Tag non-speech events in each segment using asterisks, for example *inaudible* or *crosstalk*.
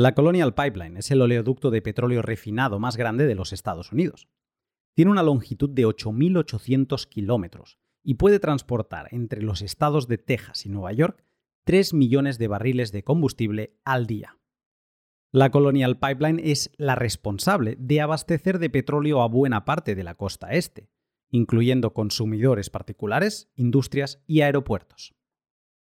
La Colonial Pipeline es el oleoducto de petróleo refinado más grande de los Estados Unidos. Tiene una longitud de 8.800 kilómetros y puede transportar entre los estados de Texas y Nueva York 3 millones de barriles de combustible al día. La Colonial Pipeline es la responsable de abastecer de petróleo a buena parte de la costa este, incluyendo consumidores particulares, industrias y aeropuertos.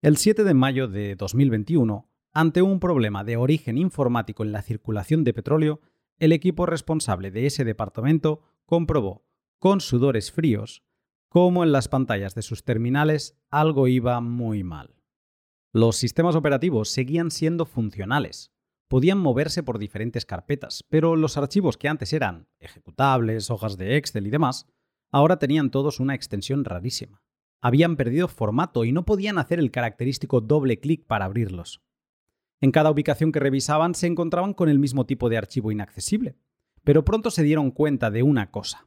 El 7 de mayo de 2021, ante un problema de origen informático en la circulación de petróleo, el equipo responsable de ese departamento comprobó, con sudores fríos, cómo en las pantallas de sus terminales algo iba muy mal. Los sistemas operativos seguían siendo funcionales, podían moverse por diferentes carpetas, pero los archivos que antes eran ejecutables, hojas de Excel y demás, ahora tenían todos una extensión rarísima. Habían perdido formato y no podían hacer el característico doble clic para abrirlos. En cada ubicación que revisaban se encontraban con el mismo tipo de archivo inaccesible, pero pronto se dieron cuenta de una cosa.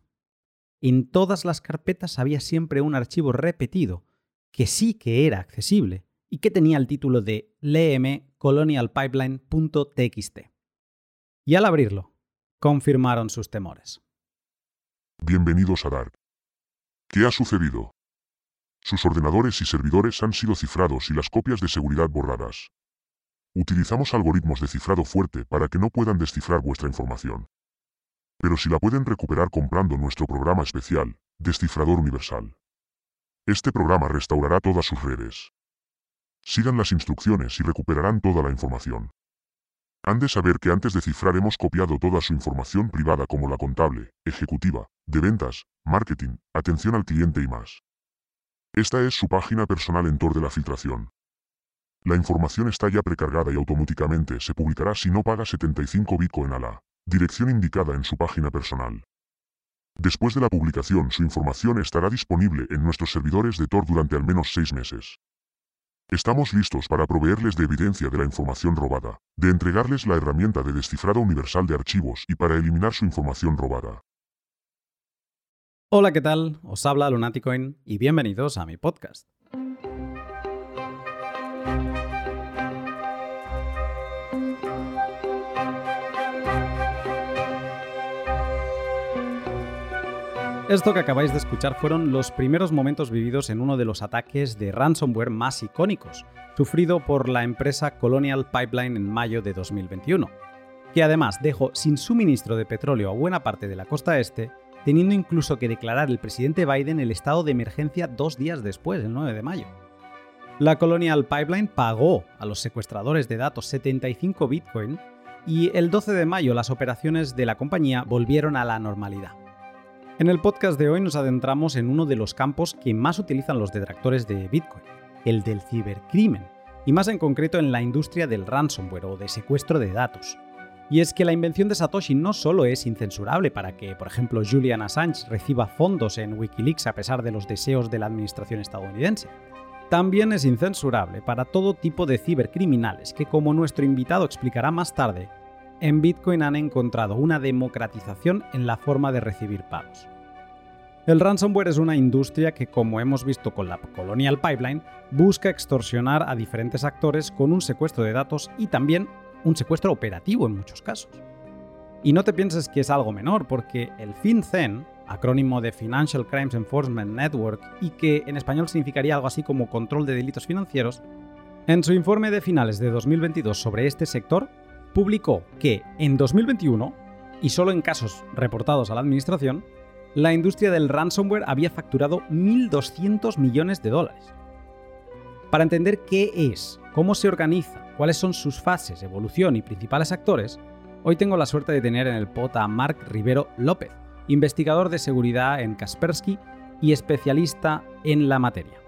En todas las carpetas había siempre un archivo repetido, que sí que era accesible y que tenía el título de lmcolonialpipeline.txt. Y al abrirlo, confirmaron sus temores. Bienvenidos a Dark. ¿Qué ha sucedido? Sus ordenadores y servidores han sido cifrados y las copias de seguridad borradas. Utilizamos algoritmos de cifrado fuerte para que no puedan descifrar vuestra información. Pero si la pueden recuperar comprando nuestro programa especial, Descifrador Universal. Este programa restaurará todas sus redes. Sigan las instrucciones y recuperarán toda la información. Han de saber que antes de cifrar hemos copiado toda su información privada como la contable, ejecutiva, de ventas, marketing, atención al cliente y más. Esta es su página personal en Tor de la filtración. La información está ya precargada y automáticamente se publicará si no paga 75 Bitcoin a la dirección indicada en su página personal. Después de la publicación su información estará disponible en nuestros servidores de Tor durante al menos seis meses. Estamos listos para proveerles de evidencia de la información robada, de entregarles la herramienta de descifrado universal de archivos y para eliminar su información robada. Hola, ¿qué tal? Os habla Lunaticoin y bienvenidos a mi podcast. Esto que acabáis de escuchar fueron los primeros momentos vividos en uno de los ataques de ransomware más icónicos, sufrido por la empresa Colonial Pipeline en mayo de 2021, que además dejó sin suministro de petróleo a buena parte de la costa este, teniendo incluso que declarar el presidente Biden el estado de emergencia dos días después, el 9 de mayo. La Colonial Pipeline pagó a los secuestradores de datos 75 Bitcoin y el 12 de mayo las operaciones de la compañía volvieron a la normalidad. En el podcast de hoy nos adentramos en uno de los campos que más utilizan los detractores de Bitcoin, el del cibercrimen, y más en concreto en la industria del ransomware o de secuestro de datos. Y es que la invención de Satoshi no solo es incensurable para que, por ejemplo, Julian Assange reciba fondos en Wikileaks a pesar de los deseos de la administración estadounidense, también es incensurable para todo tipo de cibercriminales que, como nuestro invitado explicará más tarde, en Bitcoin han encontrado una democratización en la forma de recibir pagos. El ransomware es una industria que, como hemos visto con la Colonial Pipeline, busca extorsionar a diferentes actores con un secuestro de datos y también un secuestro operativo en muchos casos. Y no te pienses que es algo menor, porque el FinCEN, acrónimo de Financial Crimes Enforcement Network y que en español significaría algo así como control de delitos financieros, en su informe de finales de 2022 sobre este sector publicó que en 2021, y solo en casos reportados a la administración, la industria del ransomware había facturado 1.200 millones de dólares. Para entender qué es, cómo se organiza, cuáles son sus fases, evolución y principales actores, hoy tengo la suerte de tener en el pot a Marc Rivero López, investigador de seguridad en Kaspersky y especialista en la materia.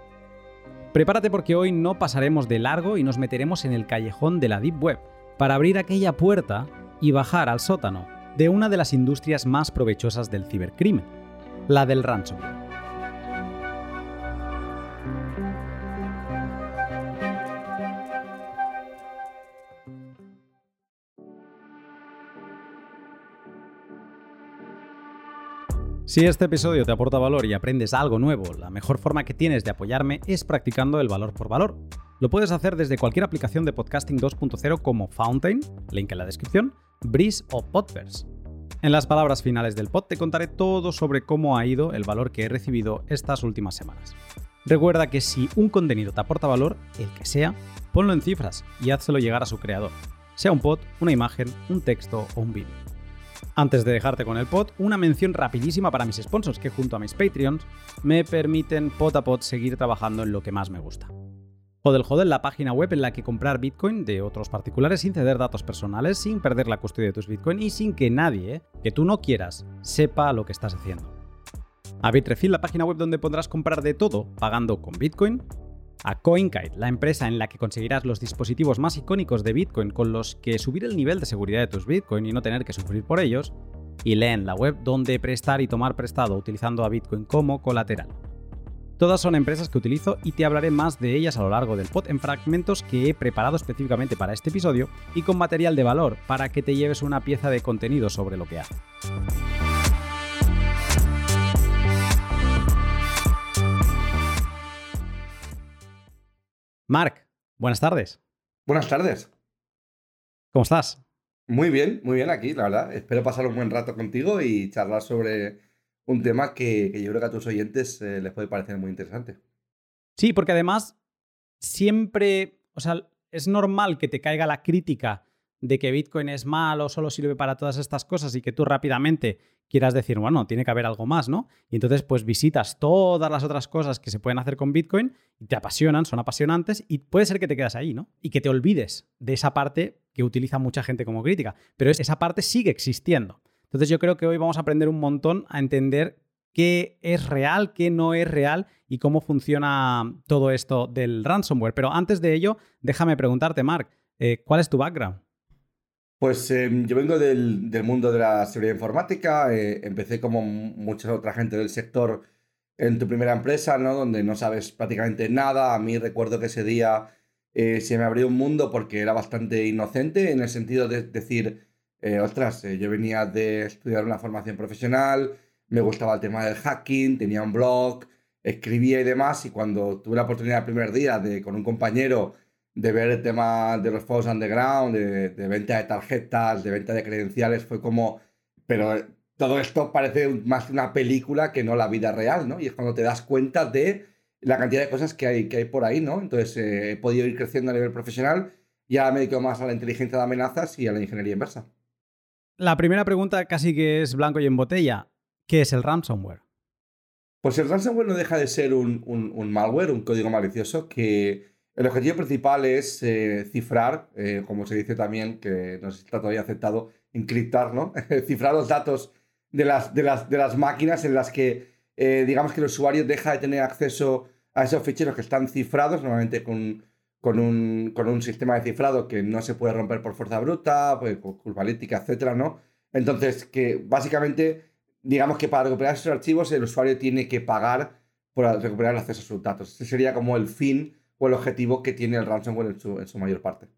Prepárate porque hoy no pasaremos de largo y nos meteremos en el callejón de la Deep Web, para abrir aquella puerta y bajar al sótano de una de las industrias más provechosas del cibercrimen, la del ransomware. Si este episodio te aporta valor y aprendes algo nuevo, la mejor forma que tienes de apoyarme es practicando el valor por valor Lo puedes hacer desde cualquier aplicación de podcasting 2.0 como Fountain, link en la descripción, Breeze o Podverse. En las palabras finales del pod te contaré todo sobre cómo ha ido el valor que he recibido estas últimas semanas. Recuerda que si un contenido te aporta valor, el que sea, ponlo en cifras y házelo llegar a su creador, sea un pod, una imagen, un texto o un vídeo. Antes de dejarte con el pod, una mención rapidísima para mis sponsors que junto a mis Patreons me permiten pot a pot seguir trabajando en lo que más me gusta. Hodel Hodel, la página web en la que comprar Bitcoin de otros particulares sin ceder datos personales, sin perder la custodia de tus Bitcoin y sin que nadie, que tú no quieras, sepa lo que estás haciendo. A Bitrefill, la página web donde podrás comprar de todo pagando con Bitcoin. A CoinKite, la empresa en la que conseguirás los dispositivos más icónicos de Bitcoin con los que subir el nivel de seguridad de tus Bitcoin y no tener que sufrir por ellos. Y Leen, la web donde prestar y tomar prestado utilizando a Bitcoin como colateral. Todas son empresas que utilizo y te hablaré más de ellas a lo largo del pod en fragmentos que he preparado específicamente para este episodio y con material de valor para que te lleves una pieza de contenido sobre lo que hace. Marc, buenas tardes. Buenas tardes. ¿Cómo estás? Muy bien, muy bien aquí, la verdad. Espero pasar un buen rato contigo y charlar sobre un tema que, yo creo que a tus oyentes eh, les puede parecer muy interesante. Sí, porque además siempre, o sea, es normal que te caiga la crítica de que Bitcoin es malo, solo sirve para todas estas cosas y que tú rápidamente quieras decir, bueno, tiene que haber algo más, ¿no? Y entonces pues visitas todas las otras cosas que se pueden hacer con Bitcoin y te apasionan, son apasionantes y puede ser que te quedas ahí, ¿no? Y que te olvides de esa parte que utiliza mucha gente como crítica, pero esa parte sigue existiendo. Entonces yo creo que hoy vamos a aprender un montón a entender qué es real, qué no es real y cómo funciona todo esto del ransomware. Pero antes de ello, déjame preguntarte, Mark, eh, ¿cuál es tu background? Pues em, yo vengo del, mundo de la seguridad informática, eh, empecé como mucha otra gente del sector en tu primera empresa, ¿no? Donde no sabes prácticamente nada. A mí recuerdo que ese día eh, se me abrió un mundo porque era bastante inocente en el sentido de decir, eh, ostras, eh, yo venía de estudiar una formación profesional, me gustaba el tema del hacking, tenía un blog, escribía y demás, y cuando tuve la oportunidad el primer día de, con un compañero de ver el tema de los juegos underground, de, de venta de tarjetas, de venta de credenciales, fue como, pero todo esto parece más una película que no la vida real, ¿no? Y es cuando te das cuenta de la cantidad de cosas que hay, que hay por ahí, ¿no? Entonces eh, he podido ir creciendo a nivel profesional, ya me dedico más a la inteligencia de amenazas y a la ingeniería inversa. La primera pregunta casi que es blanco y en botella. ¿Qué es el ransomware? Pues el ransomware no deja de ser un, malware, un código malicioso que el objetivo principal es eh, cifrar, eh, como se dice también, que no está todavía aceptado, encriptar, ¿no? *laughs* cifrar los datos de las, de, las, de las máquinas en las que, eh, digamos que el usuario deja de tener acceso a esos ficheros que están cifrados, normalmente con con un, con un sistema de cifrado que no se puede romper por fuerza bruta, pues, curvalítica, etcétera, ¿no? Entonces, que básicamente, digamos que para recuperar esos archivos, el usuario tiene que pagar por recuperar el acceso a sus datos. Ese sería como el fin o el objetivo que tiene el ransomware en su, mayor parte.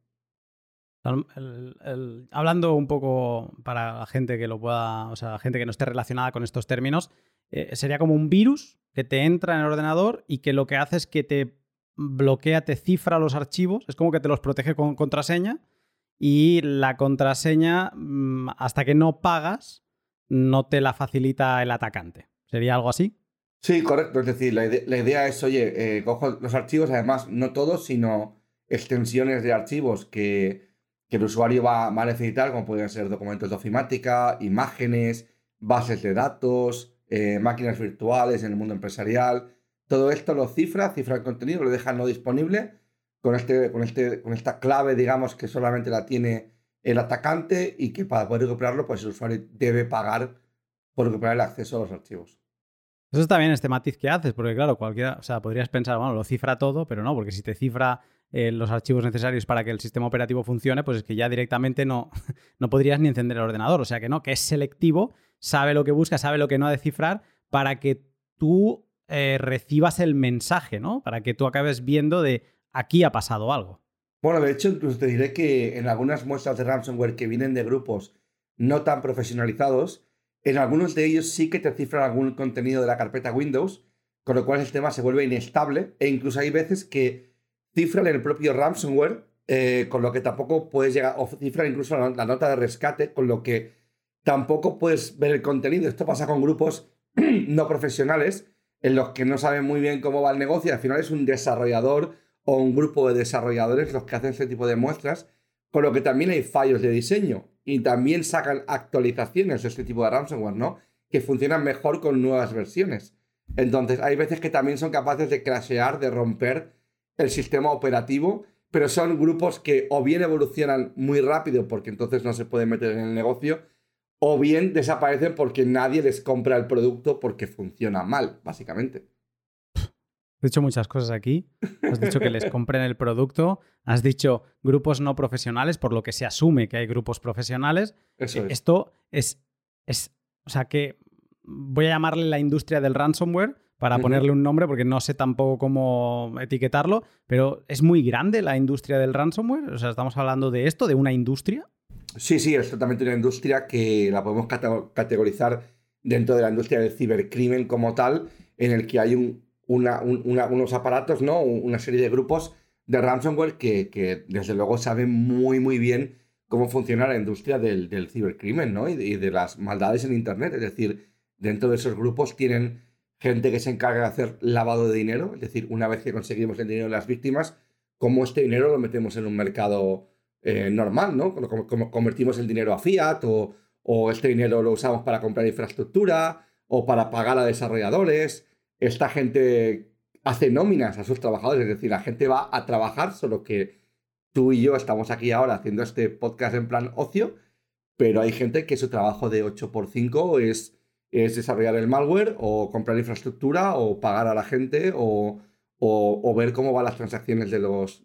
hablando un poco para la gente que lo pueda, o sea, gente que no esté relacionada con estos términos, eh, sería como un virus que te entra en el ordenador y que lo que hace es que te bloquea, te cifra los archivos, es como que te los protege con contraseña y la contraseña, mm, hasta que no pagas, no te la facilita el atacante. ¿Sería algo así? Sí, correcto. Es decir, la, idea, es, oye, eh, cojo los archivos, además, no todos, sino extensiones de archivos que, el usuario va, a necesitar, como pueden ser documentos de ofimática, imágenes, bases de datos, eh, máquinas virtuales en el mundo empresarial. Todo esto lo cifra, cifra el contenido, lo deja no disponible con, este, con, este, con esta clave, digamos, que solamente la tiene el atacante y que para poder recuperarlo, pues el usuario debe pagar por recuperar el acceso a los archivos. Eso está bien este matiz que haces, porque claro, cualquiera, o sea, podrías pensar, bueno, lo cifra todo, pero no, porque si te cifra eh, los archivos necesarios para que el sistema operativo funcione, pues es que ya directamente no, *laughs* no podrías ni encender el ordenador. O sea que no, que es selectivo, sabe lo que busca, sabe lo que no ha de cifrar para que tú eh, recibas el mensaje, ¿no? Para que tú acabes viendo de aquí ha pasado algo. Bueno, de hecho, incluso te diré que en algunas muestras de ransomware que vienen de grupos no tan profesionalizados, en algunos de ellos sí que te cifran algún contenido de la carpeta Windows, con lo cual el sistema se vuelve inestable e incluso hay veces que cifran el propio ransomware, eh, con lo que tampoco puedes llegar, o cifran incluso la, nota de rescate, con lo que tampoco puedes ver el contenido. Esto pasa con grupos *clears throat* no profesionales en los que no saben muy bien cómo va el negocio. Al final es un desarrollador o un grupo de desarrolladores los que hacen este tipo de muestras, con lo que también hay fallos de diseño y también sacan actualizaciones de este tipo de ransomware, ¿no? Que funcionan mejor con nuevas versiones. Entonces, hay veces que también son capaces de crashear, de romper el sistema operativo, pero son grupos que o bien evolucionan muy rápido porque entonces no se pueden meter en el negocio, o bien desaparecen porque nadie les compra el producto porque funciona mal, básicamente. Has dicho muchas cosas aquí. Has dicho que les *laughs* compren el producto. Has dicho grupos no profesionales, por lo que se asume que hay grupos profesionales. Eso es. Esto es, es. O sea que voy a llamarle la industria del ransomware para ponerle un nombre porque no sé tampoco cómo etiquetarlo, pero es muy grande la industria del ransomware. O sea, estamos hablando de esto, de una industria. Sí, sí, es totalmente una industria que la podemos categorizar dentro de la industria del cibercrimen como tal, en el que hay un, unos aparatos, ¿no? Una serie de grupos de ransomware que, desde luego saben muy, muy bien cómo funciona la industria del, cibercrimen, ¿no? Y de, las maldades en Internet. Es decir, dentro de esos grupos tienen gente que se encarga de hacer lavado de dinero, es decir, una vez que conseguimos el dinero de las víctimas, cómo este dinero lo metemos en un mercado eh, normal, ¿no? Como, convertimos el dinero a fiat o, o este dinero lo usamos para comprar infraestructura o para pagar a desarrolladores esta gente hace nóminas a sus trabajadores, es decir, la gente va a trabajar, solo que tú y yo estamos aquí ahora haciendo este podcast en plan ocio, pero hay gente que su trabajo de 8x5 es, es desarrollar el malware o comprar infraestructura o pagar a la gente o, ver cómo van las transacciones de los,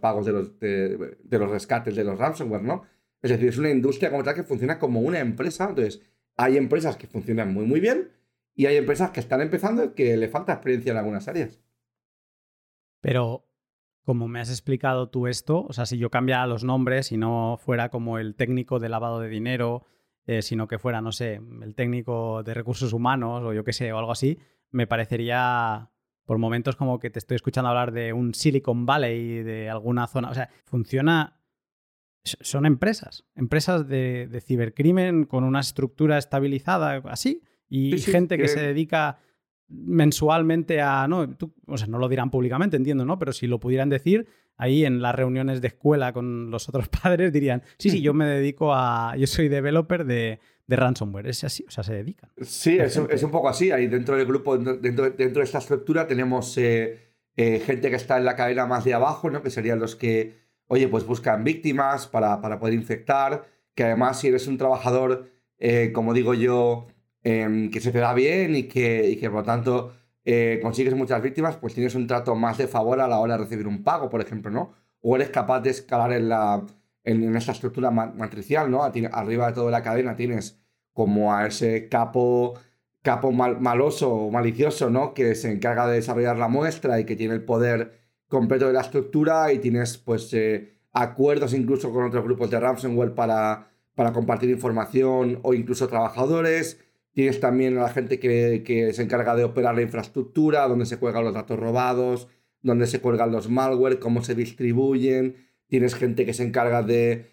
pagos de los, de los rescates de los ransomware, ¿no? Es decir, es una industria como tal que funciona como una empresa. Entonces, hay empresas que funcionan muy, muy bien y hay empresas que están empezando y que le falta experiencia en algunas áreas. Pero, como me has explicado tú esto, o sea, si yo cambiara los nombres y no fuera como el técnico de lavado de dinero, eh, sino que fuera, no sé, el técnico de recursos humanos o yo qué sé, o algo así, me parecería por momentos como que te estoy escuchando hablar de un Silicon Valley, de alguna zona. O sea, funciona. Son empresas, empresas de, de cibercrimen con una estructura estabilizada, así. Y gente que, se dedica mensualmente a, no, o sea, no lo dirán públicamente, entiendo, ¿no? Pero si lo pudieran decir, ahí en las reuniones de escuela con los otros *laughs* padres dirían, sí, sí, yo me dedico a, yo soy developer de, de ransomware, es así, o sea, se dedican. Sí, es, es, un poco así, ahí dentro del grupo, dentro, dentro de esta estructura tenemos eh, eh, gente que está en la cadena más de abajo, ¿no? Que serían los que, oye, pues buscan víctimas para, para poder infectar, que además si eres un trabajador, eh, como digo yo, Em, que se te da bien y que, y que por lo tanto eh, consigues muchas víctimas, pues tienes un trato más de favor a la hora de recibir un pago, por ejemplo, ¿no? O eres capaz de escalar en, la, en, esta estructura matricial, ¿no? Arriba de toda la cadena tienes como a ese capo, capo maloso o malicioso, ¿no? Que se encarga de desarrollar la muestra y que tiene el poder completo de la estructura y tienes pues eh, acuerdos incluso con otros grupos de ransomware para, para compartir información o incluso trabajadores Tienes también a la gente que, se encarga de operar la infraestructura, donde se cuelgan los datos robados, donde se cuelgan los malware, cómo se distribuyen. Tienes gente que se encarga de,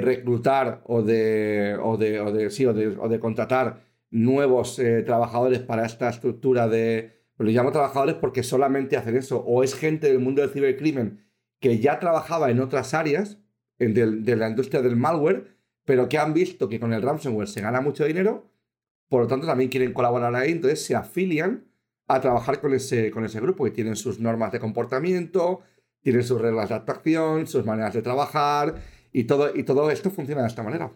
reclutar o de, o de, o de, sí, o de, contratar nuevos eh, trabajadores para esta estructura de... Lo llamo trabajadores porque solamente hacen eso. O es gente del mundo del cibercrimen que ya trabajaba en otras áreas de la industria del malware, pero que han visto que con el ransomware se gana mucho dinero por lo tanto, también quieren colaborar ahí, entonces se afilian a trabajar con ese, con ese grupo y tienen sus normas de comportamiento, tienen sus reglas de actuación, sus maneras de trabajar y todo, y todo esto funciona de esta manera.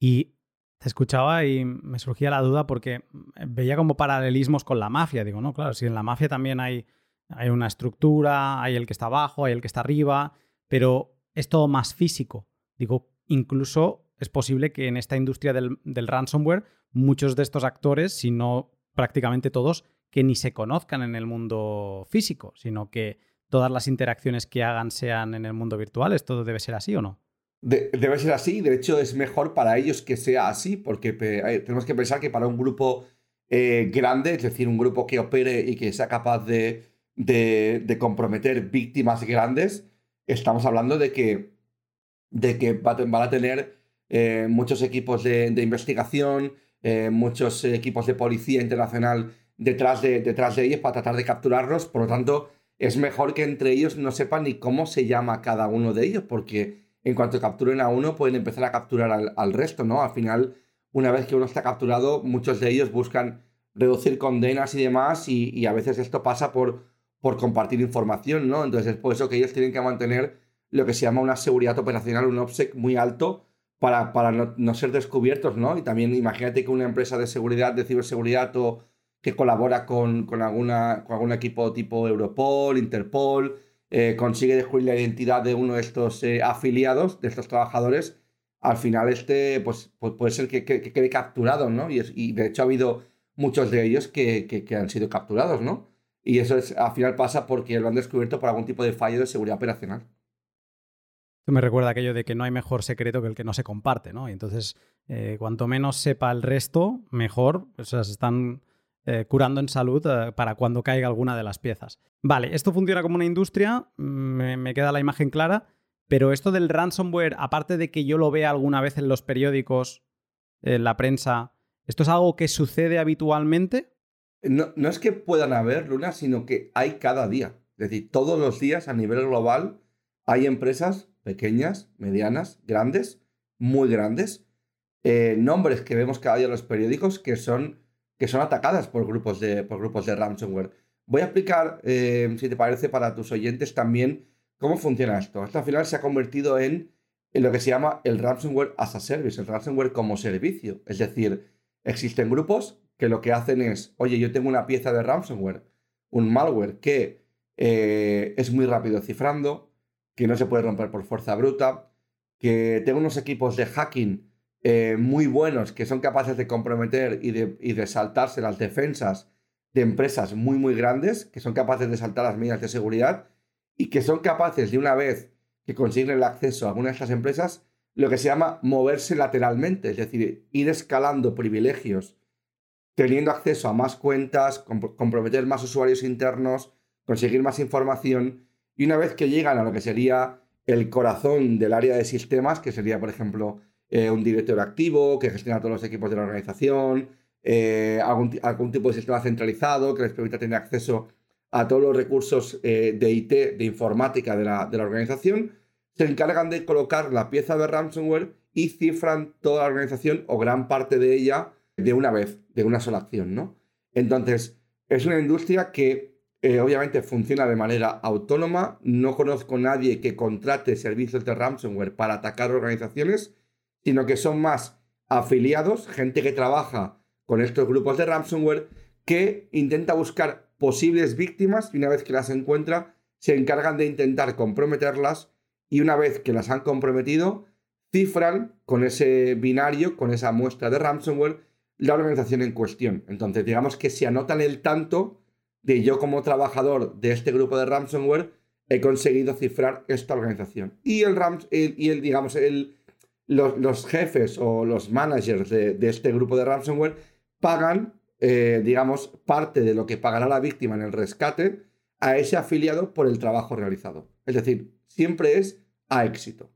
Y te escuchaba y me surgía la duda porque veía como paralelismos con la mafia. Digo, no, claro, si en la mafia también hay, hay una estructura, hay el que está abajo, hay el que está arriba, pero es todo más físico. Digo, incluso es posible que en esta industria del, ransomware muchos de estos actores, si no prácticamente todos, que ni se conozcan en el mundo físico, sino que todas las interacciones que hagan sean en el mundo virtual. ¿Esto debe ser así o no? debe ser así, de hecho es mejor para ellos que sea así, porque eh, tenemos que pensar que para un grupo eh, grande, es decir, un grupo que opere y que sea capaz de, de, comprometer víctimas grandes, estamos hablando de que, de que van a tener eh, muchos equipos de, investigación, eh, muchos equipos de policía internacional detrás de, detrás de ellos para tratar de capturarlos. Por lo tanto, es mejor que entre ellos no sepan ni cómo se llama cada uno de ellos, porque en cuanto capturen a uno pueden empezar a capturar al, resto, ¿no? Al final, una vez que uno está capturado, muchos de ellos buscan reducir condenas y demás, y, a veces esto pasa por, por compartir información, ¿no? Entonces es por eso que ellos tienen que mantener lo que se llama una seguridad operacional, un OPSEC muy alto para, para no, ser descubiertos, ¿no? Y también imagínate que una empresa de seguridad, de ciberseguridad o que colabora con, con, alguna, con algún equipo tipo Europol, Interpol, eh, consigue descubrir la identidad de uno de estos eh, afiliados, de estos trabajadores, al final este pues, pues puede ser que, quede capturado, ¿no? Y, y de hecho ha habido muchos de ellos que, que, han sido capturados, ¿no? Y eso es, al final pasa porque lo han descubierto por algún tipo de fallo de seguridad operacional. Me recuerda aquello de que no hay mejor secreto que el que no se comparte, ¿no? Y entonces, eh, cuanto menos sepa el resto, mejor. O sea, se están eh, curando en salud eh, para cuando caiga alguna de las piezas. Vale, esto funciona como una industria, me, me queda la imagen clara, pero esto del ransomware, aparte de que yo lo vea alguna vez en los periódicos, en la prensa, ¿Esto es algo que sucede habitualmente? No, no es que puedan haber, Luna, sino que hay cada día. Es decir, todos los días a nivel global hay empresas pequeñas, medianas, grandes, muy grandes, eh, nombres que vemos cada día en los periódicos que son, que son atacadas por grupos, de, por grupos de ransomware. Voy a explicar, eh, si te parece, para tus oyentes también cómo funciona esto. Esto al final se ha convertido en, en lo que se llama el ransomware as a service, el ransomware como servicio. Es decir, Existen grupos que lo que hacen es, oye, yo tengo una pieza de ransomware, un malware que eh, es muy rápido cifrando, que no se puede romper por fuerza bruta, que tengo unos equipos de hacking eh, muy buenos que son capaces de comprometer y de, y de saltarse las defensas de empresas muy, muy grandes, que son capaces de saltar las medidas de seguridad y que son capaces de una vez que consiguen el acceso a alguna de estas empresas, lo que se llama moverse lateralmente, es decir, ir escalando privilegios, teniendo acceso a más cuentas, comprometer más usuarios internos, conseguir más información, y una vez que llegan a lo que sería el corazón del área de sistemas, que sería, por ejemplo, eh, un director activo que gestiona todos los equipos de la organización, eh, algún, tipo de sistema centralizado que les permita tener acceso a todos los recursos eh, de IT, de informática de la, de la organización, se encargan de colocar la pieza de ransomware y cifran toda la organización o gran parte de ella de una vez, de una sola acción, ¿no? Entonces, es una industria que eh, obviamente funciona de manera autónoma. No conozco a nadie que contrate servicios de ransomware para atacar organizaciones, sino que son más afiliados, gente que trabaja con estos grupos de ransomware, que intenta buscar posibles víctimas y una vez que las encuentra, se encargan de intentar comprometerlas y una vez que las han comprometido, cifran con ese binario, con esa muestra de ransomware, la organización en cuestión. Entonces, digamos que se anotan el tanto de yo como trabajador de este grupo de ransomware he conseguido cifrar esta organización. Y el, Rams, y el digamos, el, los, jefes o los managers de, este grupo de ransomware pagan, eh, digamos, parte de lo que pagará la víctima en el rescate a ese afiliado por el trabajo realizado. Es decir, siempre es a éxito.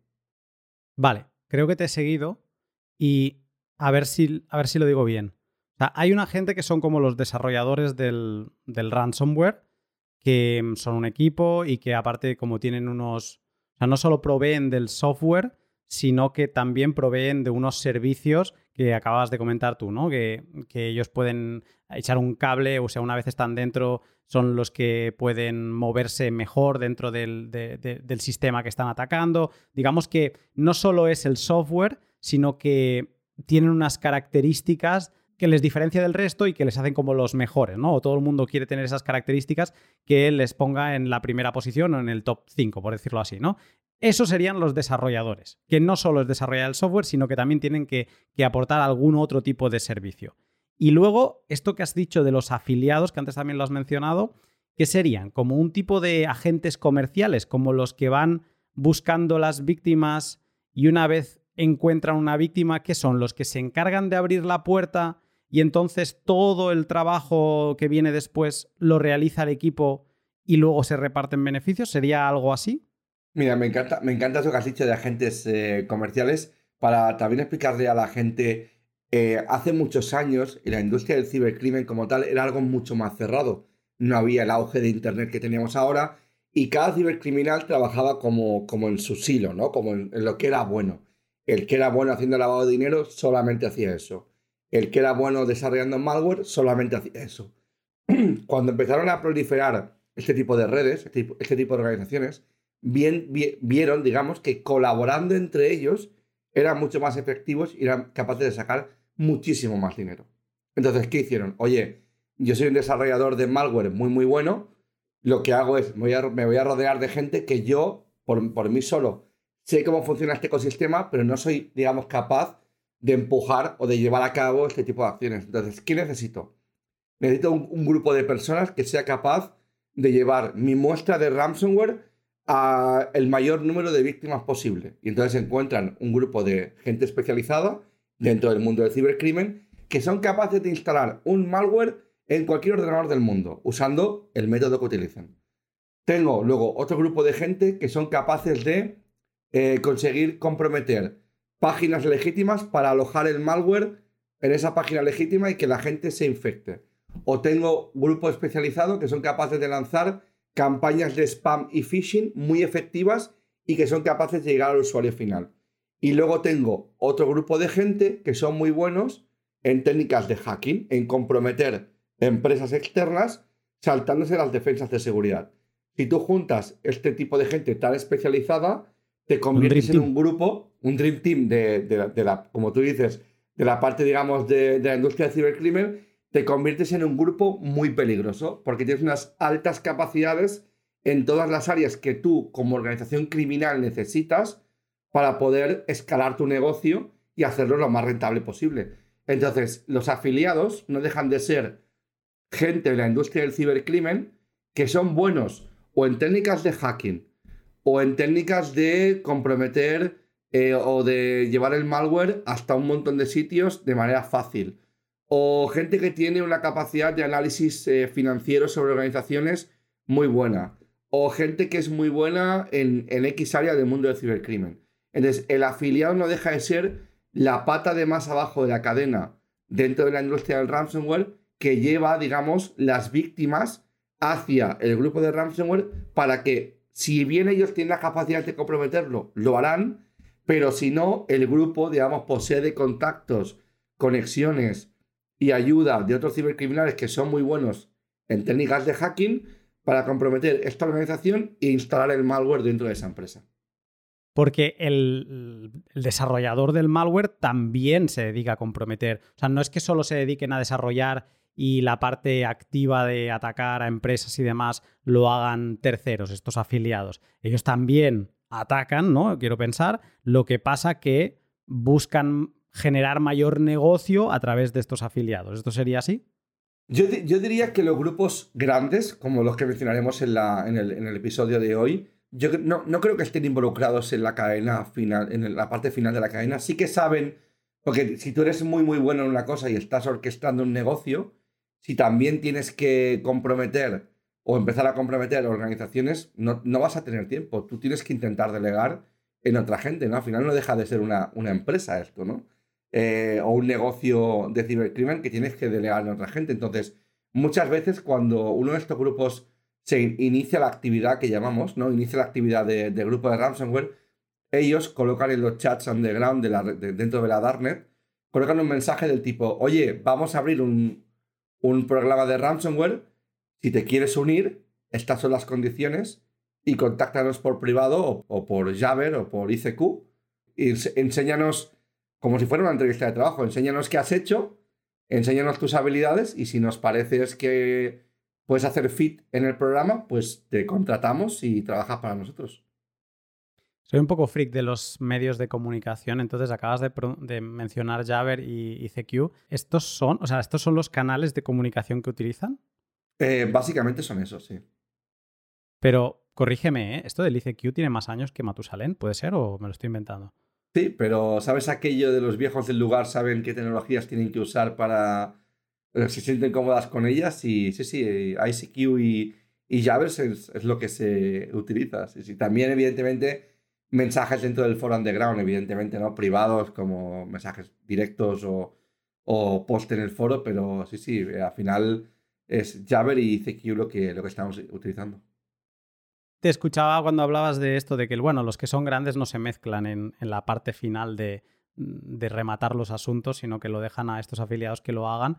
Vale, creo que te he seguido y a ver si, a ver si lo digo bien. Hay una gente que son como los desarrolladores del, del ransomware, que mm, son un equipo y que aparte como tienen unos... O sea, no solo proveen del software, sino que también proveen de unos servicios que acabas de comentar tú, ¿no? Que, que, ellos pueden echar un cable, o sea, una vez están dentro, son los que pueden moverse mejor dentro del, del sistema que están atacando. Digamos que no solo es el software, sino que tienen unas características que les diferencia del resto y que les hacen como los mejores, ¿no? O todo el mundo quiere tener esas características que les ponga en la primera posición o en el top 5, por decirlo así, ¿no? Esos serían los desarrolladores, que no solo es desarrollar el software, sino que también tienen que, aportar algún otro tipo de servicio. Y luego, esto que has dicho de los afiliados, que antes también lo has mencionado, que serían como un tipo de agentes comerciales, como los que van buscando las víctimas y una vez encuentran una víctima, que son los que se encargan de abrir la puerta y entonces todo el trabajo que viene después lo realiza el equipo y luego se reparten beneficios? ¿Sería algo así? Mira, me encanta, me encanta eso que has dicho de agentes eh, comerciales para también explicarle a la gente, eh, hace muchos años la industria del cibercrimen como tal era algo mucho más cerrado. No había el auge de Internet que teníamos ahora y cada cibercriminal trabajaba como, como en su silo, ¿no? Como en, lo que era bueno. El que era bueno haciendo lavado de dinero solamente hacía eso. El que era bueno desarrollando malware solamente hacía eso. *clears throat* Cuando empezaron a proliferar este tipo de redes, este tipo, este de organizaciones, bien, vieron, digamos, que colaborando entre ellos eran mucho más efectivos y eran capaces de sacar muchísimo más dinero. Entonces, ¿qué hicieron? Oye, yo soy un desarrollador de malware muy, muy bueno. Lo que hago es, me voy a, me voy a rodear de gente que yo, por, por mí solo, sé cómo funciona este ecosistema, pero no soy, digamos, capaz de empujar o de llevar a cabo este tipo de acciones. Entonces, ¿qué necesito? Necesito un, grupo de personas que sea capaz de llevar mi muestra de ransomware a el mayor número de víctimas posible. Y entonces encuentran un grupo de gente especializada dentro del mundo del cibercrimen que son capaces de instalar un malware en cualquier ordenador del mundo usando el método que utilicen. Tengo luego otro grupo de gente que son capaces de eh, conseguir comprometer páginas legítimas para alojar el malware en esa página legítima y que la gente se infecte. O tengo grupos especializados que son capaces de lanzar campañas de spam y phishing muy efectivas y que son capaces de llegar al usuario final. Y luego tengo otro grupo de gente que son muy buenos en técnicas de hacking, en comprometer empresas externas saltándose las defensas de seguridad. Si tú juntas este tipo de gente tan especializada, te conviertes en un grupo, un Dream Team de, la, como tú dices, de la parte, digamos, de, de la industria del cibercrimen te conviertes en un grupo muy peligroso porque tienes unas altas capacidades en todas las áreas que tú como organización criminal necesitas para poder escalar tu negocio y hacerlo lo más rentable posible. Entonces, los afiliados no dejan de ser gente de la industria del cibercrimen que son buenos o en técnicas de hacking o en técnicas de comprometer eh, o de llevar el malware hasta un montón de sitios de manera fácil o gente que tiene una capacidad de análisis eh, financiero sobre organizaciones muy buena, o gente que es muy buena en, en X área del mundo del cibercrimen. Entonces, el afiliado no deja de ser la pata de más abajo de la cadena dentro de la industria del ransomware que lleva, digamos, las víctimas hacia el grupo de ransomware para que, si bien ellos tienen la capacidad de comprometerlo, lo harán, pero si no, el grupo, digamos, posee contactos, conexiones, y ayuda de otros cibercriminales que son muy buenos en técnicas de hacking para comprometer esta organización e instalar el malware dentro de esa empresa. Porque el, desarrollador del malware también se dedica a comprometer. O sea, no es que solo se dediquen a desarrollar y la parte activa de atacar a empresas y demás lo hagan terceros, estos afiliados. Ellos también atacan, ¿no? Quiero pensar. Lo que pasa que buscan generar mayor negocio a través de estos afiliados. ¿Esto sería así? Yo, diría que los grupos grandes, como los que mencionaremos en, la, en, el, episodio de hoy, yo no, no, creo que estén involucrados en la cadena final, en la parte final de la cadena. Sí que saben, porque si tú eres muy, muy bueno en una cosa y estás orquestando un negocio, si también tienes que comprometer o empezar a comprometer organizaciones, no, no vas a tener tiempo. Tú tienes que intentar delegar en otra gente, ¿no? Al final no deja de ser una, una empresa esto, ¿no? Eh, o un negocio de cibercrimen que tienes que delegar en otra gente. Entonces, muchas veces cuando uno de estos grupos se inicia la actividad que llamamos, ¿no? Inicia la actividad de, grupo de ransomware, ellos colocan en los chats underground de la, dentro de la Darknet, colocan un mensaje del tipo, oye, vamos a abrir un, un programa de ransomware, si te quieres unir, estas son las condiciones, y contáctanos por privado o, por Jabber o por ICQ, y enséñanos como si fuera una entrevista de trabajo. Enséñanos qué has hecho, enséñanos tus habilidades y si nos pareces que puedes hacer fit en el programa, pues te contratamos y trabajas para nosotros. Soy un poco freak de los medios de comunicación, entonces acabas de, mencionar Jabber y ICQ. ¿Estos son, o sea, estos son los canales de comunicación que utilizan? Eh, básicamente son esos, sí. Pero corrígeme, ¿eh? ¿esto del ICQ tiene más años que Matusalén? ¿Puede ser o me lo estoy inventando? Sí, pero ¿sabes aquello de los viejos del lugar saben qué tecnologías tienen que usar para... Eh, se sienten cómodas con ellas y sí, sí, ICQ y, y Javers es, es lo que se utiliza. Sí, También, evidentemente, mensajes dentro del foro underground, evidentemente, ¿no? Privados, como mensajes directos o, o post en el foro, pero sí, sí, al final es Jabber y CQ lo que, lo que estamos utilizando. Te escuchaba cuando hablabas de esto, de que bueno, los que son grandes no se mezclan en, en la parte final de, de rematar los asuntos, sino que lo dejan a estos afiliados que lo hagan.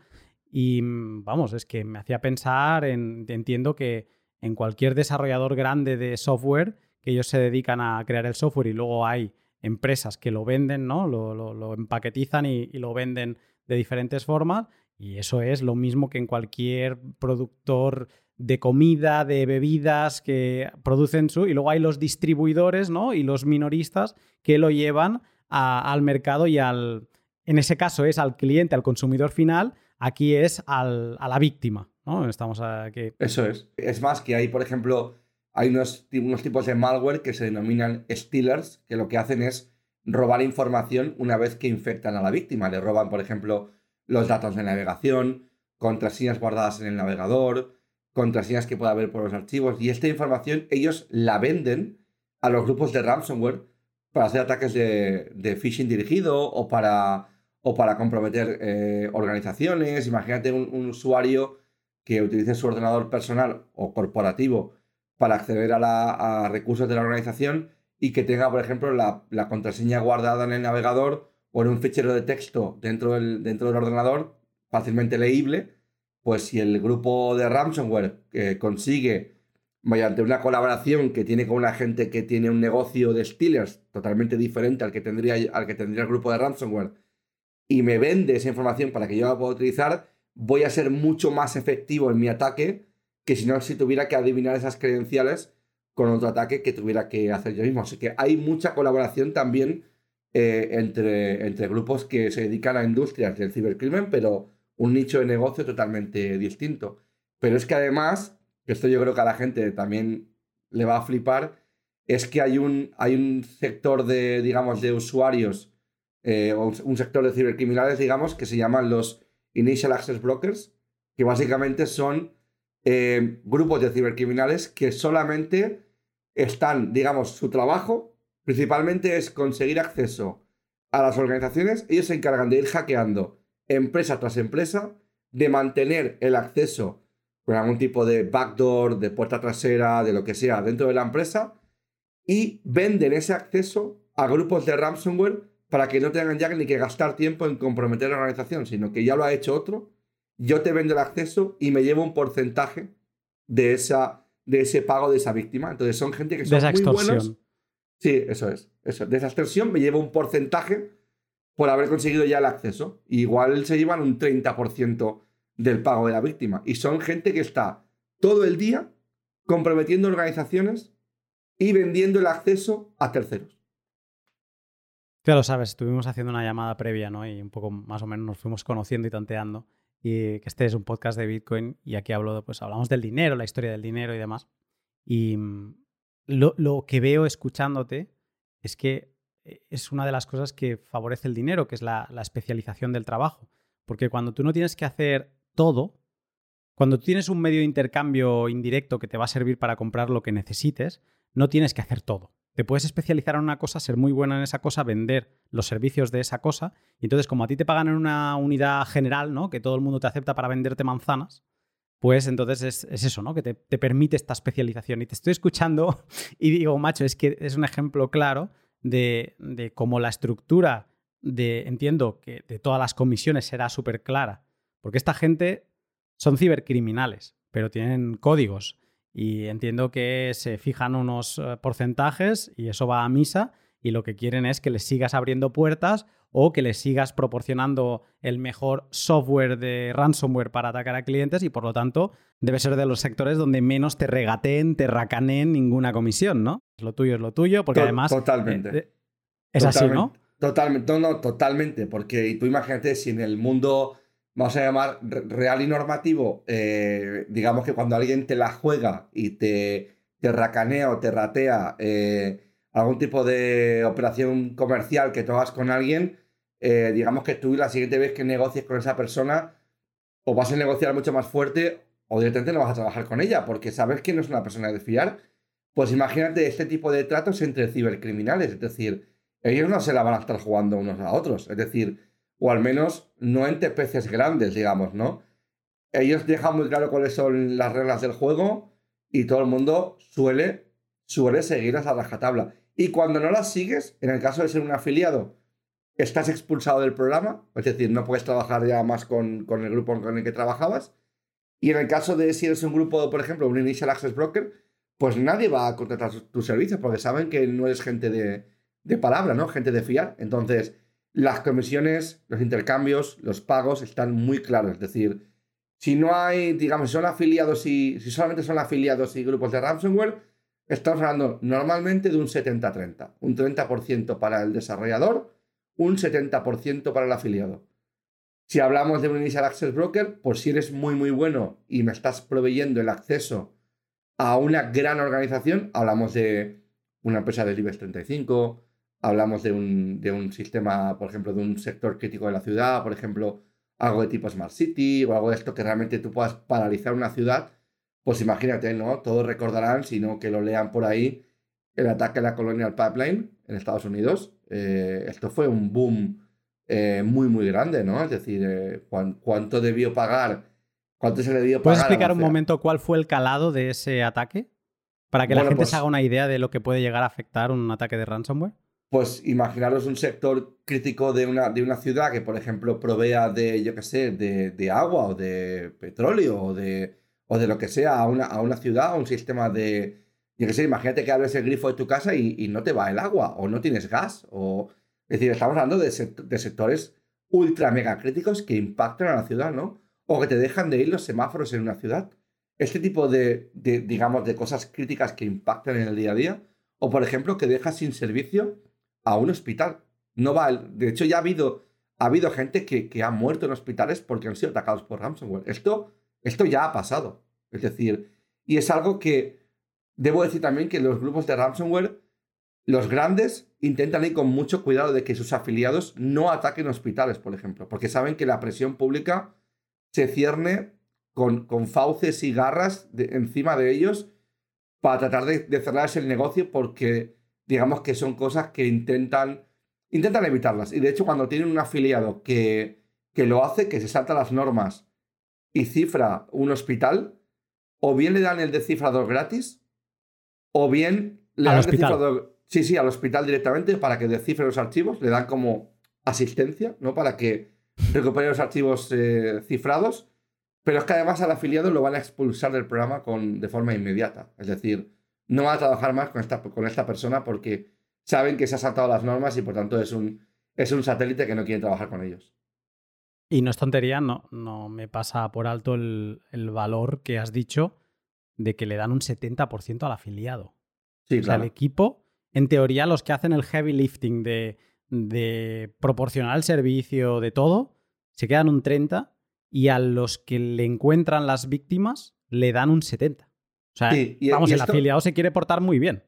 Y vamos, es que me hacía pensar en, entiendo que en cualquier desarrollador grande de software, que ellos se dedican a crear el software y luego hay empresas que lo venden, ¿no? Lo, empaquetizan y, y, lo venden de diferentes formas. Y eso es lo mismo que en cualquier productor de comida, de bebidas que producen su... Y luego hay los distribuidores, ¿no? Y los minoristas que lo llevan al mercado y al... En ese caso es al cliente, al consumidor final. Aquí es al, a la víctima, ¿no? Estamos aquí... Eso es. Es más que hay, por ejemplo, hay unos, unos tipos de malware que se denominan stealers, que lo que hacen es robar información una vez que infectan a la víctima. Le roban, por ejemplo, los datos de navegación, contraseñas guardadas en el navegador, contraseñas que pueda haber por los archivos. Y esta información ellos la venden a los grupos de ransomware para hacer ataques de, phishing dirigido o para, o para comprometer eh, organizaciones. Imagínate un, usuario que utilice su ordenador personal o corporativo para acceder a, recursos de la organización y que tenga, por ejemplo, la, la contraseña guardada en el navegador o en un fichero de texto dentro del, dentro del ordenador fácilmente leíble, pues si el grupo de ransomware eh, consigue, mediante una colaboración que tiene con una gente que tiene un negocio de stealers totalmente diferente al que tendría, al que tendría el grupo de ransomware, y me vende esa información para que yo la pueda utilizar, voy a ser mucho más efectivo en mi ataque que si no si tuviera que adivinar esas credenciales con otro ataque que tuviera que hacer yo mismo. Así que hay mucha colaboración también eh, entre, entre grupos que se dedican a industrias del cibercrimen, pero un nicho de negocio totalmente distinto. Pero es que además, esto yo creo que a la gente también le va a flipar, es que hay un, hay un sector de, digamos, de usuarios, eh, un sector de cibercriminales, digamos, que se llaman los Initial Access Brokers, que básicamente son eh, grupos de cibercriminales que solamente están, digamos, su trabajo principalmente es conseguir acceso a las organizaciones. Ellos se encargan de ir hackeando empresa tras empresa, de mantener el acceso con algún tipo de backdoor, de puerta trasera, de lo que sea dentro de la empresa y venden ese acceso a grupos de ransomware para que no tengan ya ni que gastar tiempo en comprometer la organización, sino que ya lo ha hecho otro. Yo te vendo el acceso y me llevo un porcentaje de, esa, de ese pago de esa víctima. Entonces son gente que son muy buenos Sí, eso es. Eso. De esa extorsión me llevo un porcentaje por haber conseguido ya el acceso. igual se llevan un 30% del pago de la víctima. Y son gente que está todo el día comprometiendo organizaciones y vendiendo el acceso a terceros. Ya lo sabes, estuvimos haciendo una llamada previa, ¿no? Y un poco más o menos nos fuimos conociendo y tanteando. Y que este es un podcast de Bitcoin y aquí hablo, pues hablamos del dinero, la historia del dinero y demás. Y mm, lo, que veo escuchándote es que eh, es una de las cosas que favorece el dinero, que es la, especialización del trabajo. Porque cuando tú no tienes que hacer todo, cuando tú tienes un medio de intercambio indirecto que te va a servir para comprar lo que necesites, no tienes que hacer todo. Te puedes especializar en una cosa, ser muy buena en esa cosa, vender los servicios de esa cosa. Y entonces, como a ti te pagan en una unidad general, ¿no? Que todo el mundo te acepta para venderte manzanas, pues entonces es, eso, ¿no? Que te, permite esta especialización. Y te estoy escuchando *laughs* y digo, macho, es que es un ejemplo claro de, de cómo la estructura de, entiendo que de todas las comisiones será súper clara, porque esta gente son cibercriminales, pero tienen códigos y entiendo que se fijan unos eh, porcentajes y eso va a misa y lo que quieren es que les sigas abriendo puertas o que le sigas proporcionando el mejor software de ransomware para atacar a clientes y por lo tanto debe ser de los sectores donde menos te regateen, te racaneen ninguna comisión, ¿no? Lo tuyo es lo tuyo, porque además... Totalmente. Eh, es así, ¿no? Totalmente, no, no, totalmente, porque tú imagínate si en el mundo, vamos a llamar real y normativo, eh, digamos que cuando alguien te la juega y te, te racanea o te ratea eh, algún tipo de operación comercial que tú hagas con alguien, eh, digamos que tú la siguiente vez que negocies con esa persona, o vas a negociar mucho más fuerte o directamente no vas a trabajar con ella porque sabes que no es una persona de fiar. Pues imagínate este tipo de tratos entre cibercriminales, es decir, ellos no se la van a estar jugando unos a otros, es decir, o al menos no entre peces grandes, digamos, ¿no? Ellos dejan muy claro cuáles son las reglas del juego y todo el mundo suele, suele seguirlas a rajatabla. Y cuando no las sigues, en el caso de ser un afiliado, estás expulsado del programa, es decir, no puedes trabajar ya más con, con el grupo con el que trabajabas. Y en el caso de si eres un grupo, por ejemplo, un Initial Access Broker, pues nadie va a contratar tus servicios porque saben que no eres gente de, de palabra, ¿no? Gente de fiar. Entonces, las comisiones, los intercambios, los pagos están muy claros. Es decir, si no hay, digamos, son afiliados y si solamente son afiliados y grupos de ransomware, estamos hablando normalmente de un 70-30. Un 30% para el desarrollador, un 70% para el afiliado. Si hablamos de un Initial Access Broker, por si eres muy, muy bueno y me estás proveyendo el acceso a una gran organización, hablamos de una empresa del IBEX 35, hablamos de un, de un sistema, por ejemplo, de un sector crítico de la ciudad, por ejemplo, algo de tipo Smart City o algo de esto que realmente tú puedas paralizar una ciudad, pues imagínate, ¿no? Todos recordarán, sino que lo lean por ahí, el ataque a la Colonial Pipeline en Estados Unidos. Eh, esto fue un boom eh, muy, muy grande, ¿no? Es decir, eh, ¿cuánto debió pagar? ¿Cuánto se le debió pagar? ¿Puedes explicar un momento cuál fue el calado de ese ataque? Para que la gente se pues haga una idea de lo que puede llegar a afectar un ataque de ransomware. Pues imaginaros un sector crítico de una, de una ciudad que, por ejemplo, provea de, yo qué sé, de, agua o de petróleo o de, o de lo que sea a una, a una ciudad, a un sistema de, yo qué sé, imagínate que abres el grifo de tu casa y, no te va el agua o no tienes gas o es decir, estamos hablando de, sectores ultra mega críticos que impactan a la ciudad, ¿no? O que te dejan de ir los semáforos en una ciudad. Este tipo de, digamos, de cosas críticas que impactan en el día a día. O, por ejemplo, que dejas sin servicio a un hospital. No va, de hecho, ya ha habido, ha habido gente que, que ha muerto en hospitales porque han sido atacados por ransomware. Esto, esto ya ha pasado. Es decir, y es algo que debo decir también que los grupos de ransomware los grandes intentan ir con mucho cuidado de que sus afiliados no ataquen hospitales, por ejemplo, porque saben que la presión pública se cierne con, con fauces y garras encima de ellos para tratar de, de cerrarse el negocio porque digamos que son cosas que intentan, intentan evitarlas. Y de hecho cuando tienen un afiliado que, que lo hace, que se salta las normas y cifra un hospital, o bien le dan el descifrador gratis, o bien le dan el descifrador Sí, sí, al hospital directamente para que descifre los archivos, le dan como asistencia, ¿no? Para que recupere los archivos eh, cifrados, pero es que además al afiliado lo van a expulsar del programa con, de forma inmediata. Es decir, no va a trabajar más con esta, con esta persona porque saben que se ha saltado las normas y por tanto es un, es un satélite que no quiere trabajar con ellos. Y no es tontería, no, no me pasa por alto el, el valor que has dicho de que le dan un 70% al afiliado. Sí, o sea, el equipo en teoría, los que hacen el heavy lifting de, de proporcionar el servicio, de todo, se quedan un 30 y a los que le encuentran las víctimas le dan un 70. O sea, vamos, el afiliado se quiere portar muy bien.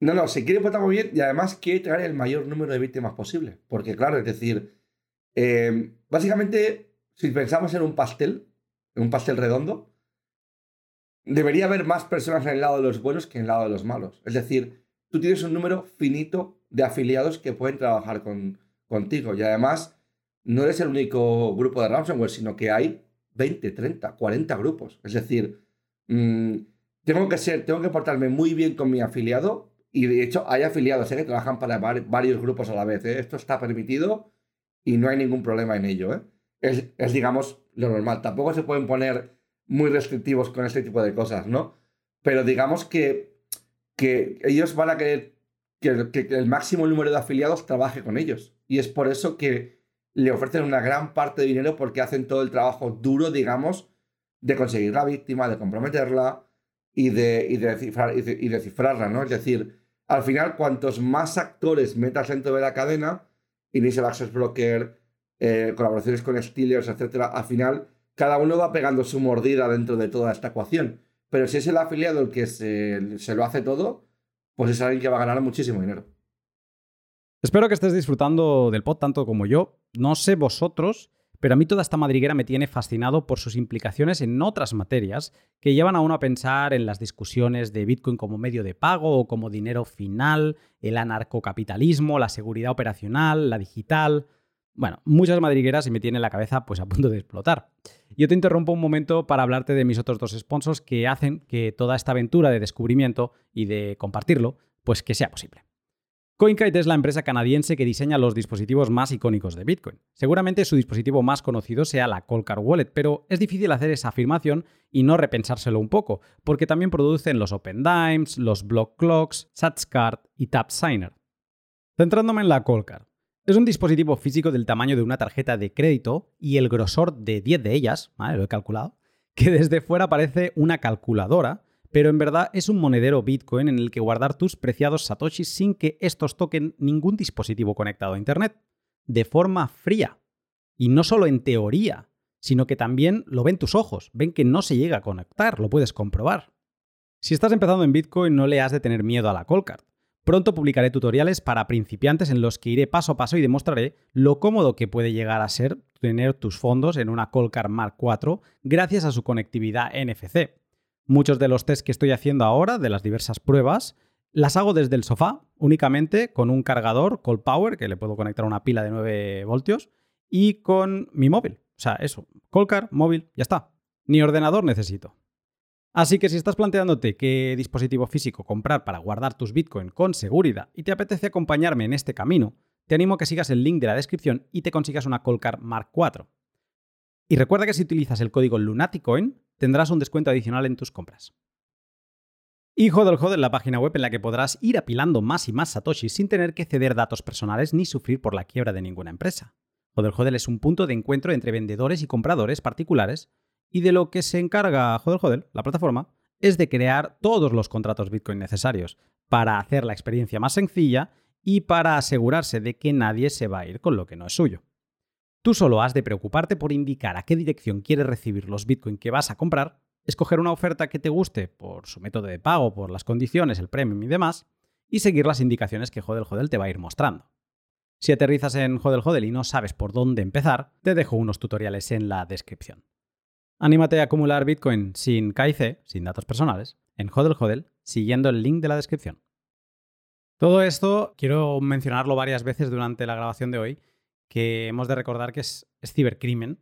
No, no, se quiere portar muy bien y además quiere traer el mayor número de víctimas posible. Porque, claro, es decir, eh, básicamente, si pensamos en un pastel, en un pastel redondo, debería haber más personas en el lado de los buenos que en el lado de los malos. Es decir, tú tienes un número finito de afiliados que pueden trabajar con, contigo. Y además, no eres el único grupo de ransomware, sino que hay 20, 30, 40 grupos. Es decir, mm, tengo que ser, tengo que portarme muy bien con mi afiliado. Y de hecho, hay afiliados ¿eh? que trabajan para varios grupos a la vez. ¿eh? Esto está permitido y no hay ningún problema en ello. ¿eh? Es, es, digamos, lo normal. Tampoco se pueden poner muy restrictivos con este tipo de cosas, ¿no? Pero digamos que que ellos van a querer que, el máximo número de afiliados trabaje con ellos. Y es por eso que le ofrecen una gran parte de dinero porque hacen todo el trabajo duro, digamos, de conseguir la víctima, de comprometerla y de, y de, y descifrarla, ¿no? Es decir, al final, cuantos más actores metas dentro de la cadena, Initial Access Broker, eh, colaboraciones con Steelers, etcétera, al final cada uno va pegando su mordida dentro de toda esta ecuación. Pero si es el afiliado el que se, lo hace todo, pues es alguien que va a ganar muchísimo dinero. Espero que estés disfrutando del pod tanto como yo. No sé vosotros, pero a mí toda esta madriguera me tiene fascinado por sus implicaciones en otras materias que llevan a uno a pensar en las discusiones de Bitcoin como medio de pago o como dinero final, el anarcocapitalismo, la seguridad operacional, la digital. Bueno, muchas madrigueras y me tiene la cabeza pues a punto de explotar. Yo te interrumpo un momento para hablarte de mis otros dos sponsors que hacen que toda esta aventura de descubrimiento y de compartirlo, pues que sea posible. CoinKite es la empresa canadiense que diseña los dispositivos más icónicos de Bitcoin. Seguramente su dispositivo más conocido sea la Coldcard Wallet, pero es difícil hacer esa afirmación y no repensárselo un poco, porque también producen los OpenDimes, los Block Clocks, SatsCard y TapSigner. Centrándome en la Coldcard. Es un dispositivo físico del tamaño de una tarjeta de crédito y el grosor de 10 de ellas, lo he calculado, que desde fuera parece una calculadora, pero en verdad es un monedero Bitcoin en el que guardar tus preciados satoshis sin que estos toquen ningún dispositivo conectado a Internet, de forma fría. Y no solo en teoría, sino que también lo ven tus ojos, ven que no se llega a conectar, lo puedes comprobar. Si estás empezando en Bitcoin no le has de tener miedo a la Coldcard. Pronto publicaré tutoriales para principiantes en los que iré paso a paso y demostraré lo cómodo que puede llegar a ser tener tus fondos en una Coldcard Mark IV gracias a su conectividad NFC. Muchos de los tests que estoy haciendo ahora, de las diversas pruebas, las hago desde el sofá, únicamente con un cargador Cold Power, que le puedo conectar a una pila de 9 voltios, y con mi móvil. O sea, eso, Coldcard, móvil, ya está. Ni ordenador necesito. Así que si estás planteándote qué dispositivo físico comprar para guardar tus Bitcoin con seguridad y te apetece acompañarme en este camino, te animo a que sigas el link de la descripción y te consigas una Colcar Mark IV. Y recuerda que si utilizas el código LUNATICOIN tendrás un descuento adicional en tus compras. Y Hodel Hodel, la página web en la que podrás ir apilando más y más satoshis sin tener que ceder datos personales ni sufrir por la quiebra de ninguna empresa. Hodel Hodel es un punto de encuentro entre vendedores y compradores particulares y de lo que se encarga Hodel Hodel, la plataforma, es de crear todos los contratos Bitcoin necesarios para hacer la experiencia más sencilla y para asegurarse de que nadie se va a ir con lo que no es suyo. Tú solo has de preocuparte por indicar a qué dirección quieres recibir los Bitcoin que vas a comprar, escoger una oferta que te guste por su método de pago, por las condiciones, el premium y demás, y seguir las indicaciones que Hodel Hodel te va a ir mostrando. Si aterrizas en Hodel Hodel y no sabes por dónde empezar, te dejo unos tutoriales en la descripción. Anímate a acumular Bitcoin sin KIC, sin datos personales, en Hodel Hodel, siguiendo el link de la descripción. Todo esto quiero mencionarlo varias veces durante la grabación de hoy, que hemos de recordar que es, cibercrimen,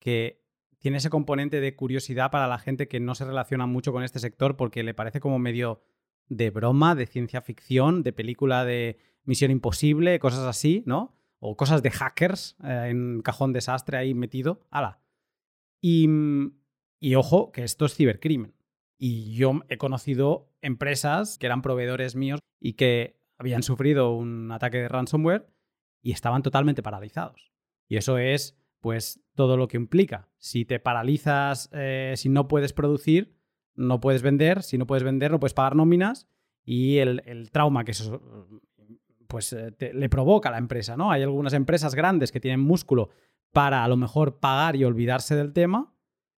que tiene ese componente de curiosidad para la gente que no se relaciona mucho con este sector porque le parece como medio de broma, de ciencia ficción, de película de Misión Imposible, cosas así, ¿no? O cosas de hackers eh, en cajón desastre ahí metido. ¡Hala! Mm, y, ojo, que esto es cibercrimen. Y yo he conocido empresas que eran proveedores míos y que habían sufrido un ataque de ransomware y estaban totalmente paralizados. Y eso es, pues, todo lo que implica. Si te paralizas, eh, si no puedes producir, no puedes vender. Si no puedes vender, no puedes pagar nóminas. Y el, trauma que eso pues, eh, le provoca a la empresa, ¿no? Hay algunas empresas grandes que tienen músculo para a lo mejor pagar y olvidarse del tema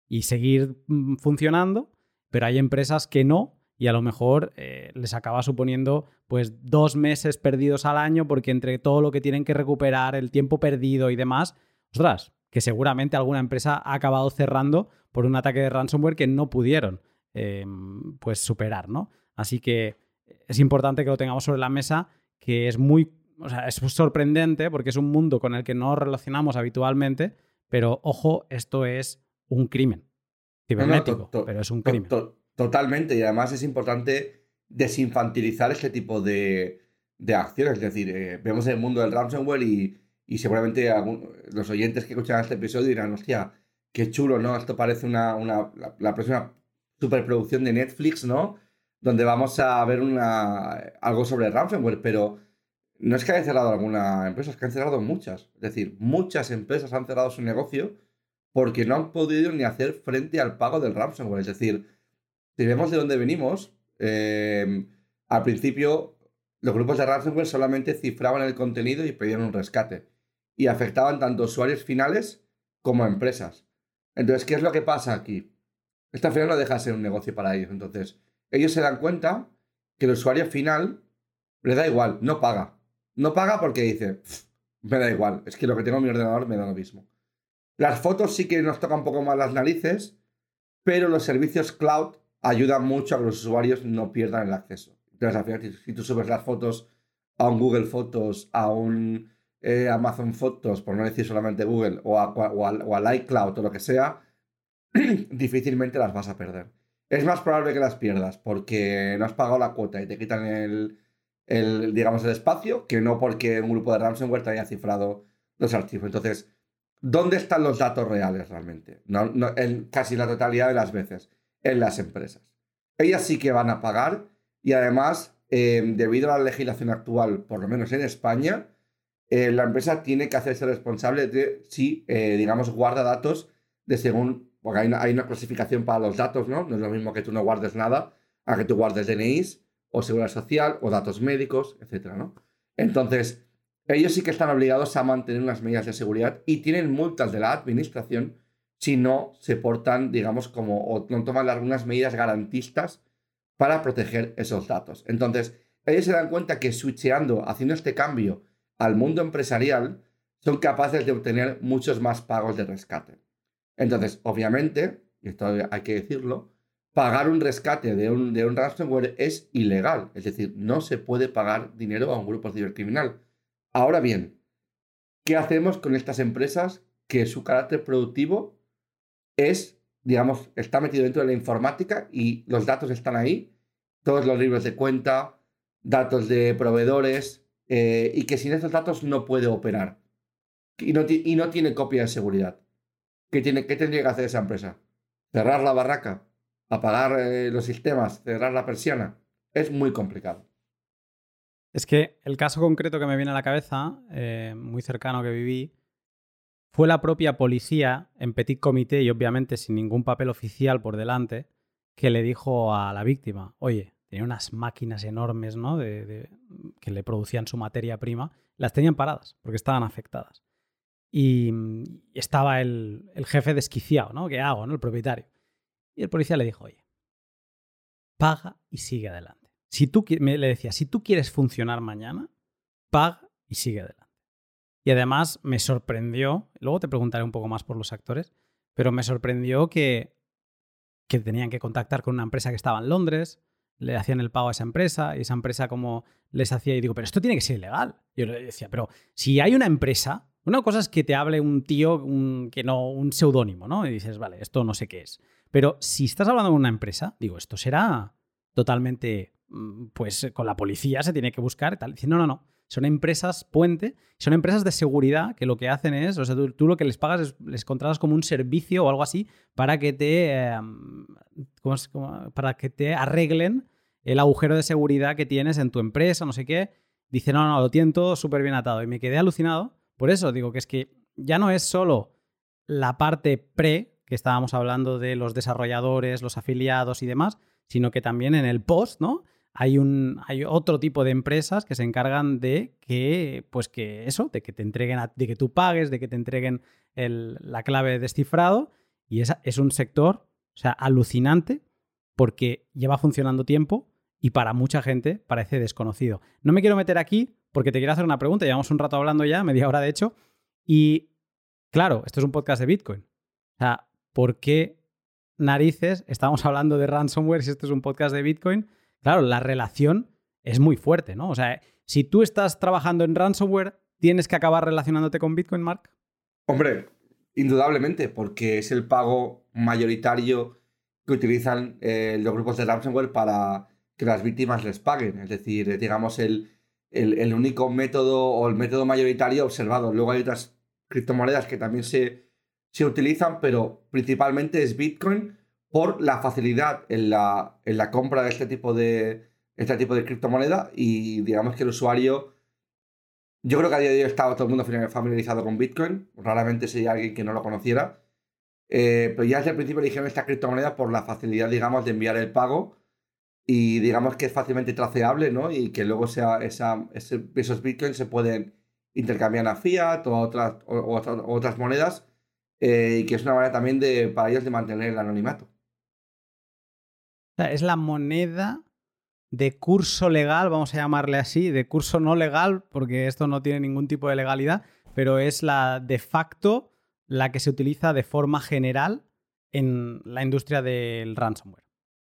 y seguir mm, funcionando, pero hay empresas que no y a lo mejor eh, les acaba suponiendo pues dos meses perdidos al año porque entre todo lo que tienen que recuperar, el tiempo perdido y demás, ostras, que seguramente alguna empresa ha acabado cerrando por un ataque de ransomware que no pudieron em, pues superar, ¿no? Así que es importante que lo tengamos sobre la mesa, que es muy o sea, es sorprendente porque es un mundo con el que no relacionamos habitualmente, pero ojo, esto es un crimen cibernético, pero es un crimen. Totalmente, y además es importante desinfantilizar este tipo de, acciones. Es decir, eh, vemos el mundo del ransomware y, seguramente los oyentes que escuchan este episodio dirán, hostia, qué chulo, ¿no? Esto parece una, la, la, próxima superproducción de Netflix, ¿no? Donde vamos a ver una, algo sobre ransomware, pero no es que hayan cerrado alguna empresa, es que han cerrado muchas. Es decir, muchas empresas han cerrado su negocio porque no han podido ni hacer frente al pago del ransomware. Es decir, si vemos de dónde venimos, eh, al principio los grupos de ransomware solamente cifraban el contenido y pedían un rescate. Y afectaban tanto usuarios finales como empresas. Entonces, ¿qué es lo que pasa aquí? Esta final no deja de ser un negocio para ellos. Entonces, ellos se dan cuenta que el usuario final le da igual, no paga. No paga porque dice, me da igual, es que lo que tengo en mi ordenador me da lo mismo. Las fotos sí que nos tocan un poco más las narices, pero los servicios cloud ayudan mucho a que los usuarios no pierdan el acceso. Entonces, al final, si tú subes las fotos a un Google Fotos, a un eh, Amazon Fotos, por no decir solamente Google, o, a, o, al iCloud o lo que sea, *clears throat* difícilmente las vas a perder. Es más probable que las pierdas porque no has pagado la cuota y te quitan el, digamos, el espacio, que no porque un grupo de ransomware te haya cifrado los archivos. Entonces, ¿dónde están los datos reales realmente? En casi la totalidad de las veces, en las empresas. Ellas sí que van a pagar y además, em, debido a la legislación actual, por lo menos en España, eh, la empresa tiene que hacerse responsable de si, eh, digamos, guarda datos de según, porque hay una, hay una, clasificación para los datos, ¿no? No es lo mismo que tú no guardes nada a que tú guardes DNIs o seguridad social o datos médicos, etcétera, ¿no? Entonces, ellos sí que están obligados a mantener unas medidas de seguridad y tienen multas de la administración si no se portan, digamos, como o no toman algunas medidas garantistas para proteger esos datos. Entonces, ellos se dan cuenta que switcheando, haciendo este cambio al mundo empresarial, son capaces de obtener muchos más pagos de rescate. Entonces, obviamente, y esto hay que decirlo, pagar un rescate de un, de un ransomware es ilegal. Es decir, no se puede pagar dinero a un grupo cibercriminal. Ahora bien, ¿qué hacemos con estas empresas que su carácter productivo es, digamos, está metido dentro de la informática y los datos están ahí? Todos los libros de cuenta, datos de proveedores, eh, y que sin esos datos no puede operar. Y no, y no tiene copia de seguridad. ¿Qué, tiene, ¿Qué tendría que hacer esa empresa? ¿Cerrar la barraca? apagar eh, los sistemas, cerrar la persiana. Es muy complicado. Es que el caso concreto que me viene a la cabeza, eh, muy cercano que viví, fue la propia policía en petit comité y obviamente sin ningún papel oficial por delante, que le dijo a la víctima, oye, tenía unas máquinas enormes ¿no? de, que le producían su materia prima, las tenían paradas porque estaban afectadas. Y, estaba el, el, jefe desquiciado, ¿no? ¿Qué hago, no? El propietario. Y el policía le dijo, oye, paga y sigue adelante. Si tú, le decía, si tú quieres funcionar mañana, paga y sigue adelante. Y además me sorprendió, luego te preguntaré un poco más por los actores, pero me sorprendió que, que tenían que contactar con una empresa que estaba en Londres, le hacían el pago a esa empresa y esa empresa como les hacía y digo, pero esto tiene que ser ilegal. Yo le decía, pero si hay una empresa, una cosa es que te hable un tío que no, un seudónimo, ¿no? Y dices, vale, esto no sé qué es. Pero si estás hablando con una empresa, digo, esto será totalmente, mm, pues con la policía se tiene que buscar y tal. Dice, no, no, no. Son empresas puente, son empresas de seguridad que lo que hacen es, o sea, tú, lo que les pagas es, les contratas como un servicio o algo así para que te, em, para que te arreglen el agujero de seguridad que tienes en tu empresa, no sé qué. Dice, no, no, lo tienen todo súper bien atado. Y me quedé alucinado. Por eso digo que es que ya no es solo la parte pre, que estábamos hablando de los desarrolladores, los afiliados y demás, sino que también en el post, ¿no? Hay, un, hay otro tipo de empresas que se encargan de que, pues que eso, de que te entreguen, de que tú pagues, de que te entreguen la clave de descifrado. Y esa, es un sector, o sea, alucinante porque lleva funcionando tiempo y para mucha gente parece desconocido. No me quiero meter aquí porque te quiero hacer una pregunta. Llevamos un rato hablando ya, media hora de hecho. Y claro, esto es un podcast de Bitcoin. O sea, ¿por qué narices estamos hablando de ransomware si esto es un podcast de Bitcoin? Claro, la relación es muy fuerte, ¿no? O sea, si tú estás trabajando en ransomware, ¿tienes que acabar relacionándote con Bitcoin, Mark? Hombre, indudablemente, porque es el pago mayoritario que utilizan eh, los grupos de ransomware para que las víctimas les paguen. Es decir, digamos, el, el único método o el método mayoritario observado. Luego hay otras criptomonedas que también se se utilizan, pero principalmente es Bitcoin por la facilidad en la, en la compra de este tipo de, este tipo de criptomoneda y digamos que el usuario, yo creo que a día de hoy está todo el mundo familiarizado con Bitcoin, raramente sería alguien que no lo conociera, eh, pero ya desde el principio eligieron esta criptomoneda por la facilidad, digamos, de enviar el pago y digamos que es fácilmente traceable, ¿no? Y que luego sea esa, esos Bitcoins se pueden intercambiar a fiat o otras, o otras monedas eh, y que es una manera también de, para ellos de mantener el anonimato. Es la moneda de curso legal, vamos a llamarle así, de curso no legal, porque esto no tiene ningún tipo de legalidad, pero es la de facto la que se utiliza de forma general en la industria del ransomware.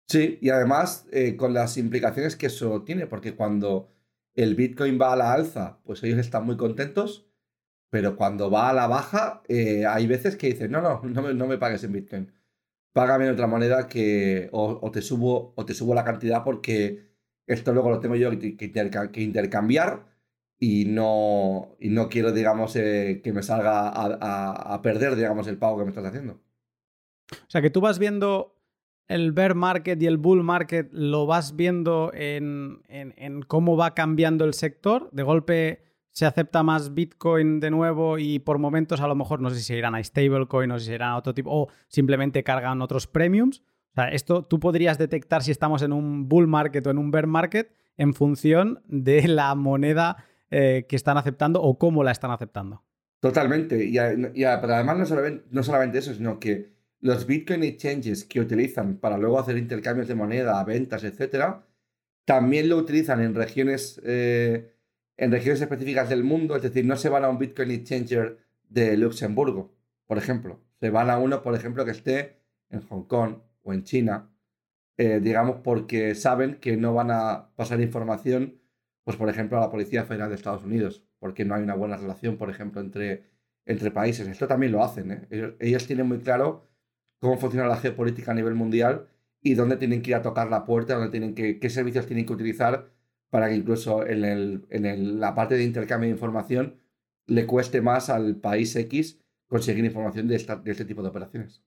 Sí, y además eh, con las implicaciones que eso tiene, porque cuando el Bitcoin va a la alza, pues ellos están muy contentos, pero cuando va a la baja, eh, hay veces que dicen, no, no, no me, no me, pagues en Bitcoin, págame en otra moneda que o, te subo, o te subo la cantidad porque esto luego lo tengo yo que, intercambiar y no, y no quiero, digamos, eh, que me salga a, perder, digamos, el pago que me estás haciendo. O sea, que tú vas viendo el bear market y el bull market, lo vas viendo en, cómo va cambiando el sector. De golpe se acepta más Bitcoin de nuevo y por momentos a lo mejor no sé si se irán a stablecoin o si se irán a otro tipo o simplemente cargan otros premiums. O sea, esto tú podrías detectar si estamos en un bull market o en un bear market en función de la moneda eh, que están aceptando o cómo la están aceptando. Totalmente. Y, además no solamente, no solamente eso, sino que los Bitcoin exchanges que utilizan para luego hacer intercambios de moneda, ventas, etc., también lo utilizan en regiones, eh, en regiones específicas del mundo, es decir, no se van a un Bitcoin exchanger de Luxemburgo, por ejemplo. Se van a uno, por ejemplo, que esté en Hong Kong o en China, eh, digamos, porque saben que no van a pasar información, pues, por ejemplo, a la Policía Federal de Estados Unidos, porque no hay una buena relación, por ejemplo, entre, entre países. Esto también lo hacen. ¿eh? ellos tienen muy claro cómo funciona la geopolítica a nivel mundial y dónde tienen que ir a tocar la puerta, dónde tienen que, qué servicios tienen que utilizar para que incluso en, el, en la parte de intercambio de información le cueste más al país X conseguir información de, de este tipo de operaciones.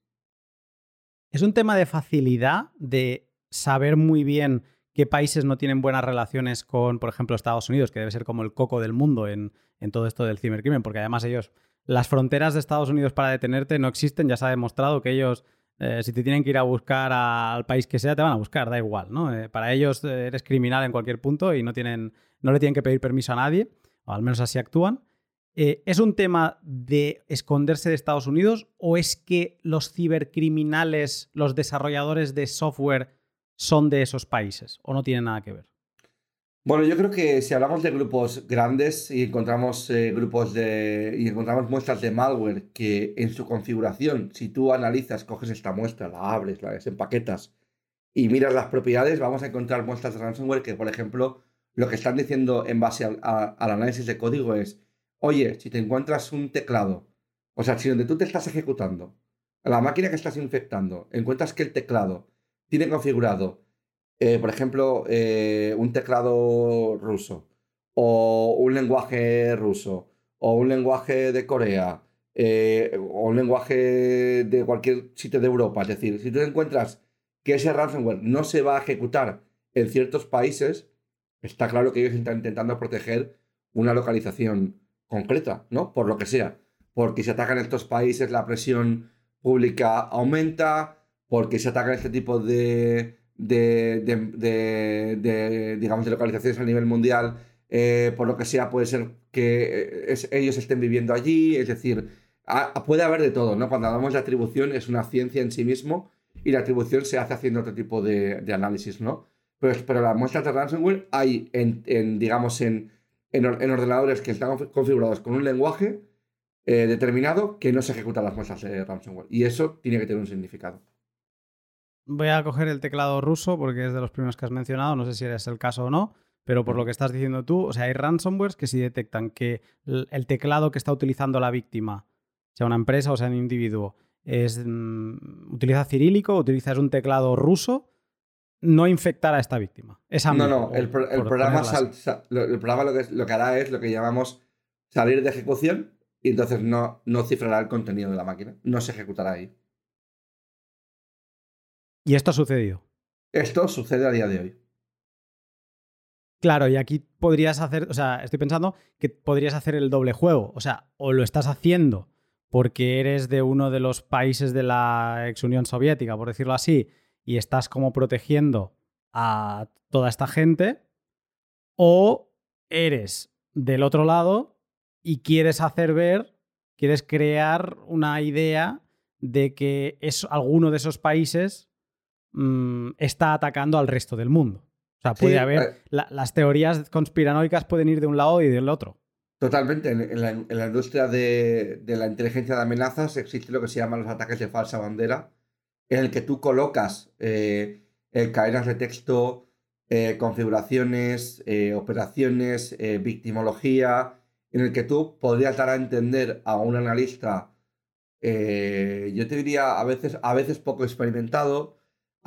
Es un tema de facilidad de saber muy bien qué países no tienen buenas relaciones con, por ejemplo, Estados Unidos, que debe ser como el coco del mundo en, en todo esto del cibercrimen, porque además ellos las fronteras de Estados Unidos para detenerte no existen, ya se ha demostrado que ellos, eh, si te tienen que ir a buscar al país que sea, te van a buscar, da igual, ¿no? Eh, para ellos eh, eres criminal en cualquier punto y no, tienen, no le tienen que pedir permiso a nadie, o al menos así actúan. ¿Es un tema de esconderse de Estados Unidos o es que los cibercriminales, los desarrolladores de software son de esos países o no tienen nada que ver? Bueno, yo creo que si hablamos de grupos grandes y encontramos eh, grupos de y encontramos muestras de malware que en su configuración, si tú analizas, coges esta muestra, la abres, la desempaquetas y miras las propiedades, vamos a encontrar muestras de ransomware que, por ejemplo, lo que están diciendo en base al análisis de código es, oye, si te encuentras un teclado, o sea, si donde tú te estás ejecutando, la máquina que estás infectando, encuentras que el teclado tiene configurado eh, por ejemplo, eh, un teclado ruso, o un lenguaje ruso, o un lenguaje de Corea, eh, o un lenguaje de cualquier sitio de Europa. Es decir, si tú encuentras que ese ransomware no se va a ejecutar en ciertos países, está claro que ellos están intentando proteger una localización concreta, ¿no? Por lo que sea. Porque si atacan estos países, la presión pública aumenta, porque si atacan este tipo de, de, de, digamos, de localizaciones a nivel mundial, eh, por lo que sea, puede ser que eh, ellos estén viviendo allí, es decir, puede haber de todo, ¿no? Cuando hablamos de atribución es una ciencia en sí mismo y la atribución se hace haciendo otro tipo de, análisis, ¿no? Pero, pero las muestras de ransomware hay, en, digamos, en, en, ordenadores que están configurados con un lenguaje eh, determinado que no se ejecutan las muestras de ransomware. Y eso tiene que tener un significado. Voy a coger el teclado ruso porque es de los primeros que has mencionado, no sé si es el caso o no, pero por lo que estás diciendo tú, o sea, hay ransomwares que si detectan que el teclado que está utilizando la víctima, sea una empresa o sea un individuo, es, mm, utiliza cirílico, utiliza un teclado ruso, no infectar a esta víctima. no, no, el, programa, el programa lo, que, lo que hará es lo que llamamos salir de ejecución y entonces no, no cifrará el contenido de la máquina, no se ejecutará ahí. ¿Y esto ha sucedido? Esto sucede a día de hoy. Claro, y aquí podrías hacer, o sea, estoy pensando que podrías hacer el doble juego. O sea, o lo estás haciendo porque eres de uno de los países de la ex Unión Soviética, por decirlo así, y estás como protegiendo a toda esta gente, o eres del otro lado y quieres hacer ver, quieres crear una idea de que es alguno de esos países Mm, está atacando al resto del mundo. O sea, puede haber. Eh. las teorías conspiranoicas pueden ir de un lado y del otro. Totalmente. En, la, industria de, la inteligencia de amenazas existe lo que se llaman los ataques de falsa bandera, en el que tú colocas eh, cadenas de texto, eh, configuraciones, eh, operaciones, victimología, en el que tú podrías dar a entender a un analista, yo te diría a veces, a veces poco experimentado,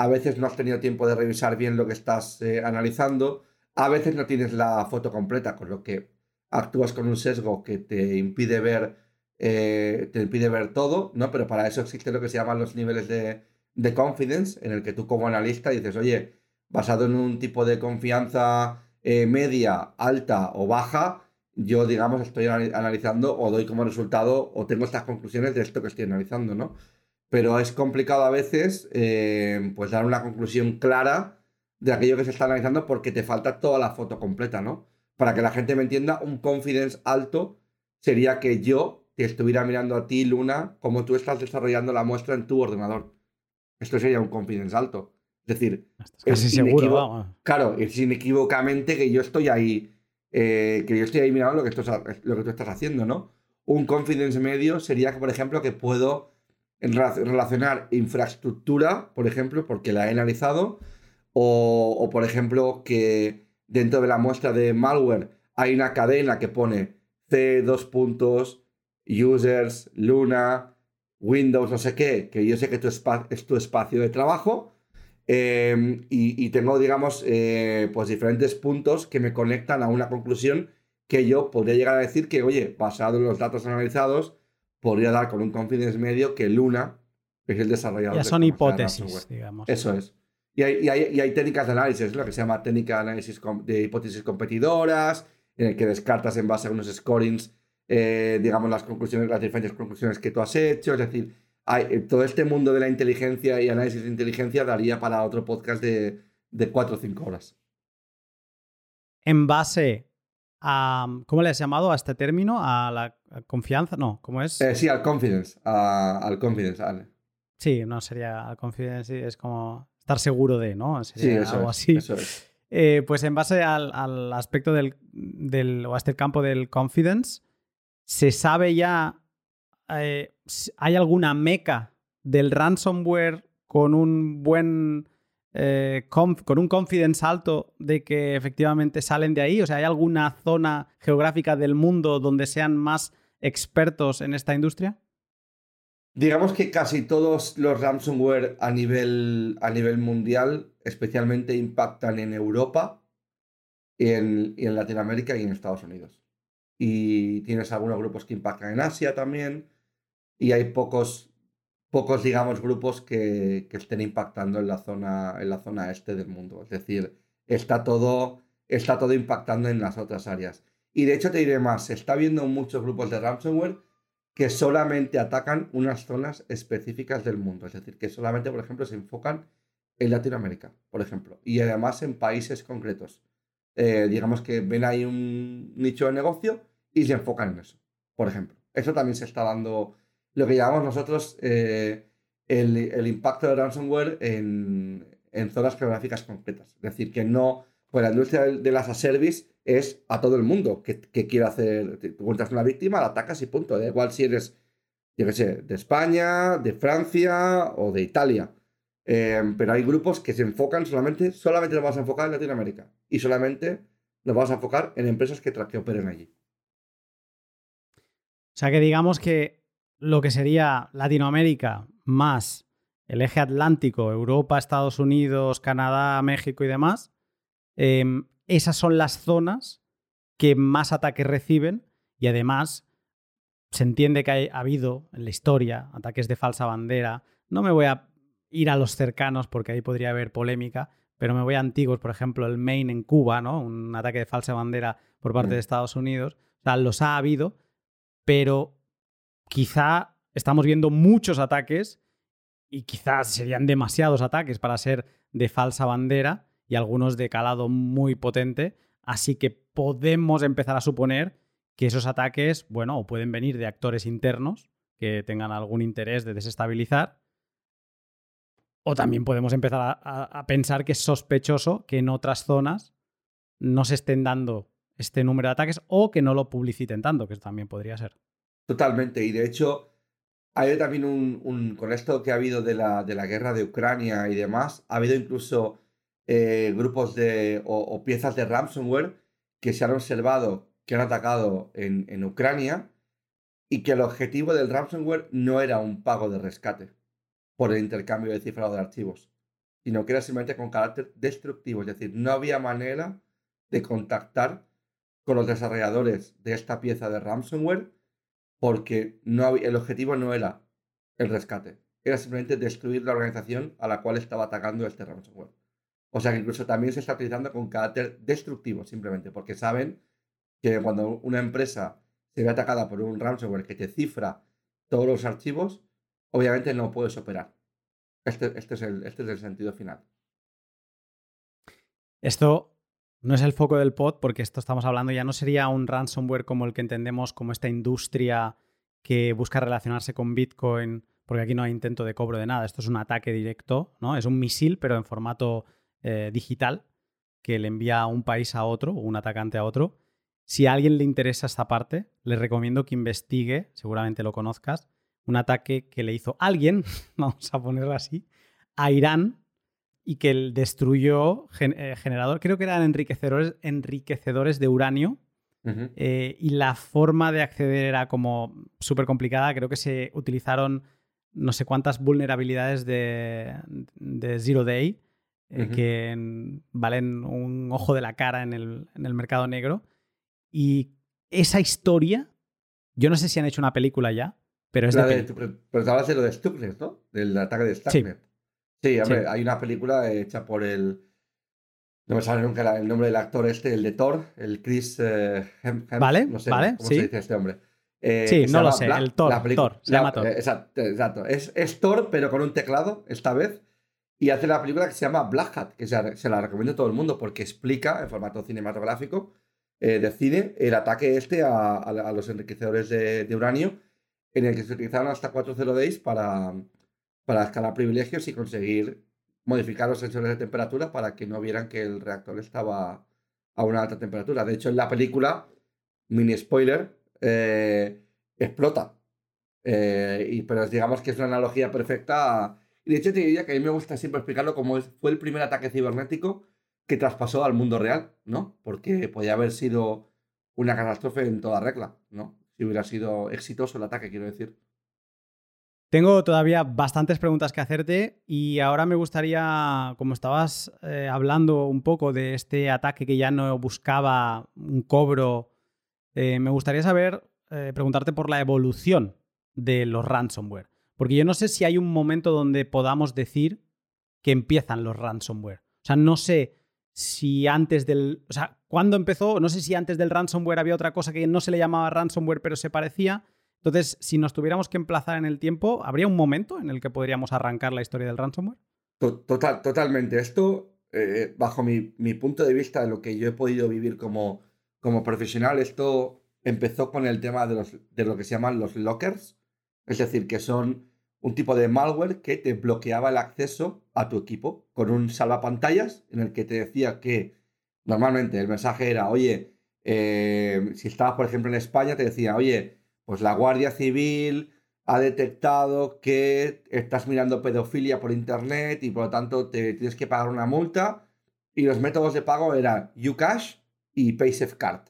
a veces no has tenido tiempo de revisar bien lo que estás analizando, a veces no tienes la foto completa, con lo que actúas con un sesgo que te impide ver, eh, te impide ver todo, ¿no? Pero para eso existe lo que se llaman los niveles de, confidence, en el que tú como analista dices, oye, basado en un tipo de confianza eh, media, alta o baja, yo, digamos, estoy analizando o doy como resultado o tengo estas conclusiones de esto que estoy analizando, ¿no? Pero es complicado a veces, eh, pues, dar una conclusión clara de aquello que se está analizando porque te falta toda la foto completa, ¿no? para que la gente me entienda, un confidence alto sería que yo te estuviera mirando a ti, Luna, como tú estás desarrollando la muestra en tu ordenador. Esto sería un confidence alto. Es decir, casi seguro. Claro, es inequívocamente que yo estoy ahí, eh, que yo estoy ahí mirando lo que, lo que tú estás haciendo, ¿no? Un confidence medio sería, por ejemplo, que puedo relacionar infraestructura, por ejemplo, porque la he analizado, o por ejemplo, que dentro de la muestra de malware hay una cadena que pone C, dos puntos, users, Luna, Windows, no sé qué, que yo sé que es tu espacio de trabajo. Em, y, tengo, digamos, eh, pues diferentes puntos que me conectan a una conclusión que yo podría llegar a decir que, oye, basado en los datos analizados, podría dar con un confidence medio que Luna es el desarrollador. Ya son hipótesis, digamos. Eso es. Y hay, técnicas de análisis, lo que se llama técnica de análisis de hipótesis competidoras, en el que descartas en base a unos scorings, eh, digamos, las conclusiones, las diferentes conclusiones que tú has hecho. Es decir, eh, todo este mundo de la inteligencia y análisis de inteligencia daría para otro podcast de, de 4 o 5 horas. En base a. ¿Cómo le has llamado a este término? ¿A la confianza? No, ¿cómo es? Eh, sí, al confidence. al confidence, Sí, no sería al confidence, es como estar seguro de, ¿no? sí, algo así. Eh, pues en base al, aspecto del, del, o a este campo del confidence, ¿se sabe ya, eh, hay alguna meca del ransomware con un buen, eh, con un confidence alto de que efectivamente salen de ahí? O sea, ¿hay alguna zona geográfica del mundo donde sean más expertos en esta industria? Digamos que casi todos los ransomware a nivel, a nivel mundial especialmente impactan en Europa, en, y en Latinoamérica y en Estados Unidos. Y tienes algunos grupos que impactan en Asia también, y hay pocos, pocos digamos, grupos que, que estén impactando en la, zona, en la zona este del mundo. Es decir, está todo, está todo impactando en las otras áreas. Y de hecho te diré más, se está viendo muchos grupos de ransomware que solamente atacan unas zonas específicas del mundo. Es decir, que solamente, por ejemplo, se enfocan en Latinoamérica, por ejemplo, y además en países concretos. Eh, digamos que ven ahí un nicho de negocio y se enfocan en eso, por ejemplo. Eso también se está dando lo que llamamos nosotros eh, el, impacto de ransomware en, en, zonas geográficas concretas. Es decir, que no, pues la industria de las a service es a todo el mundo que, que quiere hacer. Tú encuentras una víctima, la atacas y punto. Da igual si eres, yo qué sé, de España, de Francia o de Italia. Em, pero hay grupos que se enfocan solamente, solamente nos vamos a enfocar en Latinoamérica. Y solamente nos vamos a enfocar en empresas que, que operen allí. O sea que digamos que lo que sería Latinoamérica más el eje atlántico, Europa, Estados Unidos, Canadá, México y demás, em, esas son las zonas que más ataques reciben y además se entiende que ha habido en la historia ataques de falsa bandera. No me voy a ir a los cercanos porque ahí podría haber polémica, pero me voy a antiguos, por ejemplo, el Maine en Cuba, ¿no? Un ataque de falsa bandera por parte de mm. Estados Unidos. O sea, los ha habido, pero quizá estamos viendo muchos ataques y quizás serían demasiados ataques para ser de falsa bandera y algunos de calado muy potente. Así que podemos empezar a suponer que esos ataques, bueno, o pueden venir de actores internos que tengan algún interés de desestabilizar, o también podemos empezar a, pensar que es sospechoso que en otras zonas no se estén dando este número de ataques o que no lo publiciten tanto, que también podría ser. Totalmente, y de hecho hay también un, con esto que ha habido de la, de la guerra de Ucrania y demás, ha habido incluso eh, grupos de, o, piezas de ransomware que se han observado que han atacado en, Ucrania y que el objetivo del ransomware no era un pago de rescate por el intercambio de cifrado de archivos, sino que era simplemente con carácter destructivo, es decir, no había manera de contactar con los desarrolladores de esta pieza de ransomware porque el objetivo no era el rescate, era simplemente destruir la organización a la cual estaba atacando este ransomware. O sea que incluso también se está utilizando con carácter destructivo, simplemente porque saben que cuando una empresa se ve atacada por un ransomware que te cifra todos los archivos, obviamente no puedes operar. Este, este, es, el, este es el sentido final. Esto no es el foco del pod porque esto estamos hablando ya no sería un ransomware como el que entendemos como esta industria que busca relacionarse con Bitcoin, porque aquí no hay intento de cobro de nada, esto es un ataque directo, ¿no? Es un misil pero en formato eh, digital que le envía a un país a otro o un atacante a otro si a alguien le interesa esta parte, le recomiendo que investigue, seguramente lo conozcas, un ataque que le hizo alguien, *laughs* vamos a ponerlo así, a Irán y que destruyó eh, generador, creo que eran enriquecedores, enriquecedores de uranio. Eh, y la forma de acceder era como súper complicada. Creo que se utilizaron no sé cuántas vulnerabilidades de, Zero Day eh, que valen un ojo de la cara en el, en el mercado negro. Y esa historia, yo no sé si han hecho una película ya, pero es de... pero te hablas de lo de Stuxnet, ¿no? Del ataque de Stuxnet. Sí, hombre, hay una película hecha por el... No me sale nunca el nombre del actor este, el de Thor, el Chris eh, Vale, no sé vale, cómo se dice este hombre. Eh, sí, no lo sé, el Thor, Thor, se llama Thor. Exacto, exacto. Es, es, Thor, pero con un teclado, esta vez. Y hace la película que se llama Black Hat, que se, la recomiendo a todo el mundo porque explica, en formato cinematográfico, eh, decide el ataque este a, los enriquecedores de, uranio, en el que se utilizaron hasta 4 0 days para, para escalar privilegios y conseguir modificar los sensores de temperatura para que no vieran que el reactor estaba a una alta temperatura. De hecho, en la película, mini spoiler, eh, explota. Eh, pero digamos que es una analogía perfecta. Y de hecho, te diría que a mí me gusta siempre explicarlo como fue el primer ataque cibernético que traspasó al mundo real, ¿no? Porque podía haber sido una catástrofe en toda regla, ¿no? Si hubiera sido exitoso el ataque, quiero decir. Tengo todavía bastantes preguntas que hacerte y ahora me gustaría, como estabas eh, hablando un poco de este ataque que ya no buscaba un cobro, eh, me gustaría saber, eh, preguntarte por la evolución de los ransomware. Porque yo no sé si hay un momento donde podamos decir que empiezan los ransomware. O sea, no sé si antes del. O sea, ¿cuándo empezó? No sé si antes del ransomware había otra cosa que no se le llamaba ransomware, pero se parecía. Entonces, si nos tuviéramos que emplazar en el tiempo, ¿habría un momento en el que podríamos arrancar la historia del ransomware? Total, totalmente. Esto, eh, bajo mi, punto de vista de lo que yo he podido vivir como, como profesional, esto empezó con el tema de, los, de lo que se llaman los lockers. Es decir, que son un tipo de malware que te bloqueaba el acceso a tu equipo con un salvapantallas en el que te decía que normalmente el mensaje era, oye, eh, si estabas por ejemplo en España, te decía, oye, pues la Guardia Civil ha detectado que estás mirando pedofilia por internet y por lo tanto te tienes que pagar una multa. Y los métodos de pago eran Ucash y PaySafeCard.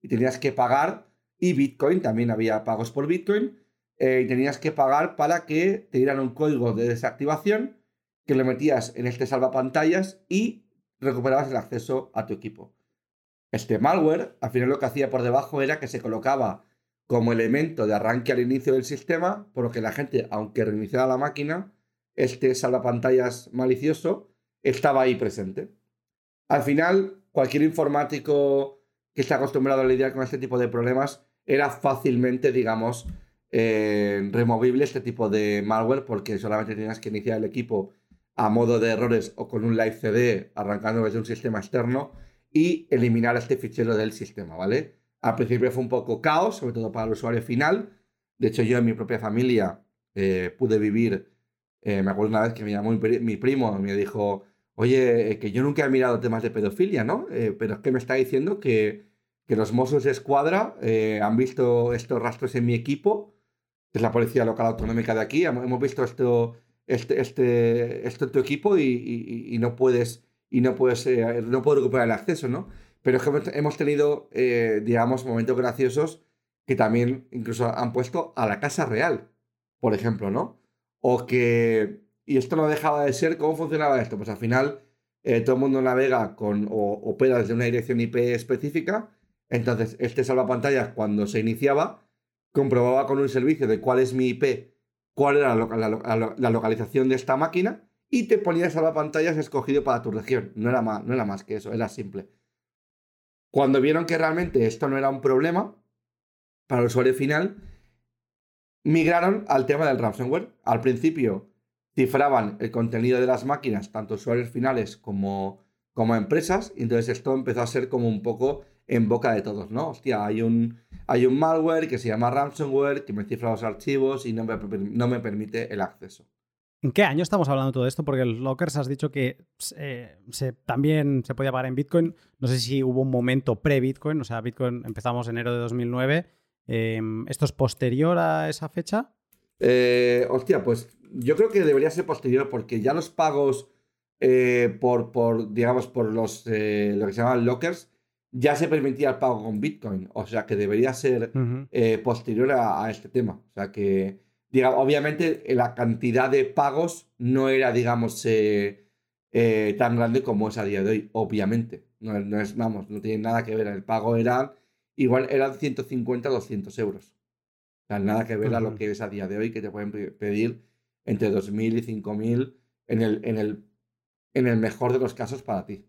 Y tenías que pagar, y Bitcoin, también había pagos por Bitcoin, eh, y tenías que pagar para que te dieran un código de desactivación que lo metías en este salvapantallas y recuperabas el acceso a tu equipo. Este malware, al final lo que hacía por debajo era que se colocaba como elemento de arranque al inicio del sistema, por lo que la gente, aunque reiniciara la máquina, este salvapantallas malicioso estaba ahí presente. Al final, cualquier informático que está acostumbrado a lidiar con este tipo de problemas era fácilmente, digamos, eh, removible este tipo de malware porque solamente tenías que iniciar el equipo a modo de errores o con un live CD arrancando desde un sistema externo y eliminar este fichero del sistema, ¿vale? Al principio fue un poco caos, sobre todo para el usuario final. De hecho, yo en mi propia familia eh, pude vivir, eh, me acuerdo una vez que me llamó mi, primo y me dijo, oye, que yo nunca he mirado temas de pedofilia, ¿no? pero es que me está diciendo que que los Mossos de Escuadra eh, han visto estos rastros en mi equipo, es la Policía Local Autonómica de aquí, hemos visto esto, este, este, esto en tu equipo y, no puedes, y no puedes, eh, no puedo recuperar el acceso, ¿no? Pero es que hemos tenido, eh, digamos, momentos graciosos que también incluso han puesto a la Casa Real, por ejemplo, ¿no? O que, y esto no dejaba de ser, ¿cómo funcionaba esto? Pues al final todo el mundo navega con o opera desde una dirección IP específica entonces, este salvapantallas, cuando se iniciaba, comprobaba con un servicio de cuál es mi IP, cuál era la, localización de esta máquina y te ponía el salvapantallas escogido para tu región. No era, más, no era más que eso, era simple. Cuando vieron que realmente esto no era un problema para el usuario final, migraron al tema del ransomware. Al principio cifraban el contenido de las máquinas, tanto usuarios finales como, como empresas, y entonces esto empezó a ser como un poco en boca de todos, ¿no? Hostia, hay un, hay un malware que se llama ransomware que me cifra los archivos y no me, no me permite el acceso. ¿En qué año estamos hablando de todo esto? Porque el Lockers has dicho que eh, se, también se podía pagar en Bitcoin. No sé si hubo un momento pre-Bitcoin, o sea, Bitcoin empezamos enero de 2009. Em, ¿Esto es posterior a esa fecha? Eh, hostia, pues yo creo que debería ser posterior porque ya los pagos eh, por, por, digamos, por los, lo que se llaman lockers ya se permitía el pago con Bitcoin. O sea que debería ser eh, posterior a, este tema. O sea que, digamos, obviamente la cantidad de pagos no era, digamos, eh, eh, tan grande como es a día de hoy, obviamente. No, es, vamos, no tiene nada que ver. El pago era, igual eran 150 200 euros. O sea, nada que ver a lo que es a día de hoy, que te pueden pedir entre 2.000 y 5.000 en el, en, el, en el mejor de los casos para ti.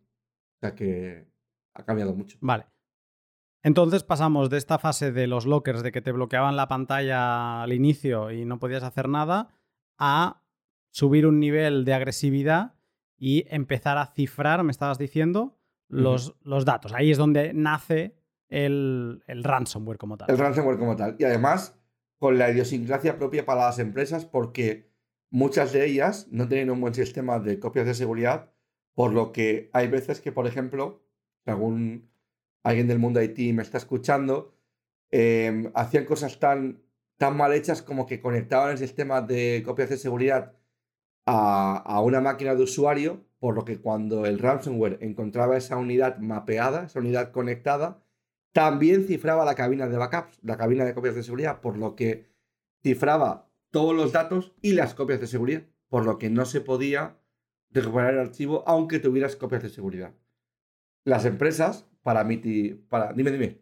O sea que ha cambiado mucho. Vale. Entonces pasamos de esta fase de los lockers, de que te bloqueaban la pantalla al inicio y no podías hacer nada, a subir un nivel de agresividad y empezar a cifrar, me estabas diciendo, los, los datos. Ahí es donde nace el, el, ransomware como tal. El ransomware como tal. Y además, con la idiosincrasia propia para las empresas, porque muchas de ellas no tienen un buen sistema de copias de seguridad, por lo que hay veces que, por ejemplo, algún alguien del mundo IT me está escuchando, em, hacían cosas tan, tan mal hechas como que conectaban el sistema de copias de seguridad a, una máquina de usuario, por lo que cuando el ransomware encontraba esa unidad mapeada, esa unidad conectada, también cifraba la cabina de backups, la cabina de copias de seguridad, por lo que cifraba todos los datos y las copias de seguridad, por lo que no se podía recuperar el archivo aunque tuvieras copias de seguridad las empresas para miti, para dime dime.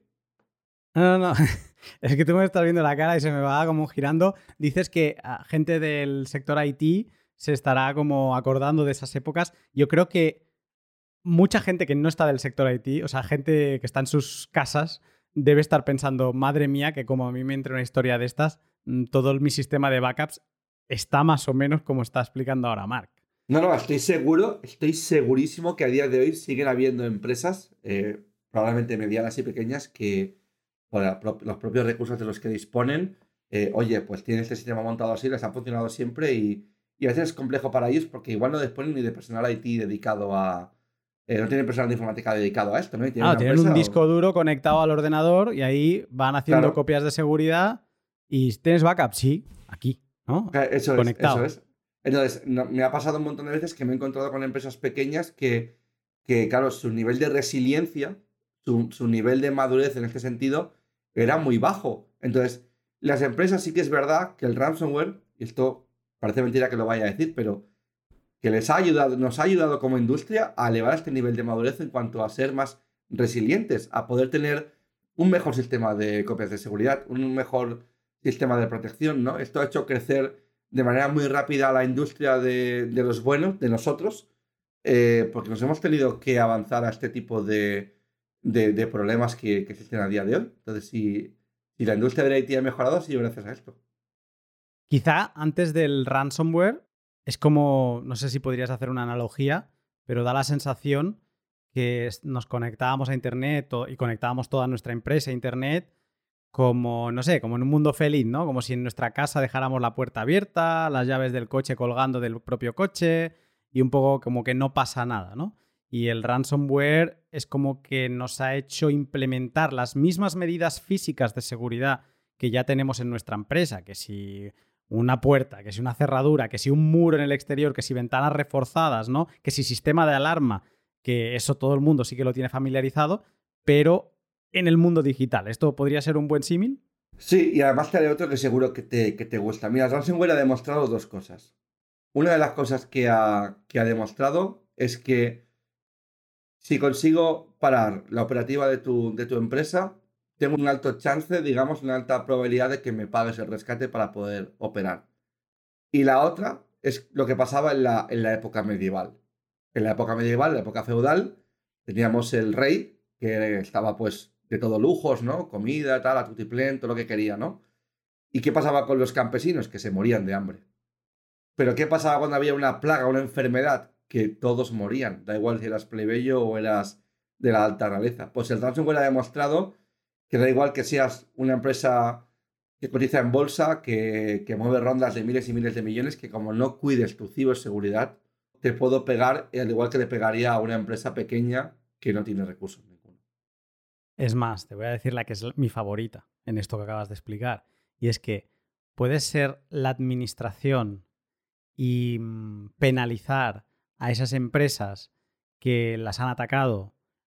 No no no *laughs* es que tú me estás viendo la cara y se me va como girando. Dices que gente del sector IT se estará como acordando de esas épocas. Yo creo que mucha gente que no está del sector IT o sea gente que está en sus casas debe estar pensando madre mía que como a mí me entra una historia de estas mm, todo mi sistema de backups está más o menos como está explicando ahora Mark no, no, estoy seguro, estoy segurísimo que a día de hoy siguen habiendo empresas, eh, probablemente medianas y pequeñas, que por los propios recursos de los que disponen, eh, oye, pues tienen este sistema montado así, les ha funcionado siempre y, a veces es complejo para ellos porque igual no disponen ni de personal IT dedicado a... Eh, no tienen personal de informática dedicado a esto, ¿no? tienen, tienen un disco duro conectado al ordenador y ahí van haciendo copias de seguridad y tienes backup, sí, aquí, ¿no? Eso Conectado. es, eso es. Entonces, me ha pasado un montón de veces que me he encontrado con empresas pequeñas que, que claro, su nivel de resiliencia, su, nivel de madurez en este sentido, era muy bajo. Entonces, las empresas sí que es verdad que el ransomware, y esto parece mentira que lo vaya a decir, pero que les ha ayudado, nos ha ayudado como industria a elevar este nivel de madurez en cuanto a ser más resilientes, a poder tener un mejor sistema de copias de seguridad, un mejor sistema de protección, ¿no? Esto ha hecho crecer de manera muy rápida la industria de, los buenos, de nosotros, eh, porque nos hemos tenido que avanzar a este tipo de, problemas que, existen a día de hoy. Entonces, si, la industria de IT ha mejorado, ha sido gracias a esto. Quizá antes del ransomware es como, no sé si podrías hacer una analogía, pero da la sensación que nos conectábamos a Internet y conectábamos toda nuestra empresa a Internet como, no sé, como en un mundo feliz, ¿no? Como si en nuestra casa dejáramos la puerta abierta, las llaves del coche colgando del propio coche y un poco como que no pasa nada, ¿no? y el ransomware es como que nos ha hecho implementar las mismas medidas físicas de seguridad que ya tenemos en nuestra empresa, que si una puerta, que si una cerradura, que si un muro en el exterior, que si ventanas reforzadas, ¿no? Que si sistema de alarma, que eso todo el mundo sí que lo tiene familiarizado, pero en el mundo digital. ¿Esto podría ser un buen símil? Sí, y además te haré otro que seguro que te, que te gusta. Mira, ransomware ha demostrado dos cosas. Una de las cosas que ha, que ha demostrado es que si consigo parar la operativa de tu, de tu empresa, tengo un alto chance, digamos, una alta probabilidad de que me pagues el rescate para poder operar. Y la otra es lo que pasaba en la, en la época medieval. En la época medieval, en la época feudal, teníamos el rey, que estaba pues de todo lujos, ¿no? Comida, tal, a tutiplén, todo lo que quería, ¿no? ¿Y qué pasaba con los campesinos? Que se morían de hambre. Pero ¿qué pasaba cuando había una plaga, una enfermedad? Que todos morían. Da igual si eras plebeyo o eras de la alta realeza. Pues el ransomware ha demostrado que da igual que seas una empresa que cotiza en bolsa, que, que, mueve rondas de miles y miles de millones, que como no cuides tu ciberseguridad, te puedo pegar al igual que le pegaría a una empresa pequeña que no tiene recursos. Es más, te voy a decir la que es mi favorita en esto que acabas de explicar. Y es que puede ser la administración y mm, penalizar a esas empresas que las han atacado,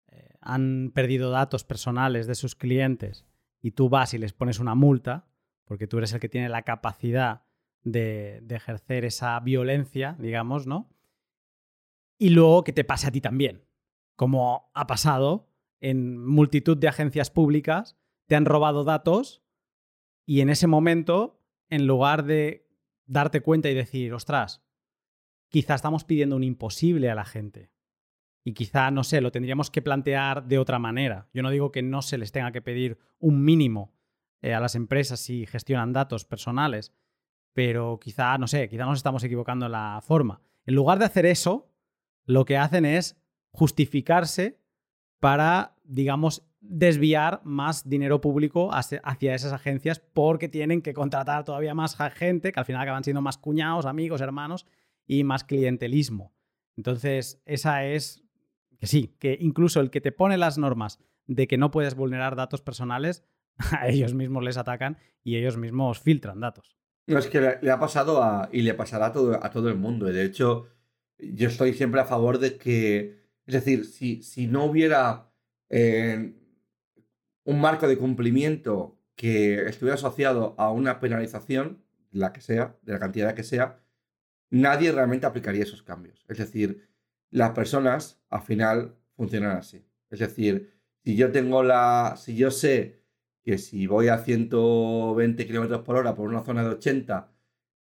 eh, han perdido datos personales de sus clientes y tú vas y les pones una multa, porque tú eres el que tiene la capacidad de, de ejercer esa violencia, digamos, ¿no? Y luego que te pase a ti también, como ha pasado en multitud de agencias públicas, te han robado datos y en ese momento, en lugar de darte cuenta y decir, ostras, quizá estamos pidiendo un imposible a la gente. Y quizá, no sé, lo tendríamos que plantear de otra manera. Yo no digo que no se les tenga que pedir un mínimo eh, a las empresas si gestionan datos personales, pero quizá, no sé, quizá nos estamos equivocando en la forma. En lugar de hacer eso, lo que hacen es justificarse para, digamos, desviar más dinero público hacia esas agencias porque tienen que contratar todavía más gente, que al final acaban siendo más cuñados, amigos, hermanos y más clientelismo. Entonces, esa es que sí, que incluso el que te pone las normas de que no puedes vulnerar datos personales, *laughs* a ellos mismos les atacan y ellos mismos filtran datos. No, es que le, ha pasado a, y le pasará a todo, a todo el mundo. de hecho, yo estoy siempre a favor de que, es decir, si, si no hubiera eh, un marco de cumplimiento que estuviera asociado a una penalización, la que sea, de la cantidad que sea, nadie realmente aplicaría esos cambios. Es decir, las personas al final funcionan así. Es decir, si yo tengo la. Si yo sé que si voy a 120 kilómetros por hora por una zona de 80,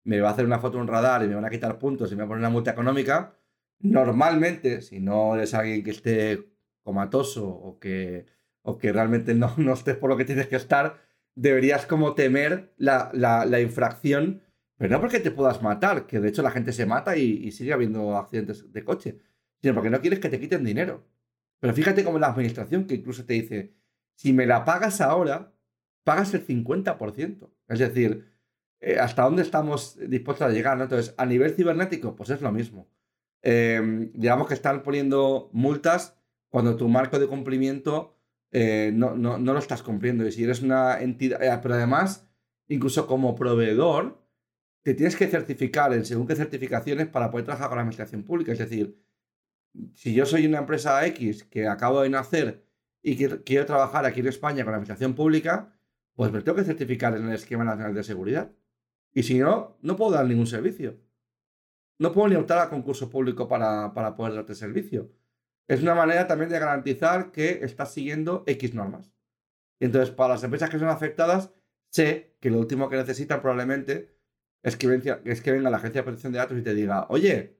me va a hacer una foto en un radar y me van a quitar puntos y me van a poner una multa económica, normalmente, si no eres alguien que esté comatoso o que o que realmente no, *laughs* no estés por lo que tienes que estar, deberías como temer la, la, infracción, pero no porque te puedas matar, que de hecho la gente se mata y, sigue habiendo accidentes de coche, sino porque no quieres que te quiten dinero. Pero fíjate como la administración que incluso te dice, si me la pagas ahora, pagas el 50%. Es decir, eh, ¿hasta dónde estamos dispuestos a llegar? Entonces, a nivel cibernético, pues es lo mismo. Eh, digamos que están poniendo multas cuando tu marco de cumplimiento eh, no, no, no, lo estás cumpliendo. Y si eres una entidad, eh, pero además, incluso como proveedor, te tienes que certificar en según qué certificaciones para poder trabajar con la administración pública. Es decir, si yo soy una empresa X que acabo de nacer y que quiero trabajar aquí en España con la administración pública, pues me tengo que certificar en el esquema nacional de seguridad. Y si no, no puedo dar ningún servicio. No puedo ni optar a concurso público para, para poder darte servicio es una manera también de garantizar que estás siguiendo X normas. Y entonces, para las empresas que son afectadas, sé que lo último que necesitan probablemente es que, venga, es que venga la Agencia de Protección de Datos y te diga, oye,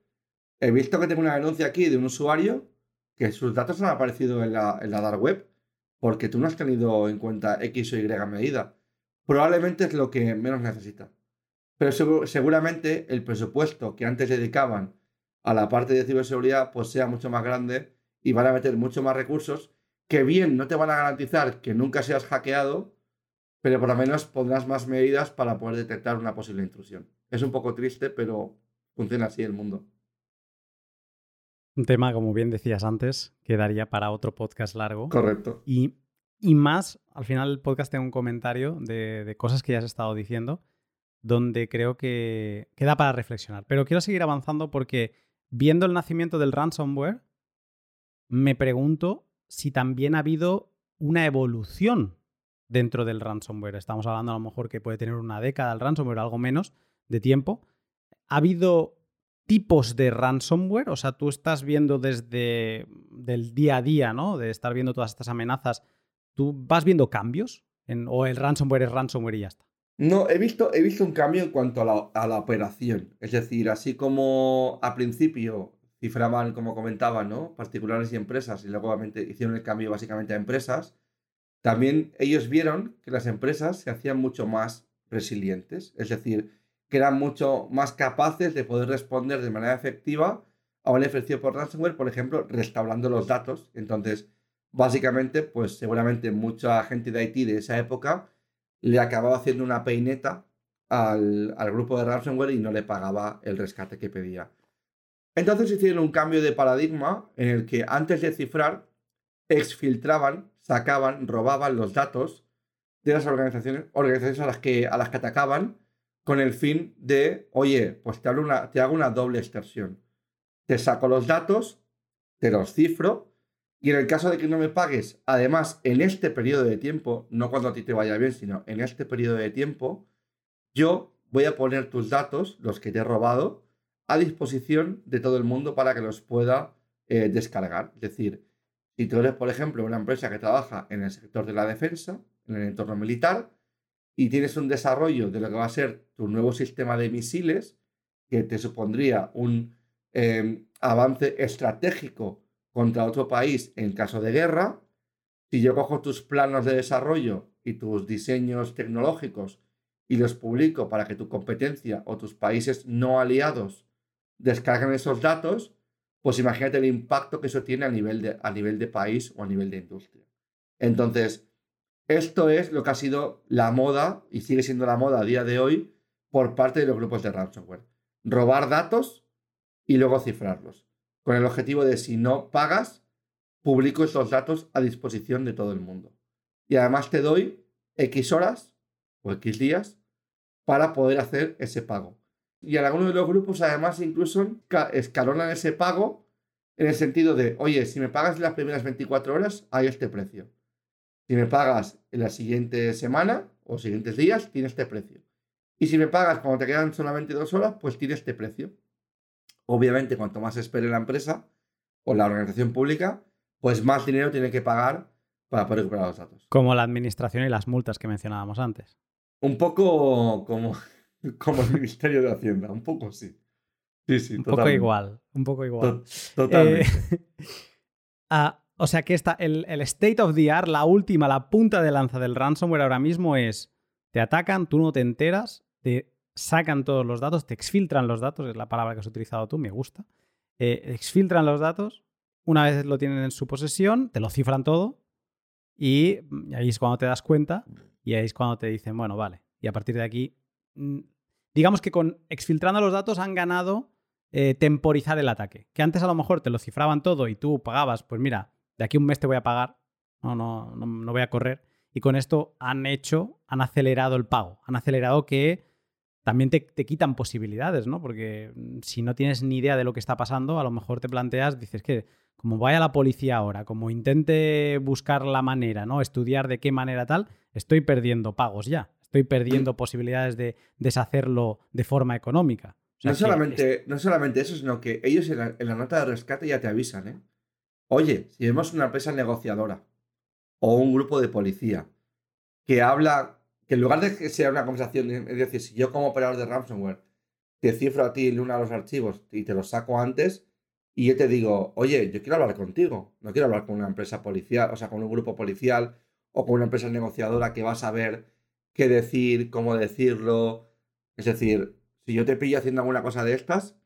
he visto que tengo una denuncia aquí de un usuario que sus datos han aparecido en la, en la dark web porque tú no has tenido en cuenta X o Y medida. Probablemente es lo que menos necesita. Pero seguramente el presupuesto que antes dedicaban a la parte de ciberseguridad pues sea mucho más grande y van a meter mucho más recursos que bien no te van a garantizar que nunca seas hackeado, pero por lo menos pondrás más medidas para poder detectar una posible intrusión. Es un poco triste, pero funciona así el mundo. Un tema, como bien decías antes, quedaría para otro podcast largo. Correcto. Y, y más, al final el podcast tiene un comentario de, de cosas que ya has estado diciendo, donde creo que queda para reflexionar. Pero quiero seguir avanzando porque viendo el nacimiento del ransomware, me pregunto si también ha habido una evolución dentro del ransomware. Estamos hablando a lo mejor que puede tener una década el ransomware, algo menos de tiempo. ¿Ha habido tipos de ransomware? O sea, tú estás viendo desde del día a día, ¿no? De estar viendo todas estas amenazas, ¿tú vas viendo cambios? En, ¿O el ransomware es ransomware y ya está? No, he visto, he visto un cambio en cuanto a la, a la operación. Es decir, así como al principio cifraban, como comentaba, ¿no? Particulares y empresas, y luego obviamente hicieron el cambio básicamente a empresas, también ellos vieron que las empresas se hacían mucho más resilientes. Es decir, que eran mucho más capaces de poder responder de manera efectiva a un ejercicio por ransomware, por ejemplo, restaurando los datos. Entonces, básicamente, pues seguramente mucha gente de IT de esa época le acababa haciendo una peineta al, al grupo de ransomware y no le pagaba el rescate que pedía. Entonces hicieron un cambio de paradigma en el que antes de cifrar, exfiltraban, sacaban, robaban los datos de las organizaciones, organizaciones a, las que, a las que atacaban con el fin de, oye, pues te hago, una, te hago una doble extorsión. Te saco los datos, te los cifro, y en el caso de que no me pagues, además en este periodo de tiempo, no cuando a ti te vaya bien, sino en este periodo de tiempo, yo voy a poner tus datos, los que te he robado, a disposición de todo el mundo para que los pueda eh, descargar. Es decir, si tú eres, por ejemplo, una empresa que trabaja en el sector de la defensa, en el entorno militar, y tienes un desarrollo de lo que va a ser tu nuevo sistema de misiles, que te supondría un em, avance estratégico contra otro país en caso de guerra, si yo cojo tus planos de desarrollo y tus diseños tecnológicos y los publico para que tu competencia o tus países no aliados descarguen esos datos, pues imagínate el impacto que eso tiene a nivel de, a nivel de país o a nivel de industria. Entonces, esto es lo que ha sido la moda y sigue siendo la moda a día de hoy por parte de los grupos de ransomware. Robar datos y luego cifrarlos. Con el objetivo de si no pagas, publico estos datos a disposición de todo el mundo. Y además te doy X horas o X días para poder hacer ese pago. Y en algunos de los grupos además incluso escalonan ese pago en el sentido de, oye, si me pagas las primeras 24 horas, hay este precio. Si me pagas en la siguiente semana o siguientes días, tiene este precio. Y si me pagas cuando te quedan solamente dos horas, pues tiene este precio. Obviamente, cuanto más espere la empresa o la organización pública, pues más dinero tiene que pagar para poder recuperar los datos. Como la administración y las multas que mencionábamos antes. Un poco como, *laughs* como el Ministerio de Hacienda, un poco sí. Sí, sí, un poco igual, un poco igual. totalmente. Eh, *laughs* ah, o sea que está el, state of the art, la última, la punta de lanza del ransomware ahora mismo es, te atacan, tú no te enteras, te sacan todos los datos, te exfiltran los datos, es la palabra que has utilizado tú, me gusta. Eh, exfiltran los datos, una vez lo tienen en su posesión, te lo cifran todo y, ahí es cuando te das cuenta y ahí es cuando te dicen, bueno, vale, y a partir de aquí, mm, digamos que con exfiltrando los datos han ganado eh, temporizar el ataque, que antes a lo mejor te lo cifraban todo y tú pagabas, pues mira, de aquí un mes te voy a pagar, no, no, no, voy a correr. Y con esto han hecho, han acelerado el pago, han acelerado que también te, quitan posibilidades, ¿no? Porque mm, si no tienes ni idea de lo que está pasando, a lo mejor te planteas, dices que como vaya la policía ahora, como intente buscar la manera, ¿no? Estudiar de qué manera tal, estoy perdiendo pagos ya, estoy perdiendo *clears throat* posibilidades de deshacerlo de forma económica. no, solamente, no solamente eso, sino que ellos en la, en la, nota de rescate ya te avisan, ¿eh? Oye, si vemos una empresa negociadora o un grupo de policía que habla, que en lugar de que sea una conversación, es decir, si yo como operador de ransomware te cifro a ti uno de los archivos y te los saco antes, y yo te digo, oye, yo quiero hablar contigo, no quiero hablar con una empresa policial, o sea, con un grupo policial o con una empresa negociadora que va a saber qué decir, cómo decirlo. Es decir, si yo te pillo haciendo alguna cosa de estas,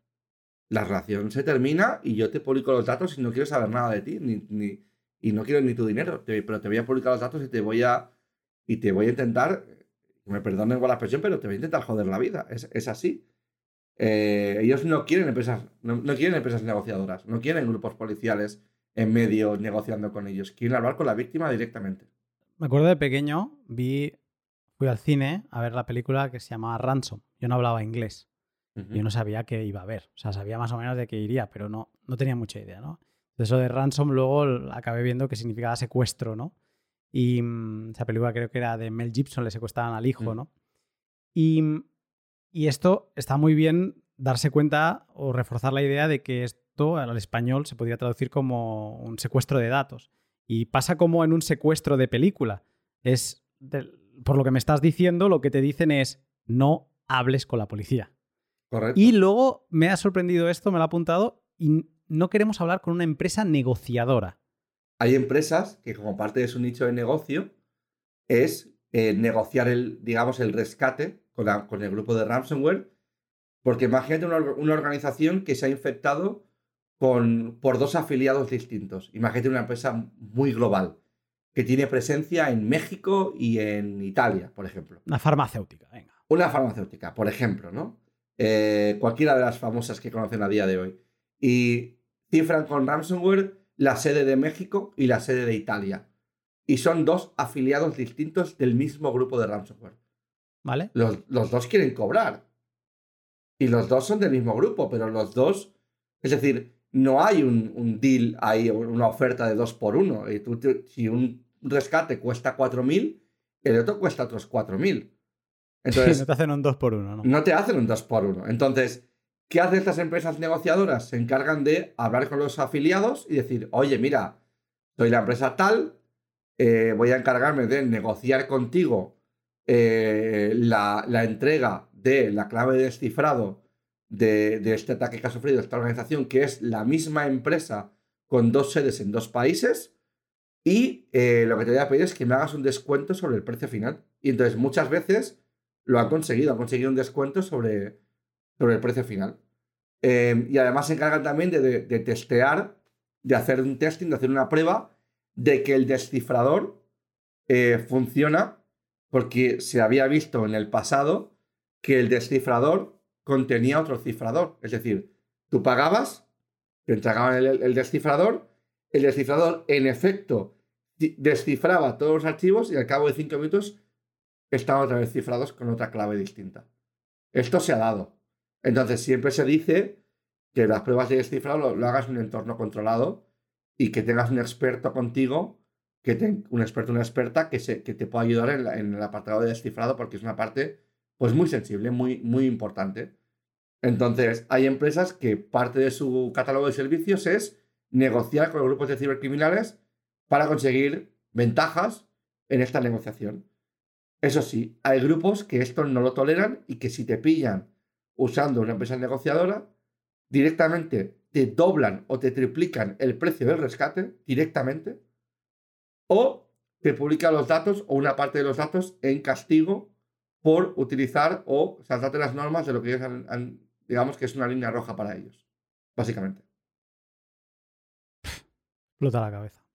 la relación se termina y yo te publico los datos y no quiero saber nada de ti, ni, y no quiero ni tu dinero, pero te voy a publicar los datos y te voy a, y te voy a intentar, me perdonen por la expresión, pero te voy a intentar joder la vida, es, así. Eh, ellos no quieren empresas, no, quieren empresas negociadoras, no quieren grupos policiales en medio negociando con ellos, quieren hablar con la víctima directamente. Me acuerdo de pequeño, vi, fui al cine a ver la película que se llamaba Ransom. Yo no hablaba inglés. Yo no sabía qué iba a ver. O sea, sabía más o menos de qué iría, pero no, no tenía mucha idea, ¿no? Eso de ransom luego acabé viendo que significaba secuestro, ¿no? Y mm, esa película creo que era de Mel Gibson, le secuestraban al hijo, mm. ¿no? Y, y, esto está muy bien darse cuenta o reforzar la idea de que esto al español se podría traducir como un secuestro de datos. Y pasa como en un secuestro de película. Es, por lo que me estás diciendo, lo que te dicen es no hables con la policía. Correcto. Y luego me ha sorprendido esto, me lo ha apuntado, y no queremos hablar con una empresa negociadora. Hay empresas que como parte de su nicho de negocio es eh, negociar el, digamos, el rescate con, con, el grupo de ransomware. Porque imagínate una, organización que se ha infectado con, por dos afiliados distintos. Imagínate una empresa muy global que tiene presencia en México y en Italia, por ejemplo. Una farmacéutica, venga. Una farmacéutica, por ejemplo, ¿no? Eh, cualquiera de las famosas que conocen a día de hoy. Y cifran con ransomware la sede de México y la sede de Italia. Y son dos afiliados distintos del mismo grupo de ransomware. ¿Vale? Los, dos quieren cobrar. Y los dos son del mismo grupo, pero los dos. Es decir, no hay un, deal ahí, una oferta de dos por uno. Y tú, si un rescate cuesta 4.000, el otro cuesta otros 4.000. Entonces, no te hacen un 2 por 1 ¿no? No te hacen un 2 por 1 Entonces, ¿Qué hacen estas empresas negociadoras? Se encargan de hablar con los afiliados y decir, oye, mira, soy la empresa tal, eh, voy a encargarme de negociar contigo eh, la, entrega de la clave de descifrado de, este ataque que ha sufrido esta organización, que es la misma empresa con dos sedes en dos países. Y eh, lo que te voy a pedir es que me hagas un descuento sobre el precio final. Y entonces muchas veces lo han conseguido, han conseguido un descuento sobre, sobre el precio final. Em, y además se encargan también de, testear, de hacer un testing, de hacer una prueba de que el descifrador eh, funciona, porque se había visto en el pasado que el descifrador contenía otro cifrador. Es decir, tú pagabas, te entregaban el, descifrador, el descifrador en efecto descifraba todos los archivos y al cabo de cinco minutos estaban otra vez cifrados con otra clave distinta. Esto se ha dado. Entonces siempre se dice que las pruebas de descifrado lo, hagas en un entorno controlado y que tengas un experto contigo, que un experto una experta que, se, que te pueda ayudar en, el apartado de descifrado porque es una parte pues muy sensible, muy, muy importante. Entonces, hay empresas que parte de su catálogo de servicios es negociar con los grupos de cibercriminales para conseguir ventajas en esta negociación. Eso sí, hay grupos que esto no lo toleran y que si te pillan usando una empresa negociadora, directamente te doblan o te triplican el precio del rescate directamente, o te publican los datos o una parte de los datos en castigo por utilizar o saltarte las normas de lo que ellos han, digamos que es una línea roja para ellos, básicamente. Explota la cabeza.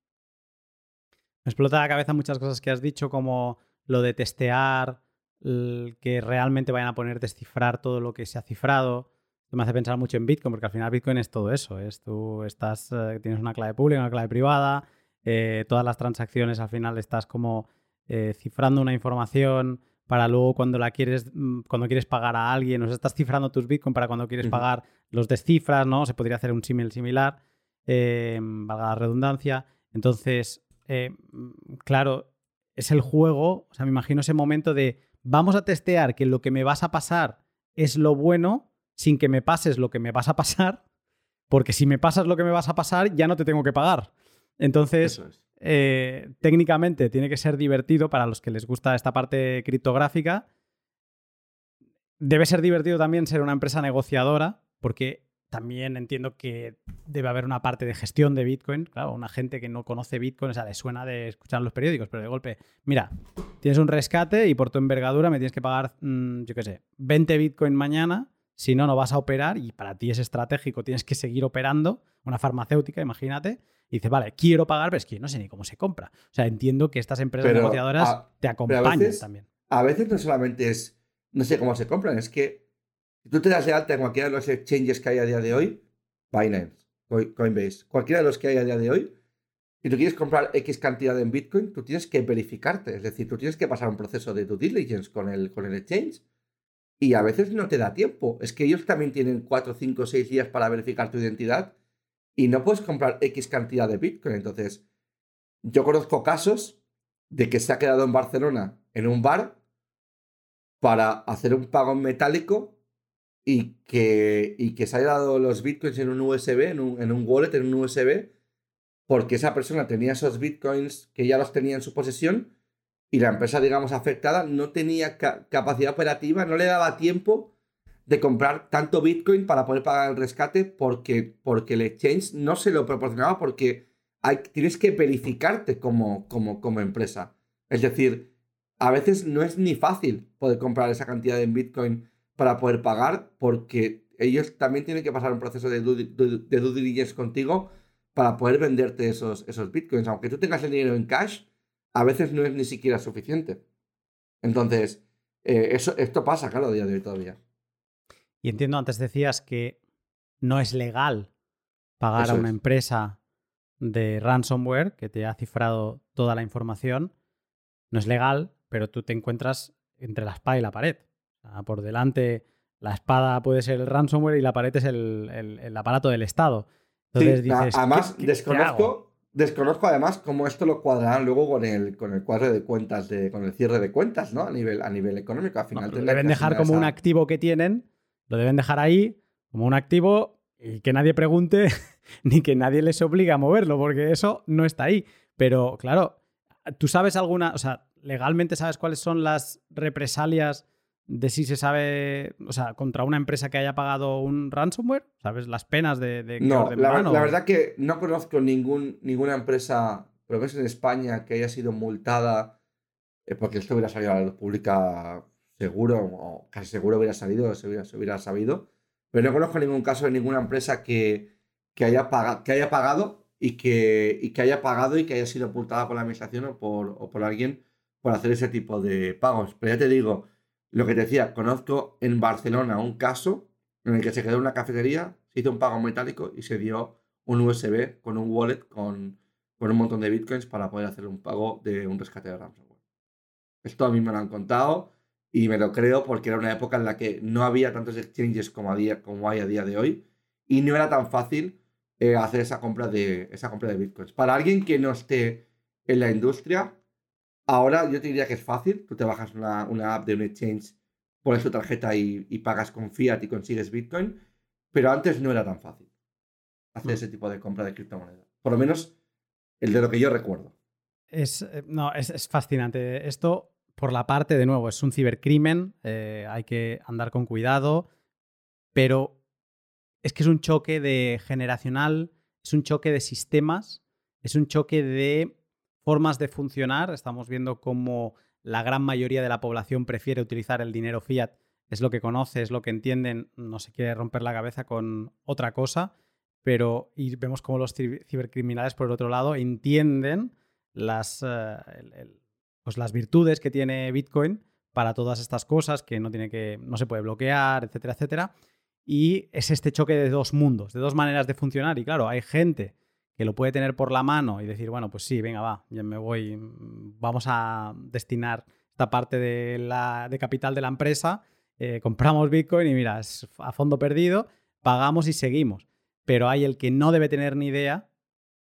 Explota la cabeza muchas cosas que has dicho, como lo de testear, que realmente vayan a poner descifrar todo lo que se ha cifrado. me hace pensar mucho en Bitcoin, porque al final Bitcoin es todo eso. Es tú estás, eh, tienes una clave pública, una clave privada, eh, todas las transacciones al final estás como eh, cifrando una información para luego cuando la quieres, mm, cuando quieres pagar a alguien, o sea, estás cifrando tus Bitcoin para cuando quieres pagar, los descifras, ¿no? Se podría hacer un símil similar, valga la redundancia. Entonces, mm, claro, es el juego, o sea, me imagino ese momento de vamos a testear que lo que me vas a pasar es lo bueno sin que me pases lo que me vas a pasar, porque si me pasas lo que me vas a pasar ya no te tengo que pagar. Entonces, eh, técnicamente tiene que ser divertido para los que les gusta esta parte criptográfica. Debe ser divertido también ser una empresa negociadora, porque también entiendo que debe haber una parte de gestión de Bitcoin. Claro, una gente que no conoce Bitcoin, o sea, le suena de escuchar los periódicos, pero de golpe, mira, tienes un rescate y por tu envergadura me tienes que pagar, mm, yo qué sé, 20 Bitcoin mañana, si no, no vas a operar y para ti es estratégico, tienes que seguir operando, una farmacéutica, imagínate, y dices, vale, quiero pagar, pero es que no sé ni cómo se compra. O sea, entiendo que estas empresas negociadoras te acompañan también. A veces no solamente es, no sé cómo se compran, es que Si tú te das de alta en cualquiera de los exchanges que hay a día de hoy, Binance, Coinbase, cualquiera de los que hay a día de hoy, si tú quieres comprar X cantidad en Bitcoin, tú tienes que verificarte. Es decir, tú tienes que pasar un proceso de due diligence con el, con el exchange y a veces no te da tiempo. Es que ellos también tienen 4, 5, 6 días para verificar tu identidad y no puedes comprar X cantidad de Bitcoin. Entonces, yo conozco casos de que se ha quedado en Barcelona en un bar para hacer un pago metálico y que, y que se haya dado los bitcoins en un USB, en un, en un wallet, en un USB, porque esa persona tenía esos bitcoins que ya los tenía en su posesión y la empresa, digamos, afectada no tenía capacidad operativa, no le daba tiempo de comprar tanto bitcoin para poder pagar el rescate porque, porque el exchange no se lo proporcionaba porque hay, tienes que verificarte como, como, como empresa. Es decir, a veces no es ni fácil poder comprar esa cantidad de bitcoin para poder pagar porque ellos también tienen que pasar un proceso de due, de due diligence contigo para poder venderte esos, esos bitcoins. Aunque tú tengas el dinero en cash, a veces no es ni siquiera suficiente. Entonces, eh, eso, esto pasa, claro, a día de hoy todavía. Y entiendo, antes decías que no es legal pagar a una empresa de ransomware que te ha cifrado toda la información. No es legal, pero tú te encuentras entre la espada y la pared. Por delante, la espada puede ser el ransomware y la pared es el aparato del Estado. Entonces dices, además, desconozco, desconozco además cómo esto lo cuadrarán luego con el, con el cuadro de cuentas, de, con el cierre de cuentas, ¿no? A nivel, a nivel económico. Al final lo deben dejar como un activo que tienen, lo deben dejar ahí como un activo y que nadie pregunte *laughs* ni que nadie les obligue a moverlo, porque eso no está ahí. Pero claro, tú sabes alguna, o sea, legalmente sabes cuáles son las represalias de si se sabe, o sea, contra una empresa que haya pagado un ransomware? ¿Sabes las penas de, No, la, la, verdad que no conozco ningún, ninguna empresa, pero que es en España, que haya sido multada eh, porque esto hubiera salido a la luz pública seguro, o casi seguro hubiera salido, se hubiera, se hubiera sabido. Pero no conozco ningún caso de ninguna empresa que, que, haya, que haya pagado y que, y que haya pagado y que haya sido multada por la administración o por, o por alguien por hacer ese tipo de pagos. Pero ya te digo, lo que te decía, conozco en Barcelona un caso en el que se quedó una cafetería, se hizo un pago metálico y se dio un USB con un wallet con, con un montón de bitcoins para poder hacer un pago de un rescate de ransomware. Esto a mí me lo han contado y me lo creo porque era una época en la que no había tantos exchanges como, como hay a día de hoy y no era tan fácil eh, hacer esa compra, de, esa compra de bitcoins. Para alguien que no esté en la industria, Ahora yo te diría que es fácil. Tú te bajas una, app de un exchange, pones tu tarjeta y, pagas con fiat y consigues Bitcoin. Pero antes no era tan fácil hacer mm. ese tipo de compra de criptomonedas. Por lo menos el de lo que yo recuerdo. Es, eh, no, es, fascinante. Esto, por la parte, de nuevo, es un cibercrimen. Eh, hay que andar con cuidado. Pero es que es un choque de generacional, es un choque de sistemas, es un choque de formas de funcionar. Estamos viendo cómo la gran mayoría de la población prefiere utilizar el dinero fiat. Es lo que conoce, es lo que entienden, no se quiere romper la cabeza con otra cosa, pero y vemos cómo los cibercriminales, por el otro lado, entienden las, eh, pues las virtudes que tiene Bitcoin para todas estas cosas, que no, tiene que no se puede bloquear, etcétera, etcétera. Y es este choque de dos mundos, de dos maneras de funcionar. Y claro, hay gente que lo puede tener por la mano y decir, bueno, pues sí, venga, va, ya me voy, vamos a destinar esta parte de, la, de capital de la empresa, eh, compramos Bitcoin y mira, es a fondo perdido, pagamos y seguimos. Pero hay el que no debe tener ni idea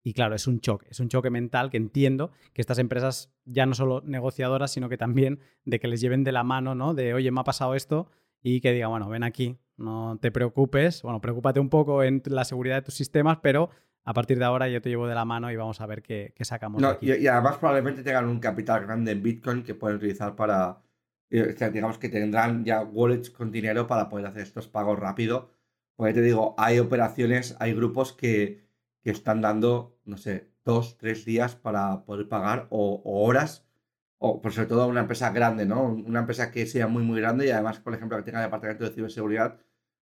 y claro, es un choque, es un choque mental que entiendo que estas empresas ya no solo negociadoras, sino que también de que les lleven de la mano, ¿no? De, oye, me ha pasado esto y que diga, bueno, ven aquí, no te preocupes, bueno, preocúpate un poco en la seguridad de tus sistemas, pero a partir de ahora yo te llevo de la mano y vamos a ver qué, sacamos. Y, además probablemente tengan un capital grande en Bitcoin que pueden utilizar para, digamos que tendrán ya wallets con dinero para poder hacer estos pagos rápido. Porque te digo, hay operaciones, hay grupos que, que están dando, no sé, dos, tres días para poder pagar o, horas, o por sobre todo una empresa grande, ¿no? Una empresa que sea muy, muy grande y además, por ejemplo, que tenga departamento de ciberseguridad,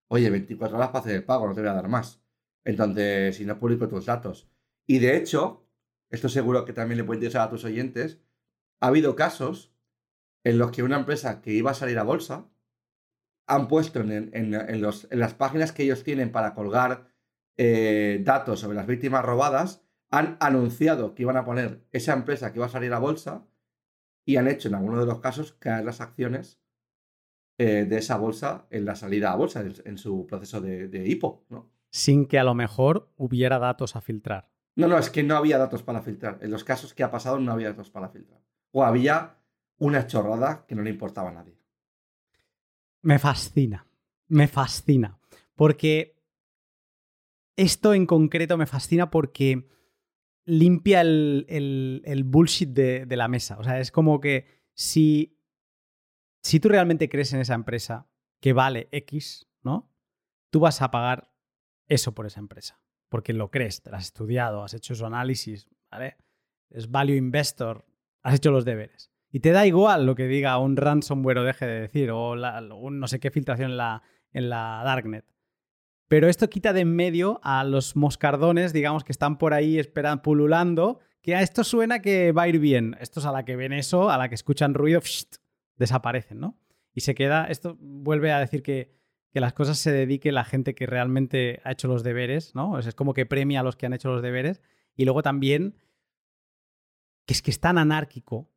oye, 24 horas para hacer el pago, no te voy a dar más. Entonces, si no publico tus datos. Y de hecho, esto seguro que también le puede interesar a tus oyentes, ha habido casos en los que una empresa que iba a salir a bolsa han puesto en, las páginas que ellos tienen para colgar eh, datos sobre las víctimas robadas, han anunciado que iban a poner esa empresa que iba a salir a bolsa y han hecho en algunos de los casos caer las acciones eh, de esa bolsa en la salida a bolsa, en, su proceso de, de IPO, ¿no? Sin que a lo mejor hubiera datos a filtrar. No, no, es que no había datos para filtrar. En los casos que ha pasado no había datos para filtrar. O había una chorrada que no le importaba a nadie. Me fascina, me fascina. Porque esto en concreto me fascina porque limpia el, bullshit de, de, la mesa. O sea, es como que si, si tú realmente crees en esa empresa que vale X, ¿no? Tú vas a pagar eso por esa empresa porque lo crees, te lo has estudiado, has hecho su análisis, ¿vale? Es value investor, has hecho los deberes. Y te da igual lo que diga un ransomware o deje de decir, o no sé qué filtración en la, en la Darknet. Pero esto quita de en medio a los moscardones, digamos, que están por ahí esperando, pululando, que a esto suena que va a ir bien. Estos a la que ven eso, a la que escuchan ruido, desaparecen, ¿no? Y se queda, esto vuelve a decir que que las cosas se dedique la gente que realmente ha hecho los deberes, ¿no? Es como que premia a los que han hecho los deberes. Y luego también que es que es tan anárquico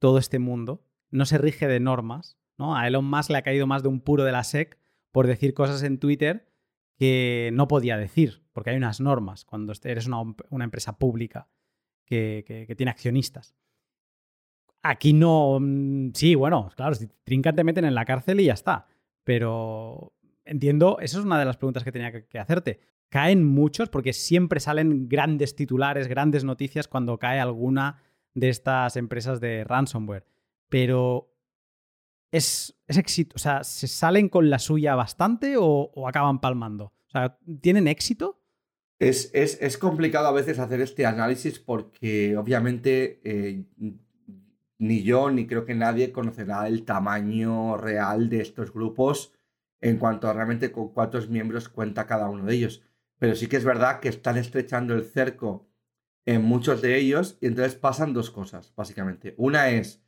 todo este mundo, no se rige de normas, ¿no? A Elon Musk le ha caído más de un puro de la SEC por decir cosas en Twitter que no podía decir, porque hay unas normas cuando eres una, empresa pública que, tiene accionistas. Aquí no, mm, sí, bueno, claro, si trincan te meten en la cárcel y ya está. Pero entiendo, esa es una de las preguntas que tenía que, hacerte. Caen muchos porque siempre salen grandes titulares, grandes noticias cuando cae alguna de estas empresas de ransomware. Pero es, éxito, o sea, ¿se salen con la suya bastante o, acaban palmando? O sea, ¿tienen éxito? Es, es, complicado a veces hacer este análisis porque obviamente eh, ni yo ni creo que nadie conocerá el tamaño real de estos grupos en cuanto a realmente con cuántos miembros cuenta cada uno de ellos. Pero sí que es verdad que están estrechando el cerco en muchos de ellos y entonces pasan dos cosas, básicamente. Una es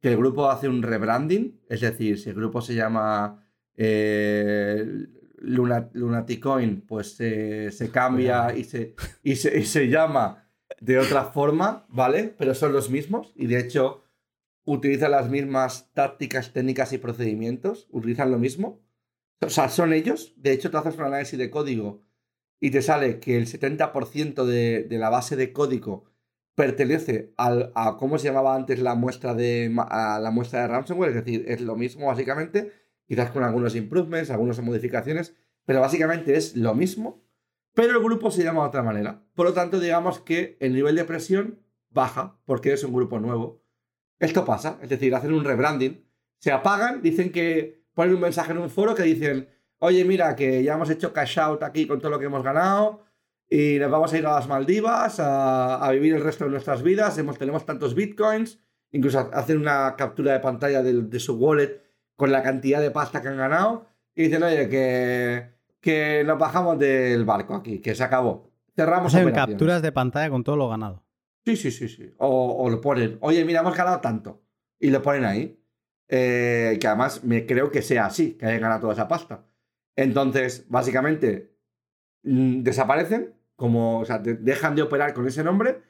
que el grupo hace un rebranding, es decir, si el grupo se llama eh, Lunaticoin, pues se cambia y se, y se llama de otra forma, ¿vale? Pero son los mismos y de hecho utilizan las mismas tácticas, técnicas y procedimientos, utilizan lo mismo. O sea, son ellos. De hecho, tú haces un análisis de código y te sale que el 70% de, la base de código pertenece a cómo se llamaba antes la muestra de la muestra de ransomware, es decir, es lo mismo básicamente, quizás con algunos improvements, algunas modificaciones, pero básicamente es lo mismo pero el grupo se llama de otra manera. Por lo tanto, digamos que el nivel de presión baja porque es un grupo nuevo. Esto pasa, es decir, hacen un rebranding, se apagan, dicen que ponen un mensaje en un foro que dicen, oye, mira, que ya hemos hecho cash out aquí con todo lo que hemos ganado y nos vamos a ir a las Maldivas a, vivir el resto de nuestras vidas, tenemos tantos bitcoins, incluso hacen una captura de pantalla de, de su wallet con la cantidad de pasta que han ganado y dicen, oye, que que nos bajamos del barco aquí, que se acabó. Cerramos Hacen capturas de pantalla con todo lo ganado. Sí, sí, sí, sí. O, lo ponen, oye, mira, hemos ganado tanto. Y lo ponen ahí. Eh, que además me creo que sea así, que hayan ganado toda esa pasta. Entonces, básicamente, mm, desaparecen, como, o sea, dejan de operar con ese nombre.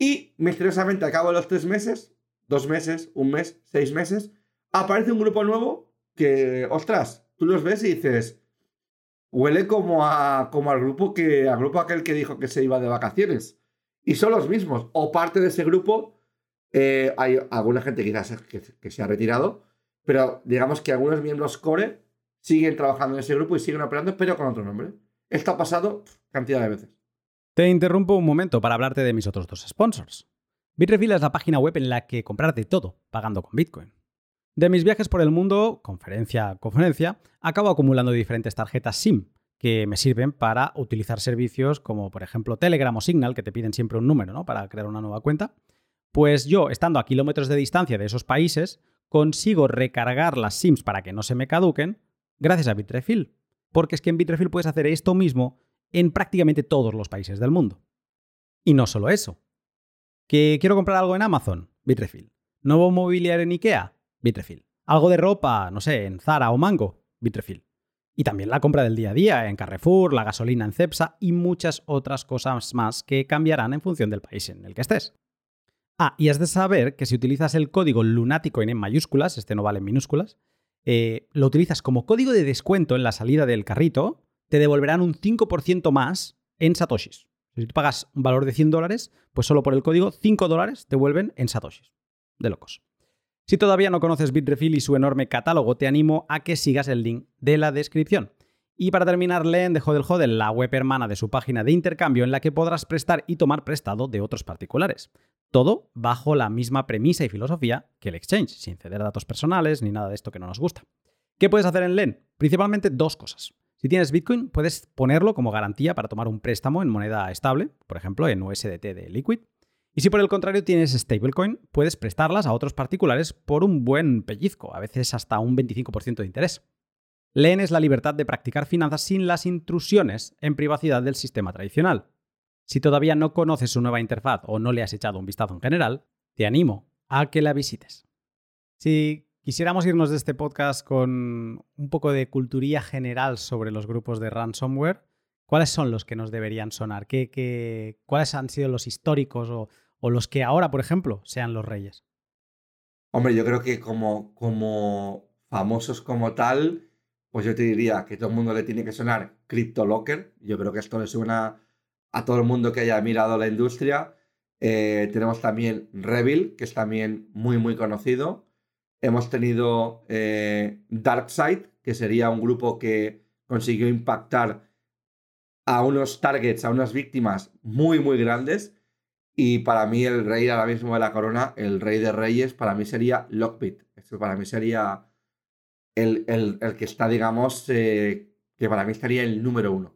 Y misteriosamente, al cabo de los tres meses, dos meses, un mes, seis meses, aparece un grupo nuevo que, ostras, tú los ves y dices, huele como, a, como al grupo que al grupo aquel que dijo que se iba de vacaciones. Y son los mismos. O parte de ese grupo, eh, hay alguna gente quizás que, se ha retirado, pero digamos que algunos miembros core siguen trabajando en ese grupo y siguen operando, pero con otro nombre. Esto ha pasado cantidad de veces. Te interrumpo un momento para hablarte de mis otros dos sponsors. Bitrefill es la página web en la que comprar de todo, pagando con Bitcoin. De mis viajes por el mundo, conferencia a conferencia, acabo acumulando diferentes tarjetas SIM que me sirven para utilizar servicios como por ejemplo Telegram o Signal, que te piden siempre un número ¿no? para crear una nueva cuenta. Pues yo, estando a kilómetros de distancia de esos países, consigo recargar las SIMs para que no se me caduquen gracias a Bitrefill. Porque es que en Bitrefill puedes hacer esto mismo en prácticamente todos los países del mundo. Y no solo eso. ¿Que quiero comprar algo en Amazon? Bitrefill. ¿Nuevo mobiliario en IKEA? Bitrefill. Algo de ropa, no sé, en Zara o Mango, Bitrefill. Y también la compra del día a día en Carrefour, la gasolina en Cepsa y muchas otras cosas más que cambiarán en función del país en el que estés. Ah, y has de saber que si utilizas el código lunático en mayúsculas, este no vale en minúsculas, eh, lo utilizas como código de descuento en la salida del carrito, te devolverán un 5% más en satoshis. Si tú pagas un valor de 100 dólares, pues solo por el código 5 dólares te vuelven en satoshis. De locos. Si todavía no conoces Bitrefill y su enorme catálogo, te animo a que sigas el link de la descripción. Y para terminar, leen de Hodel Hodel, la web hermana de su página de intercambio en la que podrás prestar y tomar prestado de otros particulares. Todo bajo la misma premisa y filosofía que el exchange, sin ceder datos personales ni nada de esto que no nos gusta. ¿Qué puedes hacer en LEN? Principalmente dos cosas. Si tienes Bitcoin, puedes ponerlo como garantía para tomar un préstamo en moneda estable, por ejemplo en USDT de Liquid. Y si por el contrario tienes stablecoin, puedes prestarlas a otros particulares por un buen pellizco, a veces hasta un 25% de interés. Leen es la libertad de practicar finanzas sin las intrusiones en privacidad del sistema tradicional. Si todavía no conoces su nueva interfaz o no le has echado un vistazo en general, te animo a que la visites. Si quisiéramos irnos de este podcast con un poco de culturía general sobre los grupos de ransomware, ¿cuáles son los que nos deberían sonar? ¿Qué, cuáles han sido los históricos o, o los que ahora, por ejemplo, sean los reyes? Hombre, yo creo que como, como famosos como tal, pues yo te diría que todo el mundo le tiene que sonar CryptoLocker. Yo creo que esto le suena a todo el mundo que haya mirado la industria. Eh, tenemos también Revil, que es también muy, muy conocido. Hemos tenido eh, DarkSide, que sería un grupo que consiguió impactar a unos targets, a unas víctimas muy, muy grandes. Y para mí el rey ahora mismo de la corona, el rey de reyes, para mí sería Lockbit. Esto para mí sería el, que está, digamos, eh, que para mí estaría el número uno.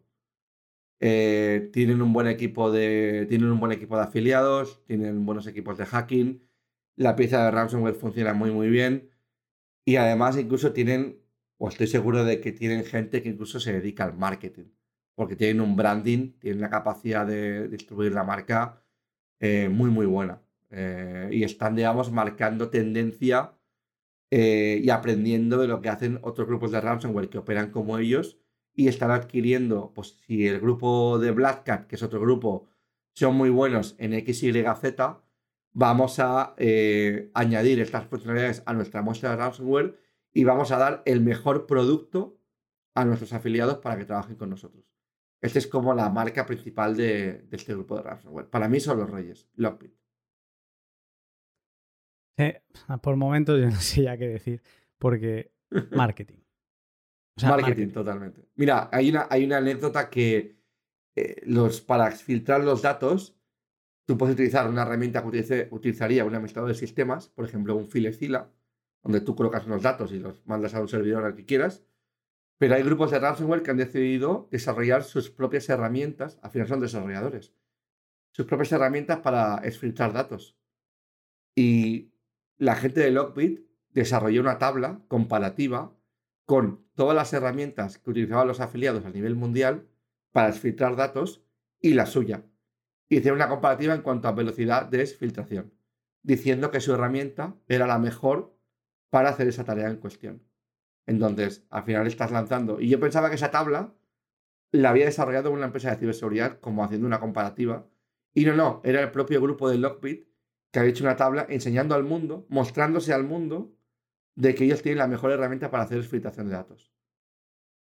Eh, tienen un buen equipo de. Tienen un buen equipo de afiliados, tienen buenos equipos de hacking. La pieza de ransomware funciona muy muy bien. Y además, incluso tienen, o estoy seguro de que tienen gente que incluso se dedica al marketing. Porque tienen un branding, tienen la capacidad de distribuir la marca eh, muy, muy buena. Eh, y están, digamos, marcando tendencia eh, y aprendiendo de lo que hacen otros grupos de ransomware que operan como ellos y están adquiriendo, pues si el grupo de Black Cat, que es otro grupo, son muy buenos en XYZ, vamos a añadir estas funcionalidades a nuestra muestra de ransomware y vamos a dar el mejor producto a nuestros afiliados para que trabajen con nosotros. Esta es como la marca principal de, este grupo de ransomware. Para mí son los reyes, Lockbit. por momentos yo no *laughs* sé ya qué decir, porque *laughs* marketing. marketing, totalmente. Mira, hay una, hay una anécdota que eh, los, para filtrar los datos, tú puedes utilizar una herramienta que utilizaría un administrador de sistemas, por ejemplo, un Filecila, donde tú colocas unos datos y los mandas a un servidor al que quieras, pero hay grupos de ransomware que han decidido desarrollar sus propias herramientas, al final son desarrolladores, sus propias herramientas para exfiltrar datos. Y la gente de Lockbit desarrolló una tabla comparativa con todas las herramientas que utilizaban los afiliados a nivel mundial para exfiltrar datos y la suya. Hicieron una comparativa en cuanto a velocidad de exfiltración, diciendo que su herramienta era la mejor para hacer esa tarea en cuestión. Entonces, al final estás lanzando. Y yo pensaba que esa tabla la había desarrollado una empresa de ciberseguridad, como haciendo una comparativa. Y no, no, era el propio grupo de Lockbit que había hecho una tabla enseñando al mundo, mostrándose al mundo de que ellos tienen la mejor herramienta para hacer filtración de datos.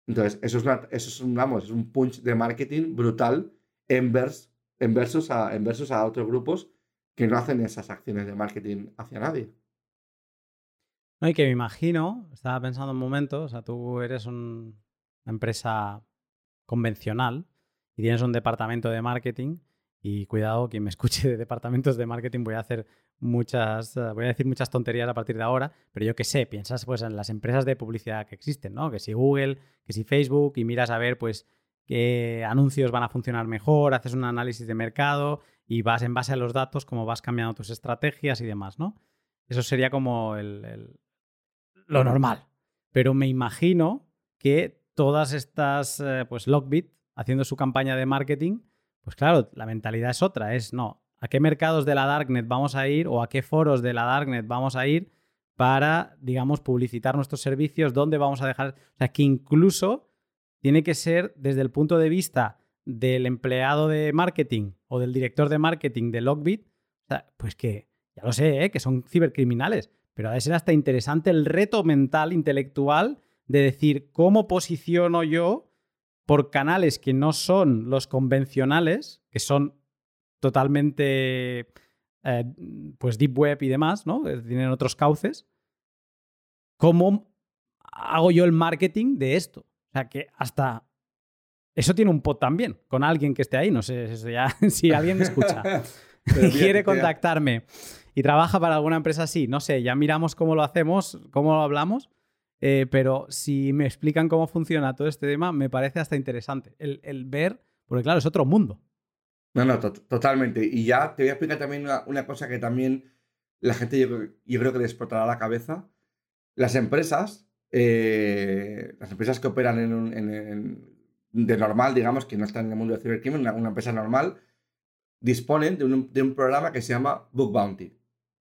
Entonces, eso es, eso es un, vamos, es un punch de marketing brutal en, en, versus en versus a otros grupos que no hacen esas acciones de marketing hacia nadie. No, y que me imagino, estaba pensando un momento, o sea, tú eres una empresa convencional y tienes un departamento de marketing y cuidado, quien me escuche de departamentos de marketing voy a hacer muchas, eh, voy a decir muchas tonterías a partir de ahora, pero yo qué sé, piensas pues en las empresas de publicidad que existen, ¿no? Que si Google, que si Facebook y miras a ver pues qué anuncios van a funcionar mejor, haces un análisis de mercado y vas en base a los datos cómo vas cambiando tus estrategias y demás, ¿no? Eso sería como el, lo normal. Pero me imagino que todas estas, eh, pues Lockbit, haciendo su campaña de marketing, pues claro, la mentalidad es otra, es no, ¿a qué mercados de la Darknet vamos a ir o a qué foros de la Darknet vamos a ir para, digamos, publicitar nuestros servicios, dónde vamos a dejar. O sea, que incluso tiene que ser desde el punto de vista del empleado de marketing o del director de marketing de sea, pues que, ya lo sé, ¿eh? que son cibercriminales, pero ha de ser hasta interesante el reto mental, intelectual, de decir cómo posiciono yo por canales que no son los convencionales, que son totalmente eh, pues deep web y demás, ¿no? Tienen otros cauces. ¿Cómo hago yo el marketing de esto? O sea, que hasta eso tiene un pod también, con alguien que esté ahí. No sé *laughs* si alguien me escucha y quiere contactarme y trabaja para alguna empresa así, no sé, ya miramos cómo lo hacemos, cómo lo hablamos. Eh, pero si me explican cómo funciona todo este tema, me parece hasta interesante el, ver, porque claro, es otro mundo. No, no, totalmente. Y ya te voy a explicar también una, cosa que también la gente yo, creo que le explotará la cabeza. Las empresas, eh, las empresas que operan en, de normal, digamos, que no están en el mundo del cibercrimen, una, una empresa normal, disponen de un, de un, programa que se llama Book Bounty.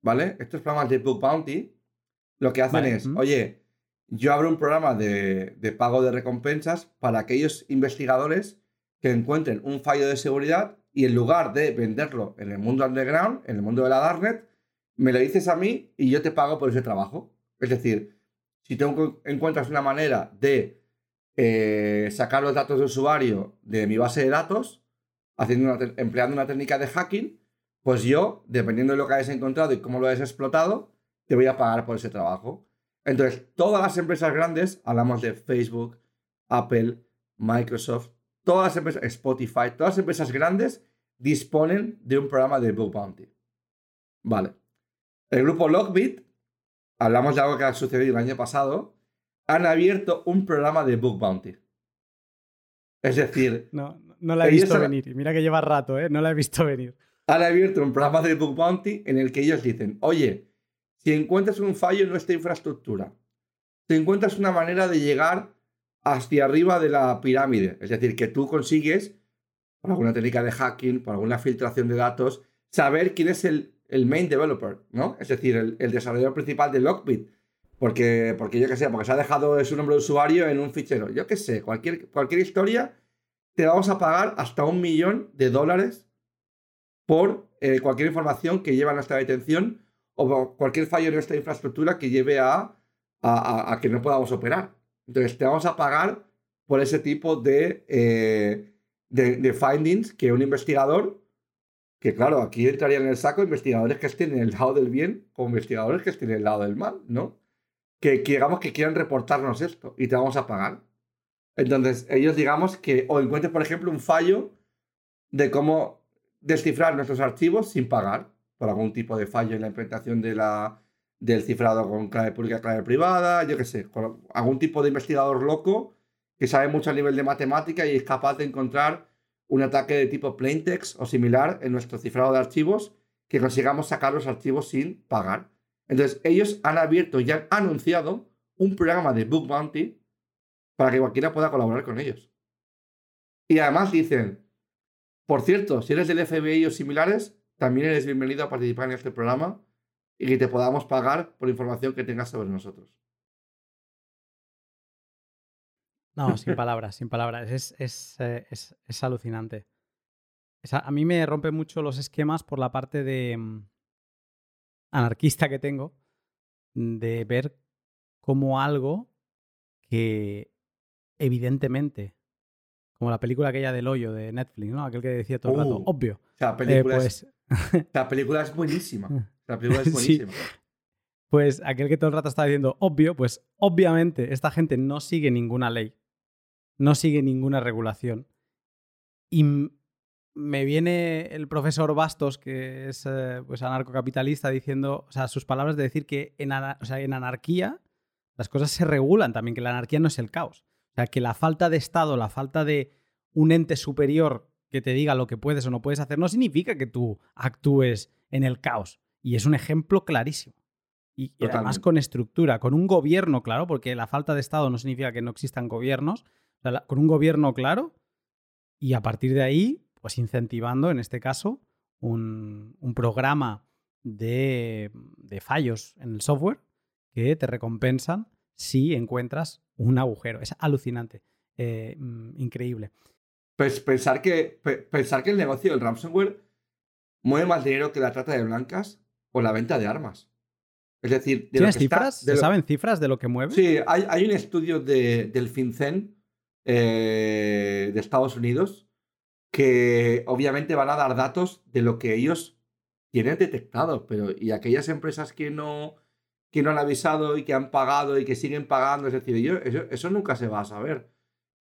¿Vale? Estos programas de Book Bounty lo que hacen es, oye, yo abro un programa de, pago de recompensas para aquellos investigadores que encuentren un fallo de seguridad y en lugar de venderlo en el mundo underground, en el mundo de la Darknet, me lo dices a mí y yo te pago por ese trabajo. Es decir, si tú encuentras una manera de eh, sacar los datos de usuario de mi base de datos, haciendo empleando una técnica de hacking, pues yo, dependiendo de lo que hayas encontrado y cómo lo hayas explotado, te voy a pagar por ese trabajo. Entonces, todas las empresas grandes, hablamos de Facebook, Apple, Microsoft, todas las empresas, Spotify, todas las empresas grandes disponen de un programa de Bug Bounty. Vale. El grupo Lockbit, hablamos de algo que ha sucedido el año pasado, han abierto un programa de Bug Bounty. Es decir... No, no la he visto venir. Mira que lleva rato, ¿eh? No la he visto venir. Han abierto un programa de Bug Bounty en el que ellos dicen, oye, si encuentras un fallo en nuestra infraestructura, si encuentras una manera de llegar hacia arriba de la pirámide, es decir, que tú consigues, por alguna técnica de hacking, por alguna filtración de datos, saber quién es el, main developer, ¿no? Es decir, el, desarrollador principal de Lockbit. Porque, porque yo qué sé, porque se ha dejado su nombre de usuario en un fichero. Yo qué sé, cualquier, cualquier historia, te vamos a pagar hasta un millón de dólares por eh, cualquier información que lleva a nuestra detención o cualquier fallo en nuestra infraestructura que lleve a, que no podamos operar. Entonces, te vamos a pagar por ese tipo de, eh, de, findings que un investigador, que claro, aquí entraría en el saco investigadores que estén en el lado del bien o investigadores que estén en el lado del mal, ¿no? Que, digamos que quieran reportarnos esto y te vamos a pagar. Entonces, ellos digamos que, o encuentres, por ejemplo, un fallo de cómo descifrar nuestros archivos sin pagar por algún tipo de fallo en la implementación de la, del cifrado con clave pública, clave privada, yo qué sé, algún tipo de investigador loco que sabe mucho a nivel de matemática y es capaz de encontrar un ataque de tipo plaintext o similar en nuestro cifrado de archivos que consigamos sacar los archivos sin pagar. Entonces, ellos han abierto y han anunciado un programa de Book Bounty para que cualquiera pueda colaborar con ellos. Y además dicen, por cierto, si eres del FBI o similares, también eres bienvenido a participar en este programa y que te podamos pagar por información que tengas sobre nosotros. No, sin palabras, sin palabras. Es, es, eh, alucinante. a mí me rompe mucho los esquemas por la parte de mm, anarquista que tengo, de ver como algo que evidentemente, como la película aquella del hoyo de Netflix, ¿no? Aquel que decía todo el rato, uh, obvio. O película pues *laughs* la película es buenísima. La película es buenísima. Pues aquel que todo el rato está diciendo obvio, pues obviamente esta gente no sigue ninguna ley, no sigue ninguna regulación. Y me viene el profesor Bastos, que es eh, pues anarcocapitalista, diciendo, o sea, sus palabras de decir que en, en anarquía las cosas se regulan también, que la anarquía no es el caos. O sea, que la falta de Estado, la falta de un ente superior que te diga lo que puedes o no puedes hacer no significa que tú actúes en el caos. Y es un ejemplo clarísimo. Y, además con estructura, con un gobierno claro, porque la falta de Estado no significa que no existan gobiernos, con un gobierno claro y a partir de ahí, pues incentivando, en este caso, un, programa de, fallos en el software que te recompensan si encuentras un agujero. Es alucinante, eh, mm, increíble. Pues pensar que, pensar que el negocio del ransomware mueve más dinero que la trata de blancas o la venta de armas. Es decir, de cifras? ¿Se saben cifras de lo que mueve? Sí, hay, un estudio del FinCEN eh, de Estados Unidos que obviamente van a dar datos de lo que ellos tienen detectado, pero y aquellas empresas que no, que no han avisado y que han pagado y que siguen pagando, es decir, eso, eso nunca se va a saber.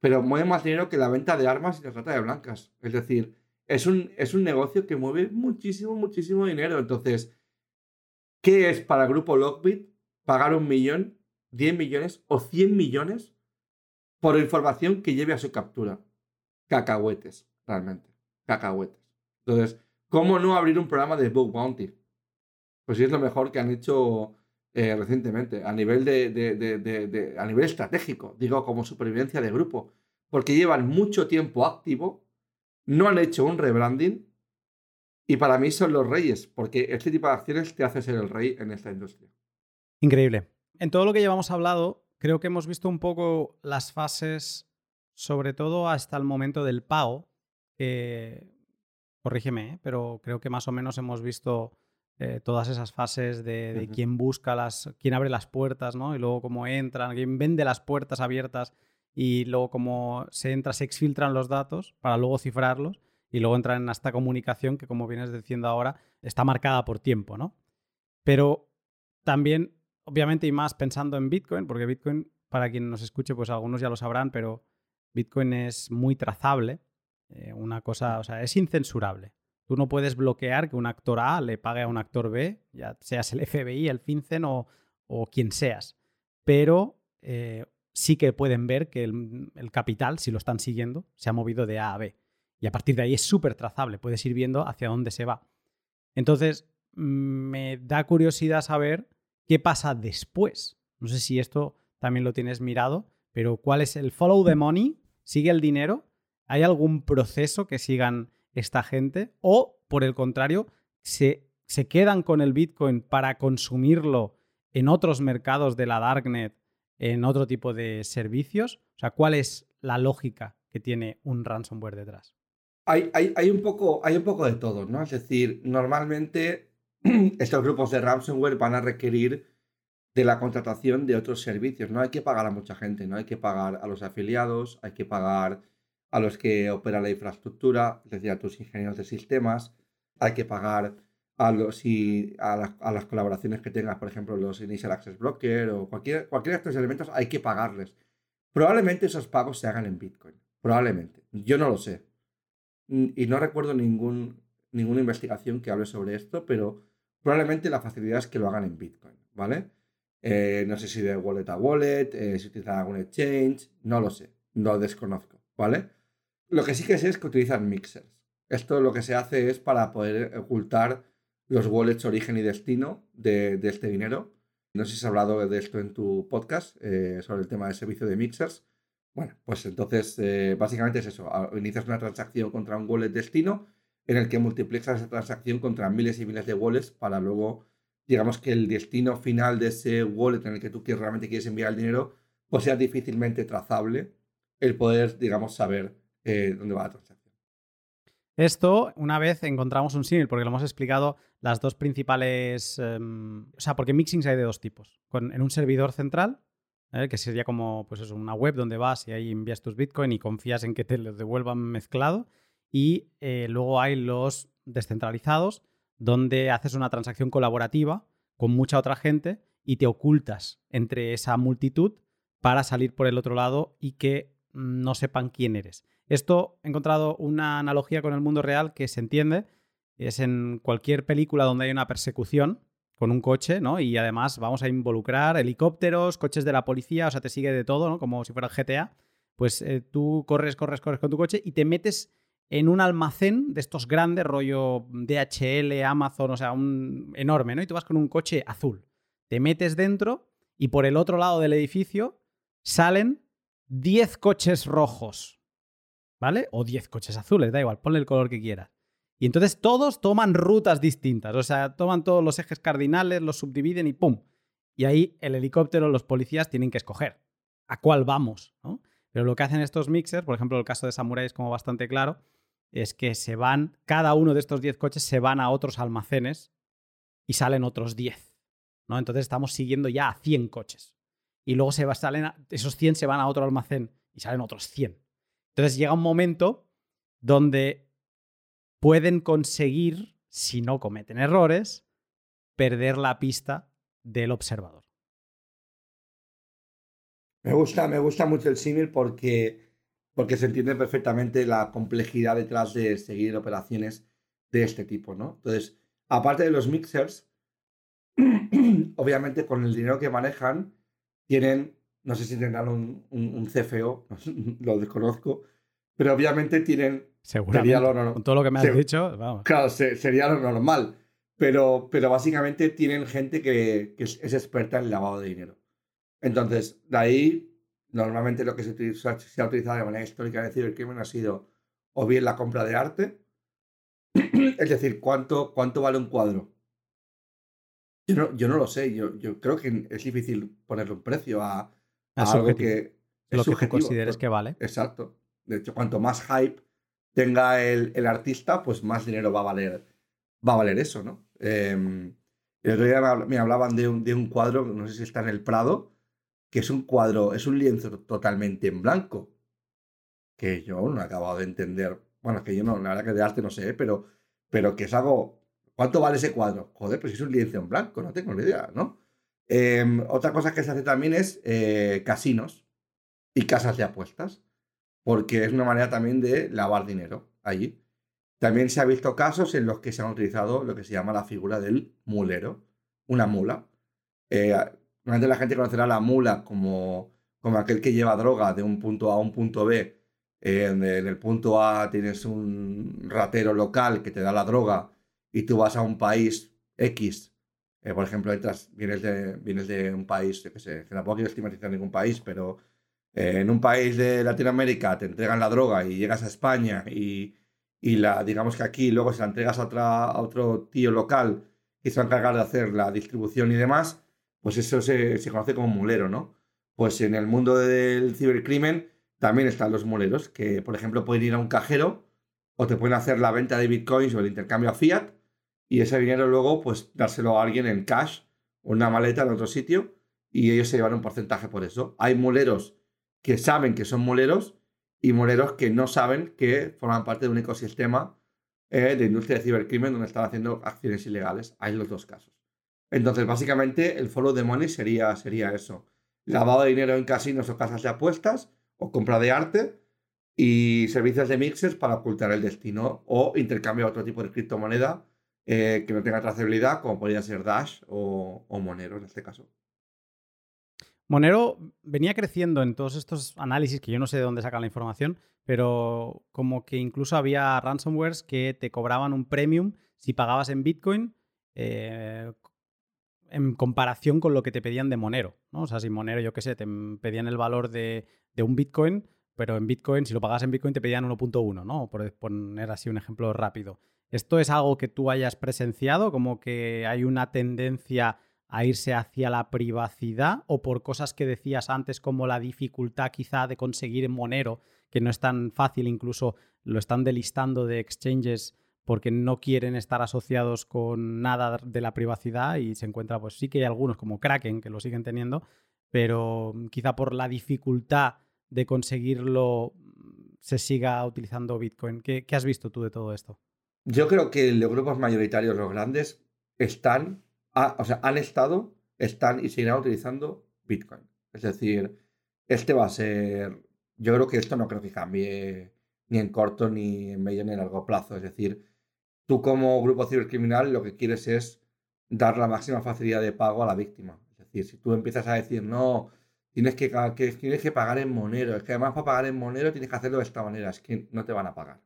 Pero mueve más dinero que la venta de armas y la trata de blancas. Es decir, es un, es un negocio que mueve muchísimo, muchísimo dinero. Entonces, ¿qué es para el grupo Lockbit pagar un millón, 10 millones o 100 millones por información que lleve a su captura? Cacahuetes, realmente. Cacahuetes. Entonces, ¿cómo no abrir un programa de Bug Bounty? Pues sí es lo mejor que han hecho eh, recientemente, a nivel, de, a nivel estratégico, digo, como supervivencia de grupo, porque llevan mucho tiempo activo, no han hecho un rebranding y para mí son los reyes, porque este tipo de acciones te hace ser el rey en esta industria. Increíble. En todo lo que llevamos hablado, creo que hemos visto un poco las fases, sobre todo hasta el momento del pago, corrígeme, ¿eh? pero creo que más o menos hemos visto eh, todas esas fases de, quién busca las, quién abre las puertas, ¿no? Y luego cómo entran, quién vende las puertas abiertas y luego cómo se entra, se exfiltran los datos para luego cifrarlos y luego entran en esta comunicación que, como vienes diciendo ahora, está marcada por tiempo, ¿no? Pero también, obviamente, y más pensando en Bitcoin, porque Bitcoin, para quien nos escuche, pues algunos ya lo sabrán, pero Bitcoin es muy trazable, eh, una cosa, o sea, es incensurable. Tú no puedes bloquear que un actor A le pague a un actor B, ya seas el *laughs* FBI, el FinCEN o, quien seas. Pero eh, sí que pueden ver que el, capital, si lo están siguiendo, se ha movido de A a B. Y a partir de ahí es súper trazable, puedes ir viendo hacia dónde se va. Entonces, me da curiosidad saber qué pasa después. No sé si esto también lo tienes mirado, pero ¿cuál es el follow the money? ¿Sigue el dinero? ¿Hay algún proceso que sigan esta gente o, por el contrario, se, se quedan con el Bitcoin para consumirlo en otros mercados de la Darknet, en otro tipo de servicios? O sea, ¿cuál es la lógica que tiene un ransomware detrás? Hay, hay, un, poco, hay un poco de todo, ¿no? Es decir, normalmente *clears throat* estos grupos de ransomware van a requerir de la contratación de otros servicios. No hay que pagar a mucha gente, no hay que pagar a los afiliados, hay que pagar a los que opera la infraestructura, es decir, a tus ingenieros de sistemas, hay que pagar a, los, y a, las, colaboraciones que tengas, por ejemplo, los Initial Access Broker o cualquier, cualquiera de estos elementos, hay que pagarles. Probablemente esos pagos se hagan en Bitcoin. Probablemente. Yo no lo sé. Y no recuerdo ningún, ninguna investigación que hable sobre esto, pero probablemente la facilidad es que lo hagan en Bitcoin, ¿vale? Eh, no sé si de wallet a wallet, eh, si utilizan algún exchange, no lo sé, no desconozco, ¿vale? Lo que sí que sé es que utilizan mixers. Esto lo que se hace es para poder ocultar los wallets origen y destino de, este dinero. No sé si has hablado de esto en tu podcast, eh, sobre el tema del servicio de mixers. Bueno, pues entonces eh, básicamente es eso. Inicias una transacción contra un wallet destino en el que multiplicas esa transacción contra miles y miles de wallets para luego, digamos que el destino final de ese wallet en el que tú realmente quieres enviar el dinero, pues sea difícilmente trazable el poder, digamos, saber eh, dónde va la transacción. Esto, una vez encontramos un símil, porque lo hemos explicado, las dos principales. Em, o sea, porque mixings hay de dos tipos. en un servidor central, ¿eh? que sería como pues una web donde vas y ahí envías tus Bitcoin y confías en que te los devuelvan mezclado. Y eh, luego hay los descentralizados, donde haces una transacción colaborativa con mucha otra gente y te ocultas entre esa multitud para salir por el otro lado y que no sepan quién eres. Esto he encontrado una analogía con el mundo real que se entiende. Es en cualquier película donde hay una persecución con un coche, ¿no? Y además vamos a involucrar helicópteros, coches de la policía, o sea, te sigue de todo, ¿no? Como si fuera GTA. Pues eh, tú corres, corres, corres con tu coche y te metes en un almacén de estos grandes, rollo DHL, Amazon, o sea, un enorme, ¿no? Y tú vas con un coche azul. Te metes dentro y por el otro lado del edificio salen 10 coches rojos ¿vale? O 10 coches azules, da igual, ponle el color que quieras. Y entonces todos toman rutas distintas, o sea, toman todos los ejes cardinales, los subdividen y ¡pum! Y ahí el helicóptero, los policías tienen que escoger a cuál vamos. Pero lo que hacen estos mixers, por ejemplo, el caso de Samurai es como bastante claro, es que se van, cada uno de estos 10 coches se van a otros almacenes y salen otros 10. ¿no? Entonces estamos siguiendo ya a 100 coches. Y luego se salen esos 100 se van a otro almacén y salen otros 100. Entonces llega un momento donde pueden conseguir, si no cometen errores, perder la pista del observador. Me gusta, me gusta mucho el símil porque, porque se entiende perfectamente la complejidad detrás de seguir operaciones de este tipo, ¿no? Entonces, aparte de los mixers, *clears throat* obviamente con el dinero que manejan, tienen, no sé si tendrán un, un, CFO, *laughs* lo desconozco, pero obviamente tienen... Seguramente, con todo lo que me has dicho, vamos. Claro, sería lo normal, pero, pero básicamente tienen gente que, que es experta en lavado de dinero. Entonces, de ahí, normalmente lo que se, se ha utilizado de manera histórica en el cibercrimen ha sido o bien la compra de arte, *clears throat* es decir, ¿cuánto, cuánto vale un cuadro? Yo no, yo no lo sé, yo, yo, creo que es difícil ponerle un precio a, algo que es lo que consideres que vale. Exacto. De hecho, cuanto más hype tenga el, el, artista, pues más dinero va a valer, va a valer eso, ¿no? Eh, el otro día me hablaban de un, de un cuadro, no sé si está en el Prado, que es un cuadro, es un lienzo totalmente en blanco, que yo no he acabado de entender. Bueno, es que yo no, la verdad que de arte no sé, pero, pero que es algo... ¿Cuánto vale ese cuadro? Joder, pues es un lienzo en blanco, no tengo ni idea, ¿no? Em, otra cosa que se hace también es eh, casinos y casas de apuestas, porque es una manera también de lavar dinero allí. También se ha visto casos en los que se han utilizado lo que se llama la figura del mulero, una mula. Eh, la gente conocerá la mula como, como aquel que lleva droga de un punto A a un punto B. en el punto A tienes un ratero local que te da la droga y tú vas a un país X. Eh, por ejemplo, entras, vienes, de, vienes de un país, que sé, que tampoco quiero estigmatizar ningún país, pero eh, en un país de Latinoamérica te entregan la droga y llegas a España y, y la, digamos que aquí luego se la entregas a, otra, a otro tío local que se va a encargar de hacer la distribución y demás pues eso se, conoce como mulero, ¿no? Pues en el mundo del cibercrimen también están los muleros, que por ejemplo pueden ir a un cajero o te pueden hacer la venta de bitcoins o el intercambio a fiat y ese dinero luego pues dárselo a alguien en cash o una maleta en otro sitio y ellos se llevan un porcentaje por eso. Hay muleros que saben que son muleros y muleros que no saben que forman parte de un ecosistema eh, de industria de cibercrimen donde están haciendo acciones ilegales. Hay los dos casos. Entonces, básicamente, el follow the money sería, sería eso. Lavado de dinero en casinos o casas de apuestas, o compra de arte, y servicios de mixers para ocultar el destino, o intercambio a otro tipo de criptomoneda eh, que no tenga trazabilidad, como podría ser Dash o, Monero en este caso. Monero venía creciendo en todos estos análisis, que yo no sé de dónde sacan la información, pero como que incluso había ransomwares que te cobraban un premium si pagabas en Bitcoin eh, en comparación con lo que te pedían de Monero. ¿no? O sea, si Monero, yo qué sé, te pedían el valor de, un Bitcoin, pero en Bitcoin, si lo pagas en Bitcoin, te pedían 1.1, ¿no? Por poner así un ejemplo rápido. ¿Esto es algo que tú hayas presenciado? ¿Como que hay una tendencia a irse hacia la privacidad? ¿O por cosas que decías antes, como la dificultad quizá de conseguir Monero, que no es tan fácil, incluso lo están delistando de exchanges porque no quieren estar asociados con nada de la privacidad y se encuentra, pues sí que hay algunos como Kraken que lo siguen teniendo, pero quizá por la dificultad de conseguirlo se siga utilizando Bitcoin. ¿Qué, has visto tú de todo esto? Yo creo que los grupos mayoritarios, los grandes, están, o sea, han estado, están y seguirán utilizando Bitcoin. Es decir, este va a ser, yo creo que esto no creo que cambie ni en corto, ni en medio, ni en largo plazo. Es decir, tú como grupo cibercriminal lo que quieres es dar la máxima facilidad de pago a la víctima. Es decir, si tú empiezas a decir, no, tienes que, tienes que pagar en Monero, es que además para pagar en Monero tienes que hacerlo de esta manera, es que no te van a pagar.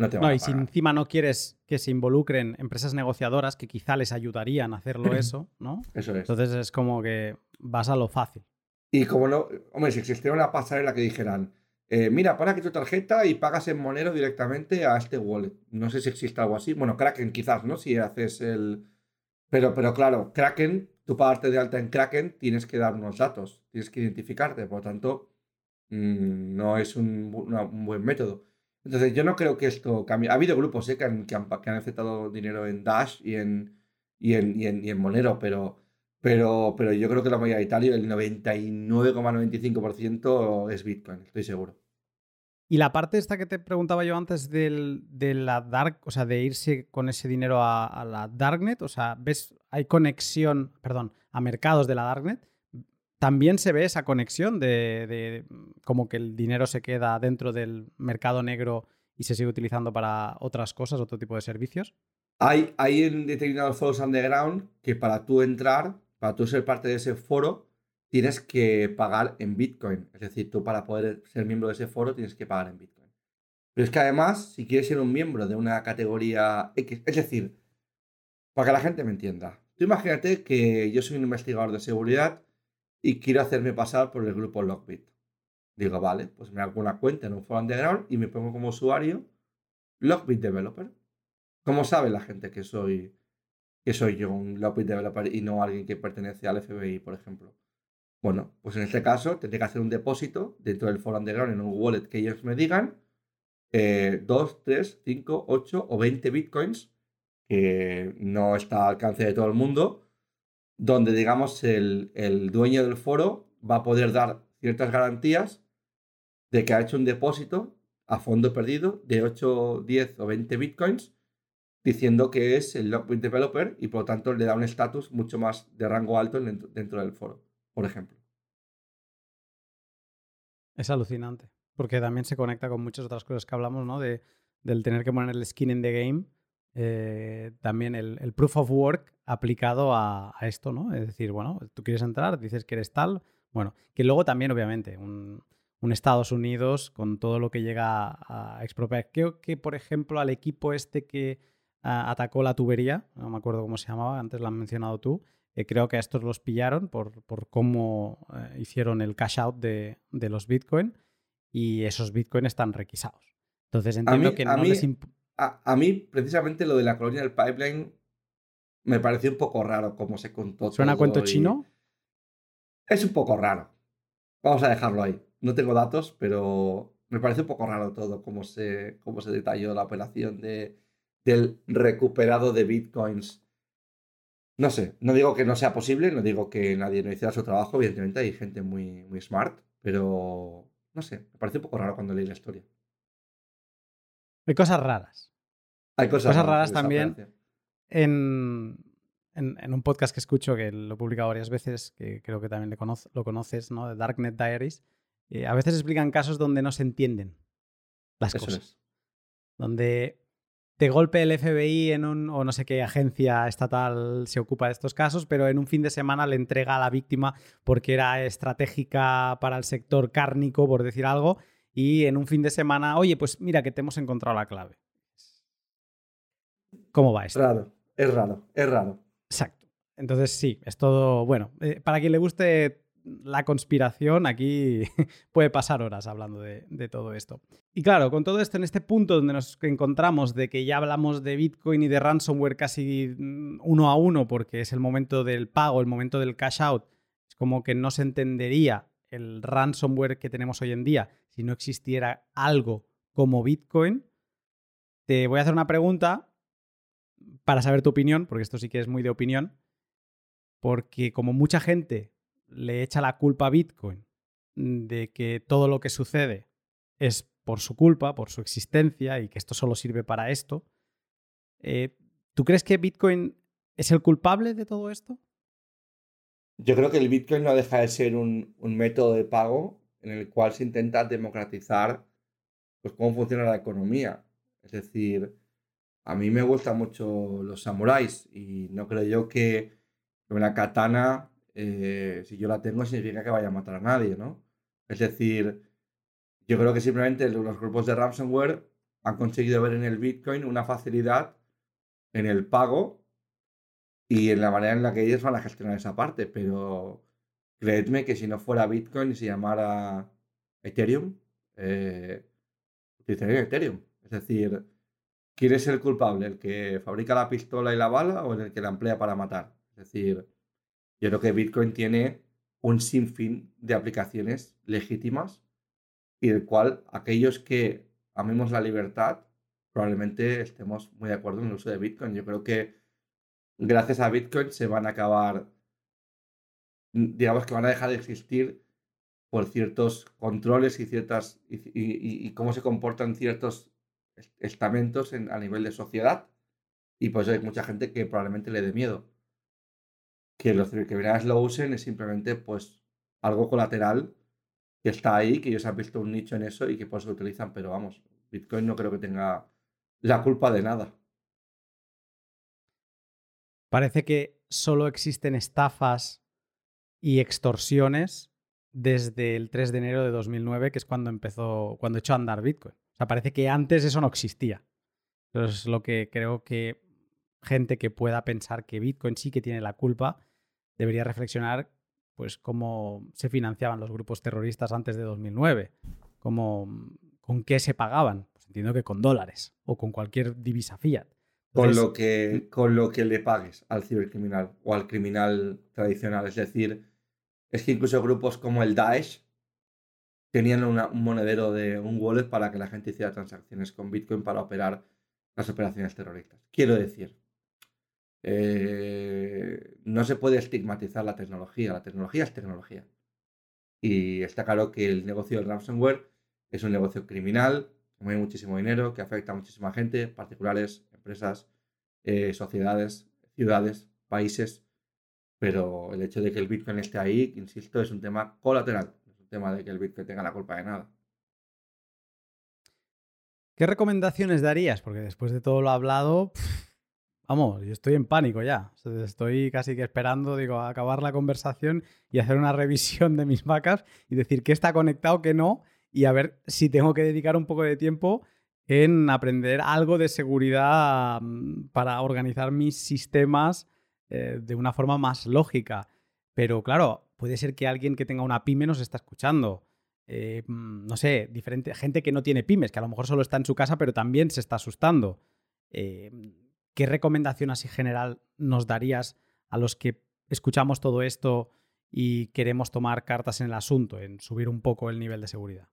No, te van no y si encima no quieres que se involucren empresas negociadoras que quizá les ayudarían a hacerlo *clears throat* eso, ¿no? Eso es. Entonces es como que vas a lo fácil. Y como no, hombre, si existiera una pasarela que dijeran, eh, mira, pon aquí tu tarjeta y pagas en Monero directamente a este wallet. No sé si existe algo así. Bueno, Kraken quizás, ¿no? Si haces el... Pero, pero claro, Kraken, tú para darte de alta en Kraken tienes que dar unos datos, tienes que identificarte, por lo tanto, mm, no es un, buen método. Entonces, yo no creo que esto cambie. Ha habido grupos ¿eh? que, han, que, han, aceptado dinero en Dash y en, y en, y en, Monero, pero, pero, pero yo creo que la mayoría Italia, el 99,95% es Bitcoin, estoy seguro. Y la parte esta que te preguntaba yo antes del, de la dark, o sea, de irse con ese dinero a, la darknet, o sea, ves, hay conexión, perdón, a mercados de la darknet. También se ve esa conexión de, de, como que el dinero se queda dentro del mercado negro y se sigue utilizando para otras cosas, otro tipo de servicios. Hay, hay en determinados foros underground que para tú entrar, para tú ser parte de ese foro, tienes que pagar en Bitcoin. Es decir, tú para poder ser miembro de ese foro tienes que pagar en Bitcoin. Pero es que además, si quieres ser un miembro de una categoría X, es decir, para que la gente me entienda, tú imagínate que yo soy un investigador de seguridad y quiero hacerme pasar por el grupo Lockbit. Digo, vale, pues me hago una cuenta en un foro underground y me pongo como usuario Lockbit Developer. ¿Cómo sabe la gente que soy, que soy yo un Lockbit Developer y no alguien que pertenece al FBI, por ejemplo? Bueno, pues en este caso tendré que hacer un depósito dentro del foro underground en un wallet que ellos me digan 2, 3, 5, 8 o 20 bitcoins, que no está al alcance de todo el mundo, donde digamos el, el dueño del foro va a poder dar ciertas garantías de que ha hecho un depósito a fondo perdido de 8, 10 o 20 bitcoins, diciendo que es el Lockbit Developer y por lo tanto le da un estatus mucho más de rango alto dentro del foro por ejemplo. Es alucinante, porque también se conecta con muchas otras cosas que hablamos, ¿no? De, del tener que poner el skin in the game, eh, también el, proof of work aplicado a, esto, ¿no? Es decir, bueno, tú quieres entrar, dices que eres tal, bueno, que luego también, obviamente, un, Estados Unidos con todo lo que llega a, expropiar. Creo que, por ejemplo, al equipo este que atacó la tubería, no me acuerdo cómo se llamaba, antes lo has mencionado tú, eh, creo que a estos los pillaron por, por cómo eh, hicieron el cash out de, de, los Bitcoin y esos Bitcoin están requisados. Entonces entiendo que no mí, les a, mí, precisamente, lo de la colonia del pipeline me pareció un poco raro cómo se contó. ¿Suena cuento chino? Es un poco raro. Vamos a dejarlo ahí. No tengo datos, pero me parece un poco raro todo, cómo se, cómo se detalló la operación de, del recuperado de bitcoins no sé, no digo que no sea posible, no digo que nadie no hiciera su trabajo, evidentemente hay gente muy, muy smart, pero no sé, me parece un poco raro cuando leí la historia. Hay cosas raras. Hay cosas, raras, también. En, en, un podcast que escucho, que lo he publicado varias veces, que creo que también le lo conoces, ¿no? De Darknet Diaries, eh, a veces explican casos donde no se entienden las cosas. Donde de golpe el FBI en un, o no sé qué agencia estatal se ocupa de estos casos, pero en un fin de semana le entrega a la víctima porque era estratégica para el sector cárnico, por decir algo, y en un fin de semana, oye, pues mira que te hemos encontrado la clave. ¿Cómo va esto? Raro, es raro, es raro. Exacto. Entonces sí, es todo, bueno, eh, para quien le guste la conspiración, aquí *laughs* puede pasar horas hablando de, todo esto. Y claro, con todo esto en este punto donde nos encontramos de que ya hablamos de Bitcoin y de ransomware casi mm, uno a uno porque es el momento del pago, el momento del cash out, es como que no se entendería el ransomware que tenemos hoy en día si no existiera algo como Bitcoin. Te voy a hacer una pregunta para saber tu opinión, porque esto sí que es muy de opinión, porque como mucha gente le echa la culpa a Bitcoin de que todo lo que sucede es por su culpa, por su existencia y que esto solo sirve para esto, eh, ¿tú crees que Bitcoin es el culpable de todo esto? Yo creo que el Bitcoin no deja de ser un, método de pago en el cual se intenta democratizar pues, cómo funciona la economía. Es decir, a mí me gustan mucho los samuráis y no creo yo que una katana eh, si yo la tengo significa que vaya a matar a nadie, ¿no? Es decir, yo creo que simplemente los grupos de ransomware han conseguido ver en el Bitcoin una facilidad en el pago y en la manera en la que ellos van a gestionar esa parte, pero creedme que si no fuera Bitcoin y se llamara Ethereum, eh, utilizaría Ethereum. Es decir, ¿quién es el culpable? ¿El que fabrica la pistola y la bala o el que la emplea para matar? Es decir, Yo creo que Bitcoin tiene un sinfín de aplicaciones legítimas y del cual aquellos que amemos la libertad probablemente estemos muy de acuerdo en el uso de Bitcoin. Yo creo que gracias a Bitcoin se van a acabar, digamos que van a dejar de existir por ciertos controles y ciertas y, cómo se comportan ciertos estamentos a nivel de sociedad. Y por eso hay mucha gente que probablemente le dé miedo. Que los criminales lo usen es simplemente pues algo colateral que está ahí, que ellos han visto un nicho en eso y que por eso lo utilizan, pero vamos, Bitcoin no creo que tenga la culpa de nada. Parece que solo existen estafas y extorsiones desde el 3 de enero de 2009, que es cuando empezó, cuando echó a andar Bitcoin. Sea, parece que antes eso no existía. Eso es lo que creo que gente que pueda pensar que Bitcoin sí que tiene la culpa debería reflexionar pues cómo se financiaban los grupos terroristas antes de 2009, cómo, con qué se pagaban. Pues entiendo que con dólares o con cualquier divisa fiat. con, lo que, con lo que le pagues al cibercriminal o al criminal tradicional. Es decir, es que incluso grupos como el Daesh tenían un monedero de un wallet para que la gente hiciera transacciones con Bitcoin para operar las operaciones terroristas. Quiero decir, eh, no se puede estigmatizar la tecnología. La tecnología es tecnología. Y está claro que el negocio del ransomware es un negocio criminal, que mueve muchísimo dinero, que afecta a muchísima gente, particulares, empresas, eh, sociedades, ciudades, países. Pero el hecho de que el Bitcoin esté ahí, insisto, es un tema colateral. Tema de que el Bitcoin tenga la culpa de nada. ¿Qué recomendaciones darías? Porque después de todo lo hablado, vamos, yo estoy en pánico ya. Estoy casi que esperando, digo, acabar la conversación y hacer una *laughs* revisión de mis vacas y decir qué está conectado, qué no, y a ver si tengo que dedicar un poco de tiempo en aprender algo de seguridad mm, para organizar mis sistemas eh, de una forma más lógica. Pero claro, puede ser que alguien que tenga una pyme nos está escuchando. Eh, mm, no sé, diferente, gente que no tiene pymes, que a lo mejor solo está en su casa, pero también se está asustando. Eh, ¿Qué recomendación así general nos darías a los que escuchamos todo esto y queremos tomar cartas en el asunto, en subir un poco el nivel de seguridad?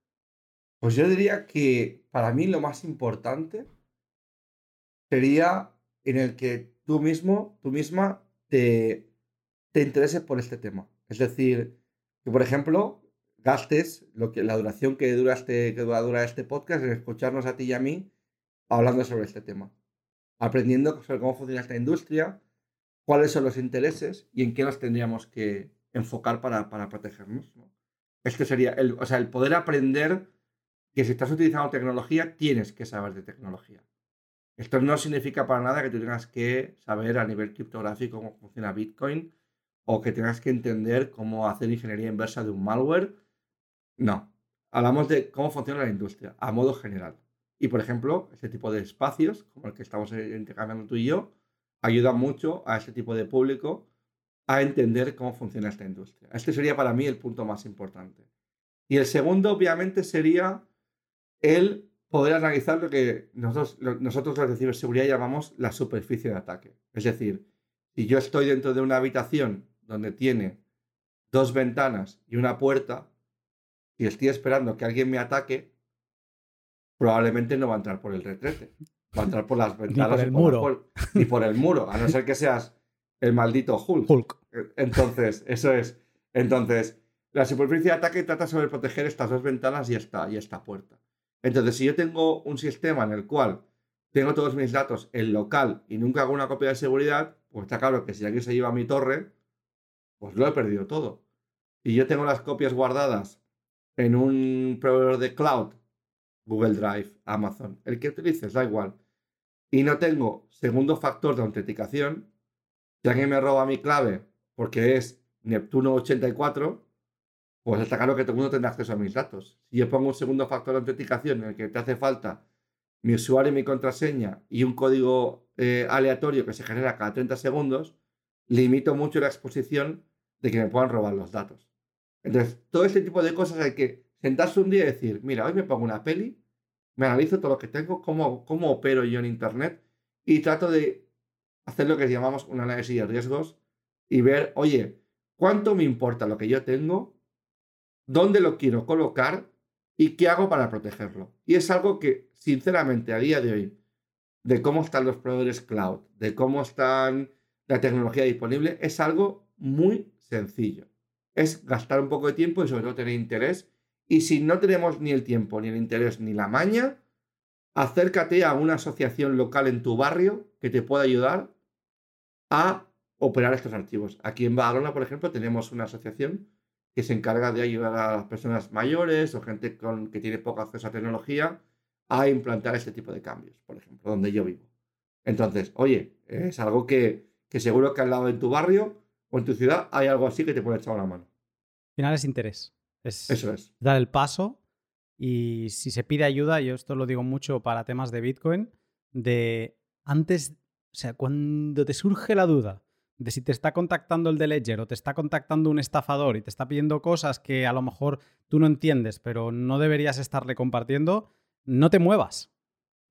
Pues yo diría que para mí lo más importante sería en el que tú mismo, tú misma, te, te intereses por este tema. Es decir, que por ejemplo, gastes lo que, la duración que dura, este, este podcast en escucharnos a ti y a mí hablando sobre este tema. Aprendiendo sobre cómo funciona esta industria, cuáles son los intereses y en qué nos tendríamos que enfocar para, para protegernos. Esto sería, el, o sea, el poder aprender que si estás utilizando tecnología, tienes que saber de tecnología. Esto no significa para nada que tú tengas que saber a nivel criptográfico cómo funciona Bitcoin o que tengas que entender cómo hacer ingeniería inversa de un malware. No. Hablamos de cómo funciona la industria a modo general. Y por ejemplo, este tipo de espacios, como el que estamos intercambiando tú y yo, ayuda mucho a este tipo de público a entender cómo funciona esta industria. Este sería para mí el punto más importante. Y el segundo, obviamente, sería el poder analizar lo que nosotros, nosotros los de ciberseguridad llamamos la superficie de ataque. Es decir, si yo estoy dentro de una habitación donde tiene dos ventanas y una puerta, y estoy esperando que alguien me ataque, probablemente no va a entrar por el retrete. Va a entrar por las ventanas. *laughs* ni por el muro. ni por el muro, a no ser que seas el maldito Hulk. Hulk. Entonces, eso es. Entonces, la superficie de ataque trata sobre proteger estas dos ventanas y esta, y esta puerta. Entonces, si yo tengo un sistema en el cual tengo todos mis datos en local y nunca hago una copia de seguridad, pues está claro que si alguien se lleva mi torre, pues lo he perdido todo. Si yo tengo las copias guardadas en un proveedor de cloud, Google Drive, Amazon, el que utilices, da igual, y no tengo segundo factor de autenticación, si alguien me roba mi clave porque es Neptuno 84, pues está claro que todo el mundo tendrá acceso a mis datos. Si yo pongo un segundo factor de autenticación en el que te hace falta mi usuario y mi contraseña y un código eh, aleatorio que se genera cada 30 segundos, limito mucho la exposición de que me puedan robar los datos. Entonces, todo este tipo de cosas hay que sentarse un día y decir, mira, hoy me pongo una peli, me analizo todo lo que tengo, cómo, cómo opero yo en Internet y trato de hacer lo que llamamos un análisis de riesgos y ver, oye, cuánto me importa lo que yo tengo, dónde lo quiero colocar y qué hago para protegerlo. Y es algo que, sinceramente, a día de hoy, de cómo están los proveedores cloud, de cómo están la tecnología disponible, es algo muy sencillo. Es gastar un poco de tiempo y sobre todo tener interés. Y si no tenemos ni el tiempo, ni el interés, ni la maña, acércate a una asociación local en tu barrio que te pueda ayudar a operar estos archivos. Aquí en Badalona, por ejemplo, tenemos una asociación que se encarga de ayudar a las personas mayores o gente con, que tiene poco acceso a tecnología a implantar este tipo de cambios, por ejemplo, donde yo vivo. Entonces, oye, es algo que, que seguro que al lado de tu barrio o en tu ciudad hay algo así que te puede echar una mano. Al final es interés. Es Eso es. dar el paso y si se pide ayuda, yo esto lo digo mucho para temas de Bitcoin, de antes, o sea, cuando te surge la duda de si te está contactando el de Ledger o te está contactando un estafador y te está pidiendo cosas que a lo mejor tú no entiendes, pero no deberías estarle compartiendo, no te muevas.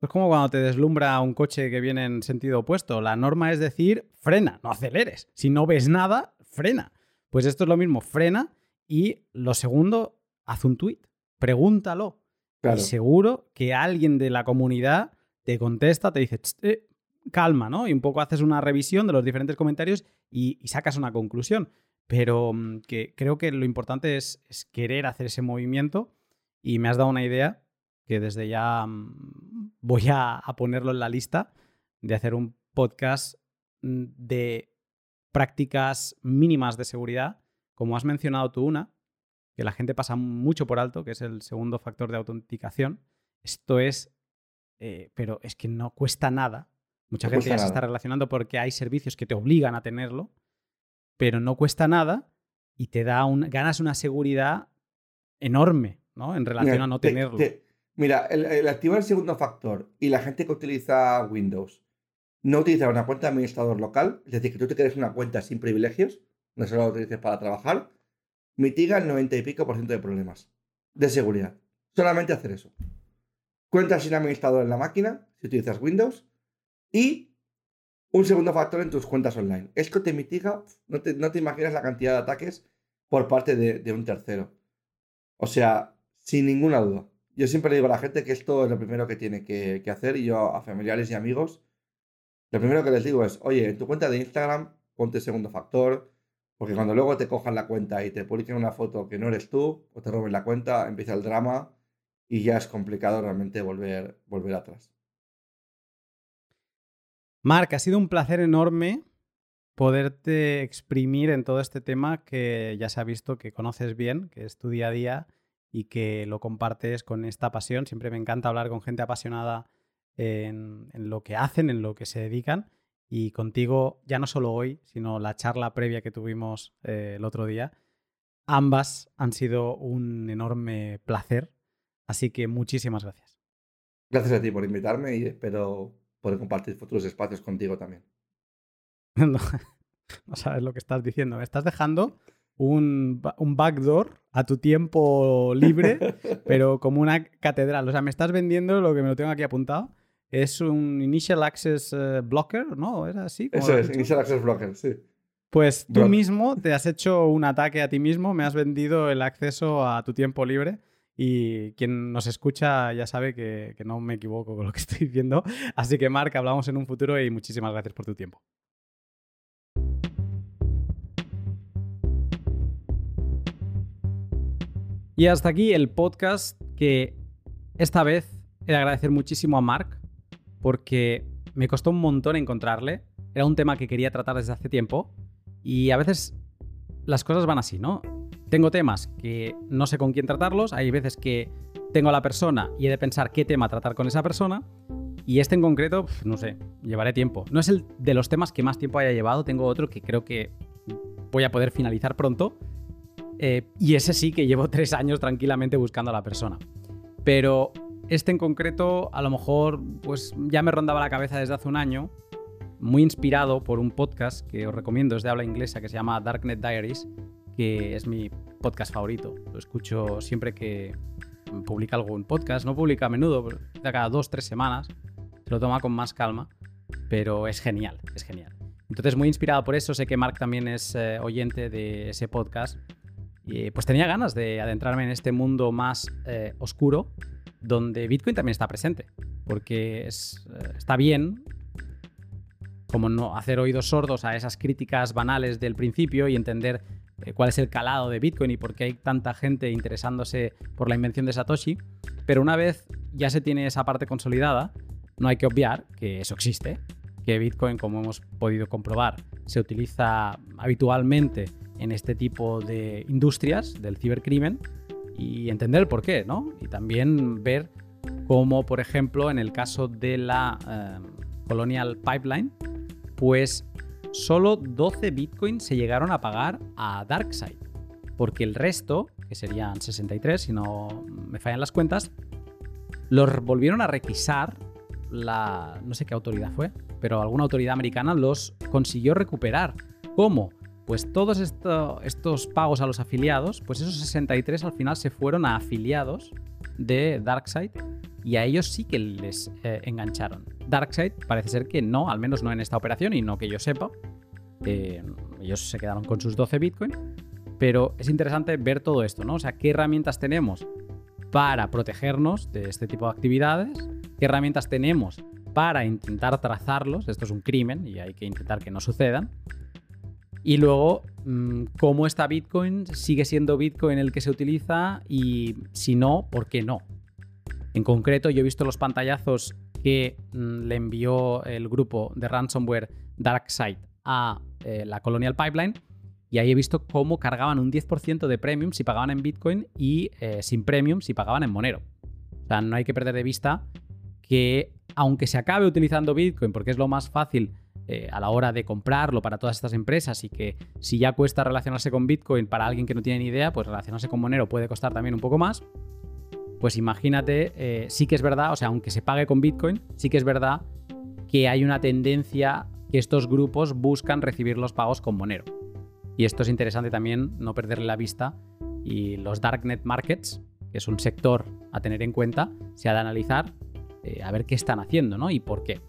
Es como cuando te deslumbra un coche que viene en sentido opuesto. La norma es decir, frena, no aceleres. Si no ves nada, frena. Pues esto es lo mismo, frena y lo segundo, haz un tweet, pregúntalo. Claro. Y seguro que alguien de la comunidad te contesta, te dice, "Ch, eh, calma, ¿no? Y un poco haces una revisión de los diferentes comentarios y, y sacas una conclusión. Pero mm, que creo que lo importante es, es querer hacer ese movimiento y me has dado una idea que desde ya mm, voy a, a ponerlo en la lista de hacer un podcast mm, de prácticas mínimas de seguridad, como has mencionado tú una, que la gente pasa mucho por alto, que es el segundo factor de autenticación. Esto es, eh, pero es que no cuesta nada. Mucha No gente ya se está relacionando porque hay servicios que te obligan a tenerlo, pero no cuesta nada y te da un, ganas una seguridad enorme, ¿no? En relación Mira, a no te- tenerlo. te- mira, el, activar el segundo factor y la gente que utiliza Windows no utiliza una cuenta de administrador local, es decir, que tú te crees una cuenta sin privilegios, no solo la utilices para trabajar, mitiga el 90 y pico por ciento de problemas de seguridad. Solamente hacer eso. Cuenta sin administrador en la máquina, si utilizas Windows, y un segundo factor en tus cuentas online. Esto te mitiga, no te, no te imaginas la cantidad de ataques por parte de un tercero. O sea, sin ninguna duda. Yo siempre digo a la gente que esto es lo primero que tiene que, que hacer y yo a familiares y amigos, lo primero que les digo es, oye, en tu cuenta de Instagram ponte segundo factor, porque cuando luego te cojan la cuenta y te publiquen una foto que no eres tú o te roben la cuenta, empieza el drama y ya es complicado realmente volver, volver atrás. Marc, ha sido un placer enorme poderte exprimir en todo este tema que ya se ha visto que conoces bien, que es tu día a día y que lo compartes con esta pasión. Siempre me encanta hablar con gente apasionada en, en lo que hacen, en lo que se dedican. Y contigo, ya no solo hoy, sino la charla previa que tuvimos eh, el otro día, ambas han sido un enorme placer. Así que muchísimas gracias. Gracias a ti por invitarme y espero poder compartir futuros espacios contigo también. *laughs* No, no sabes lo que estás diciendo. Me estás dejando un, un backdoor a tu tiempo libre, *laughs* pero como una catedral. O sea, me estás vendiendo lo que me lo tengo aquí apuntado. Es un Initial Access eh, Blocker, ¿no? ¿Era así? Eso es? Initial Access Blocker, sí. Pues tú Block. mismo te has hecho un ataque a ti mismo, me has vendido el acceso a tu tiempo libre y quien nos escucha ya sabe que, que no me equivoco con lo que *laughs* estoy diciendo. Así que, Marc, hablamos en un futuro y muchísimas gracias por tu tiempo. Y hasta aquí el podcast que esta vez he de agradecer muchísimo a Marc porque me costó un montón encontrarle. Era un tema que quería tratar desde hace tiempo y a veces las cosas van así, ¿no? Tengo temas que no sé con quién tratarlos, hay veces que tengo a la persona y he de pensar qué tema tratar con esa persona y este en concreto, no sé, llevaré tiempo. No es el de los temas que más tiempo haya llevado, tengo otro que creo que voy a poder finalizar pronto eh, y ese sí que llevo *laughs* tres años tranquilamente buscando a la persona. Pero este en concreto, a lo mejor, pues ya me rondaba la cabeza desde hace un año, muy inspirado por un podcast que os recomiendo, es de habla inglesa, que se llama Darknet Diaries, que es mi podcast favorito. Lo escucho siempre que publica algún podcast. No publica a menudo, pero cada dos, tres semanas. Se lo toma con más calma, pero es genial, es genial. Entonces, muy inspirado por eso, sé que Mark también es eh, oyente de ese podcast. Y pues tenía ganas de adentrarme en este mundo más eh, oscuro, donde Bitcoin también está presente. Porque está bien como no hacer oídos sordos a esas críticas banales del principio y entender eh, cuál es el calado de Bitcoin y por qué hay tanta gente interesándose por la invención de Satoshi. Pero una vez ya se tiene esa parte consolidada, no hay que obviar que eso existe, que Bitcoin, como hemos podido comprobar, se utiliza habitualmente en este tipo de industrias del cibercrimen y entender por qué, ¿no? Y también ver cómo, por ejemplo, en el caso de la eh, Colonial Pipeline, pues solo 12 bitcoins se llegaron a pagar a DarkSide, porque el resto, que serían 63 si no me fallan las cuentas, los volvieron a requisar la... no sé qué autoridad fue, pero alguna autoridad americana los consiguió recuperar. ¿Cómo? Pues todos estos pagos a los afiliados, pues esos 63 al final se fueron a afiliados de DarkSide y a ellos sí que les eh, engancharon. Darkseid parece ser que no, al menos no en esta operación y no que yo sepa. Eh, ellos se quedaron con sus 12 Bitcoin. Pero es interesante ver todo esto, ¿no? O sea, qué herramientas tenemos para protegernos de este tipo de actividades, qué herramientas tenemos para intentar trazarlos, esto es un crimen y hay que intentar que no sucedan. Y luego, mm, cómo esta Bitcoin sigue siendo Bitcoin el que se utiliza y si no, ¿por qué no? En concreto, yo he visto los pantallazos que mm, le envió el grupo de ransomware DarkSide a eh, la Colonial Pipeline y ahí he visto cómo cargaban un 10% de premium si pagaban en Bitcoin y eh, sin premium si pagaban en Monero. O sea, no hay que perder de vista que aunque se acabe utilizando Bitcoin porque es lo más fácil eh, a la hora de comprarlo para todas estas empresas y que si ya cuesta relacionarse con Bitcoin para alguien que no tiene ni idea, pues relacionarse con Monero puede costar también un poco más pues imagínate, eh, sí que es verdad, o sea, aunque se pague con Bitcoin, sí que es verdad que hay una tendencia que estos grupos buscan recibir los pagos con Monero. Y esto es interesante también no perderle la vista. Y los Darknet Markets, que es un sector a tener en cuenta, se ha de analizar eh, a ver qué están haciendo ¿no? y por qué.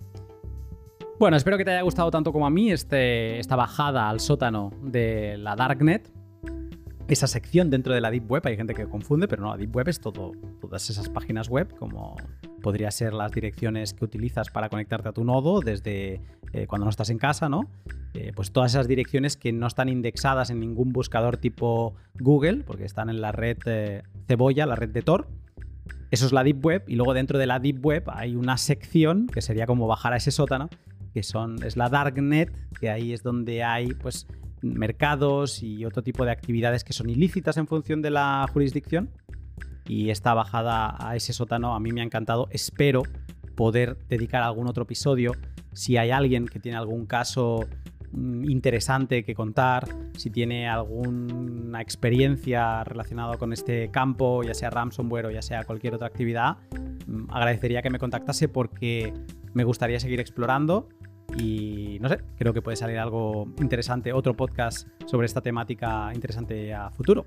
Bueno, espero que te haya gustado tanto como a mí este, esta bajada al sótano de la Darknet esa sección dentro de la Deep Web. Hay gente que confunde, pero no, la Deep Web es todo, todas esas páginas web, como podría ser las direcciones que utilizas para conectarte a tu nodo desde eh, cuando no estás en casa, ¿no? Eh, pues todas esas direcciones que no están indexadas en ningún buscador tipo Google, porque están en la red eh, Cebolla, la red de Tor. Eso es la Deep Web. Y luego dentro de la Deep Web hay una sección que sería como bajar a ese sótano, que son, es la Darknet, que ahí es donde hay pues mercados y otro tipo de actividades que son ilícitas en función de la jurisdicción. Y esta bajada a ese sótano a mí me ha encantado. Espero poder dedicar algún otro episodio. Si hay alguien que tiene algún caso interesante que contar, si tiene alguna experiencia relacionada con este campo, ya sea ransomware o ya sea cualquier otra actividad, mm, agradecería que me contactase porque me gustaría seguir explorando y no sé, creo que puede salir algo interesante, otro podcast sobre esta temática interesante a futuro.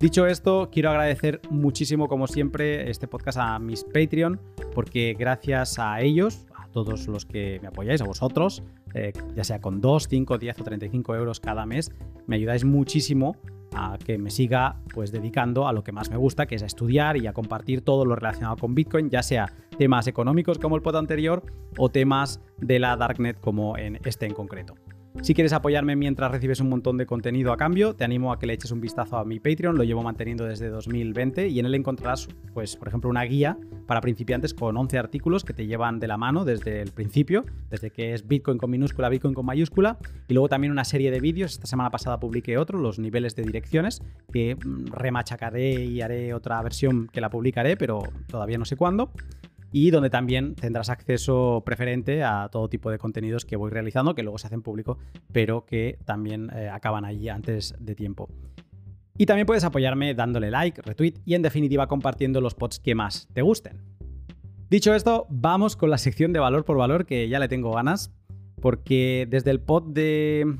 Dicho esto, quiero agradecer muchísimo, como siempre, este podcast a mis Patreon, porque gracias a ellos, todos los que me apoyáis, a vosotros, eh, ya sea con 2, 5, 10 o 35 euros cada mes, me ayudáis muchísimo a que me siga pues dedicando a lo que más me gusta, que es a estudiar y a compartir todo lo relacionado con Bitcoin, ya sea temas económicos como el pod anterior o temas de la Darknet como en este en concreto. Si quieres apoyarme mientras recibes un montón de contenido a cambio, te animo a que le eches un vistazo a mi Patreon, lo llevo manteniendo desde 2020 y en él encontrarás, pues, por ejemplo, una guía para principiantes con 11 artículos que te llevan de la mano desde el principio, desde que es Bitcoin con minúscula, Bitcoin con mayúscula, y luego también una serie de vídeos. Esta semana pasada publiqué otro, los niveles de direcciones, que mm, remachacaré y haré otra versión que la publicaré, pero todavía no sé cuándo y donde también tendrás acceso preferente a todo tipo de contenidos que voy realizando, que luego se hacen público, pero que también eh, acaban allí antes de tiempo. Y también puedes apoyarme dándole like, retweet y en definitiva compartiendo los pods que más te gusten. Dicho esto, vamos con la sección de valor por valor que ya le tengo ganas, porque desde el pod de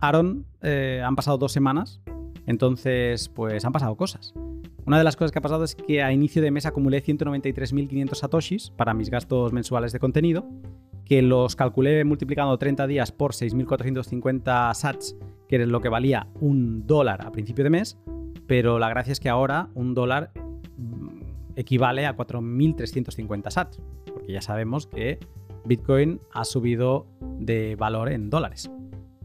Aaron eh, han pasado dos semanas, entonces pues han pasado cosas. Una de las cosas que ha pasado es que a inicio de mes acumulé 193.500 satoshis para mis gastos mensuales de contenido que los calculé multiplicando 30 días por 6.450 sats, que es lo que valía un dólar a principio de mes, pero la gracia es que ahora un dólar mm, equivale a 4.350 sats, porque ya sabemos que Bitcoin ha subido de valor en dólares.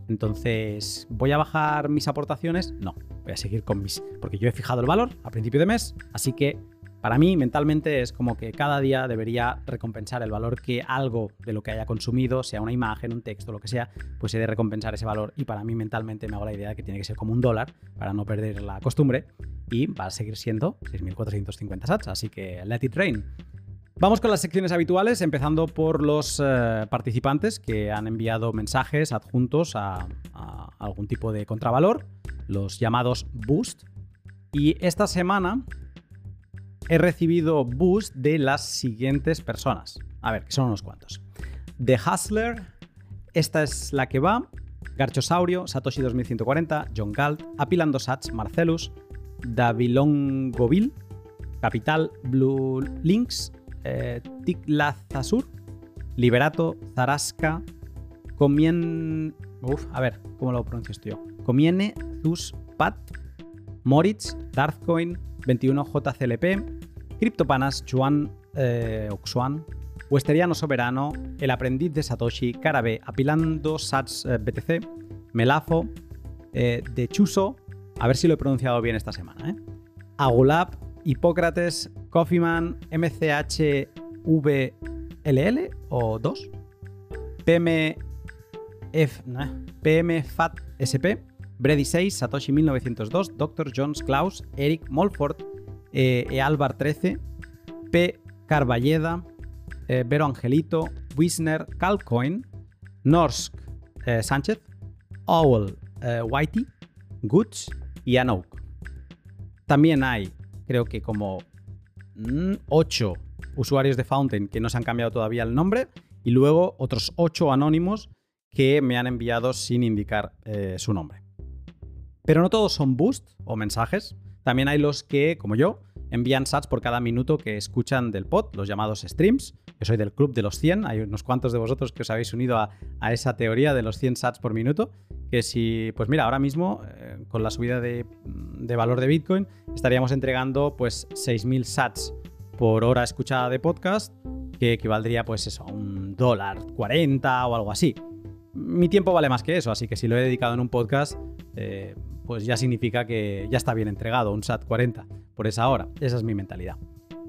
Entonces, ¿voy a bajar mis aportaciones? No, voy a seguir con mis... Porque yo he fijado el valor a principio de mes, así que para mí mentalmente es como que cada día debería recompensar el valor que algo de lo que haya consumido, sea una imagen, un texto, lo que sea, pues he de recompensar ese valor y para mí mentalmente me hago la idea de que tiene que ser como un dólar para no perder la costumbre y va a seguir siendo 6.450 sats, así que let it rain. Vamos con las secciones habituales, empezando por los eh, participantes que han enviado mensajes adjuntos a, algún tipo de contravalor, los llamados boost. Y esta semana he recibido boost de las siguientes personas. A ver, que son unos cuantos. The Hustler, esta es la que va. Garchosaurio, Satoshi 2140, John Galt, Apilando Sats, Marcelus, Davilongovil, Capital, Blue Links, eh, Tiklazasur, Liberato, Zarasca, Comien... Uf, a ver, ¿cómo lo pronuncio esto yo? Comiene, Pat, Moritz, Darthcoin, 21JCLP, Cryptopanas, Chuan, eh, Oxuan, Westeriano Soberano, El Aprendiz de Satoshi, Carabe, Apilando Sats eh, BTC, Melafo, eh, De Chuso, a ver si lo he pronunciado bien esta semana, ¿eh? Agulab, Hipócrates, Coffeeman, MCHVLL o 2, PMF, PMFAT SP, Brady 6, Satoshi 1902, Dr. Jones Klaus, Eric Molford, eh, Ealbar 13, P. Carballeda, eh, Vero Angelito, Wisner, Calcoin, Norsk eh, Sánchez, Owl Whitey, Goods y Anouk. También hay creo que como 8 mm, usuarios de Fountain que no se han cambiado todavía el nombre y luego otros 8 anónimos que me han enviado sin indicar eh, su nombre. Pero no todos son boost o mensajes. También hay los que, como yo, envían sats por cada minuto que escuchan del pod, los llamados streams. Yo soy del club de los 100, hay unos cuantos de vosotros que os habéis unido a, esa teoría de los 100 sats por minuto, que si, pues mira, ahora mismo, eh, con la subida de, valor de Bitcoin, estaríamos entregando pues 6.000 sats por hora escuchada de podcast, que equivaldría pues eso, a un dólar 40 o algo así. Mi tiempo vale más que eso, así que si lo he dedicado en un podcast, eh, pues ya significa que ya está bien entregado, un SAT 40 por esa hora. Esa es mi mentalidad.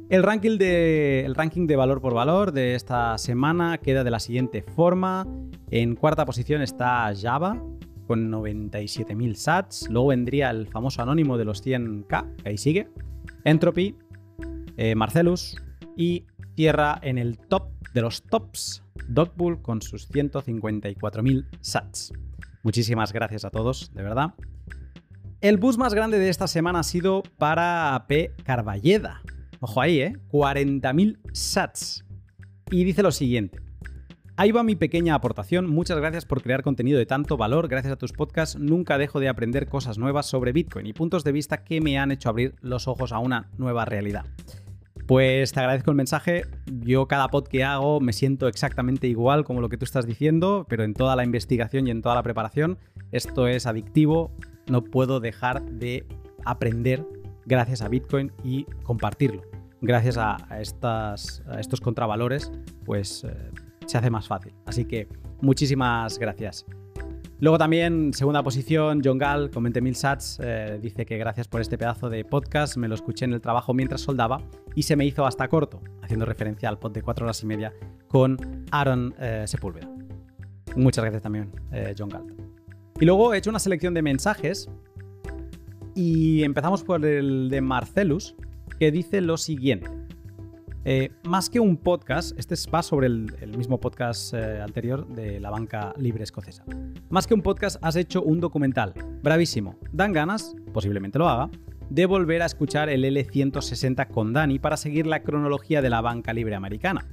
El ranking, de, el ranking de valor por valor de esta semana queda de la siguiente forma. En cuarta posición está Java con 97.000 sats. Luego vendría el famoso anónimo de los 100k, que ahí sigue. Entropy, eh, Marcelus y cierra en el top de los tops Dogbull con sus 154.000 sats. Muchísimas gracias a todos, de verdad. El bus más grande de esta semana ha sido para P. Carballeda. Ojo ahí, ¿eh? 40.000 sats. Y dice lo siguiente. Ahí va mi pequeña aportación. Muchas gracias por crear contenido de tanto valor. Gracias a tus podcasts nunca dejo de aprender cosas nuevas sobre Bitcoin y puntos de vista que me han hecho abrir los ojos a una nueva realidad. Pues te agradezco el mensaje. Yo cada pod que hago me siento exactamente igual como lo que tú estás diciendo, pero en toda la investigación y en toda la preparación esto es adictivo no puedo dejar de aprender gracias a Bitcoin y compartirlo. Gracias a, estos contravalores, pues eh, se hace más fácil. Así que muchísimas gracias. Luego también, segunda posición, John Gall con 20.000 sats, eh, dice que gracias por este pedazo de podcast, me lo escuché en el trabajo mientras soldaba y se me hizo hasta corto, haciendo referencia al pod de 4 horas y media con Aaron eh, Sepúlveda. Muchas gracias también, John Gall. Y luego he hecho una selección de mensajes y empezamos por el de Marcelus, que dice lo siguiente. Eh, más que un podcast, este va sobre el, mismo podcast eh, anterior de la banca libre escocesa. Más que un podcast, has hecho un documental. Bravísimo. Dan ganas, posiblemente lo haga, de volver a escuchar el L160 con Dani para seguir la cronología de la banca libre americana.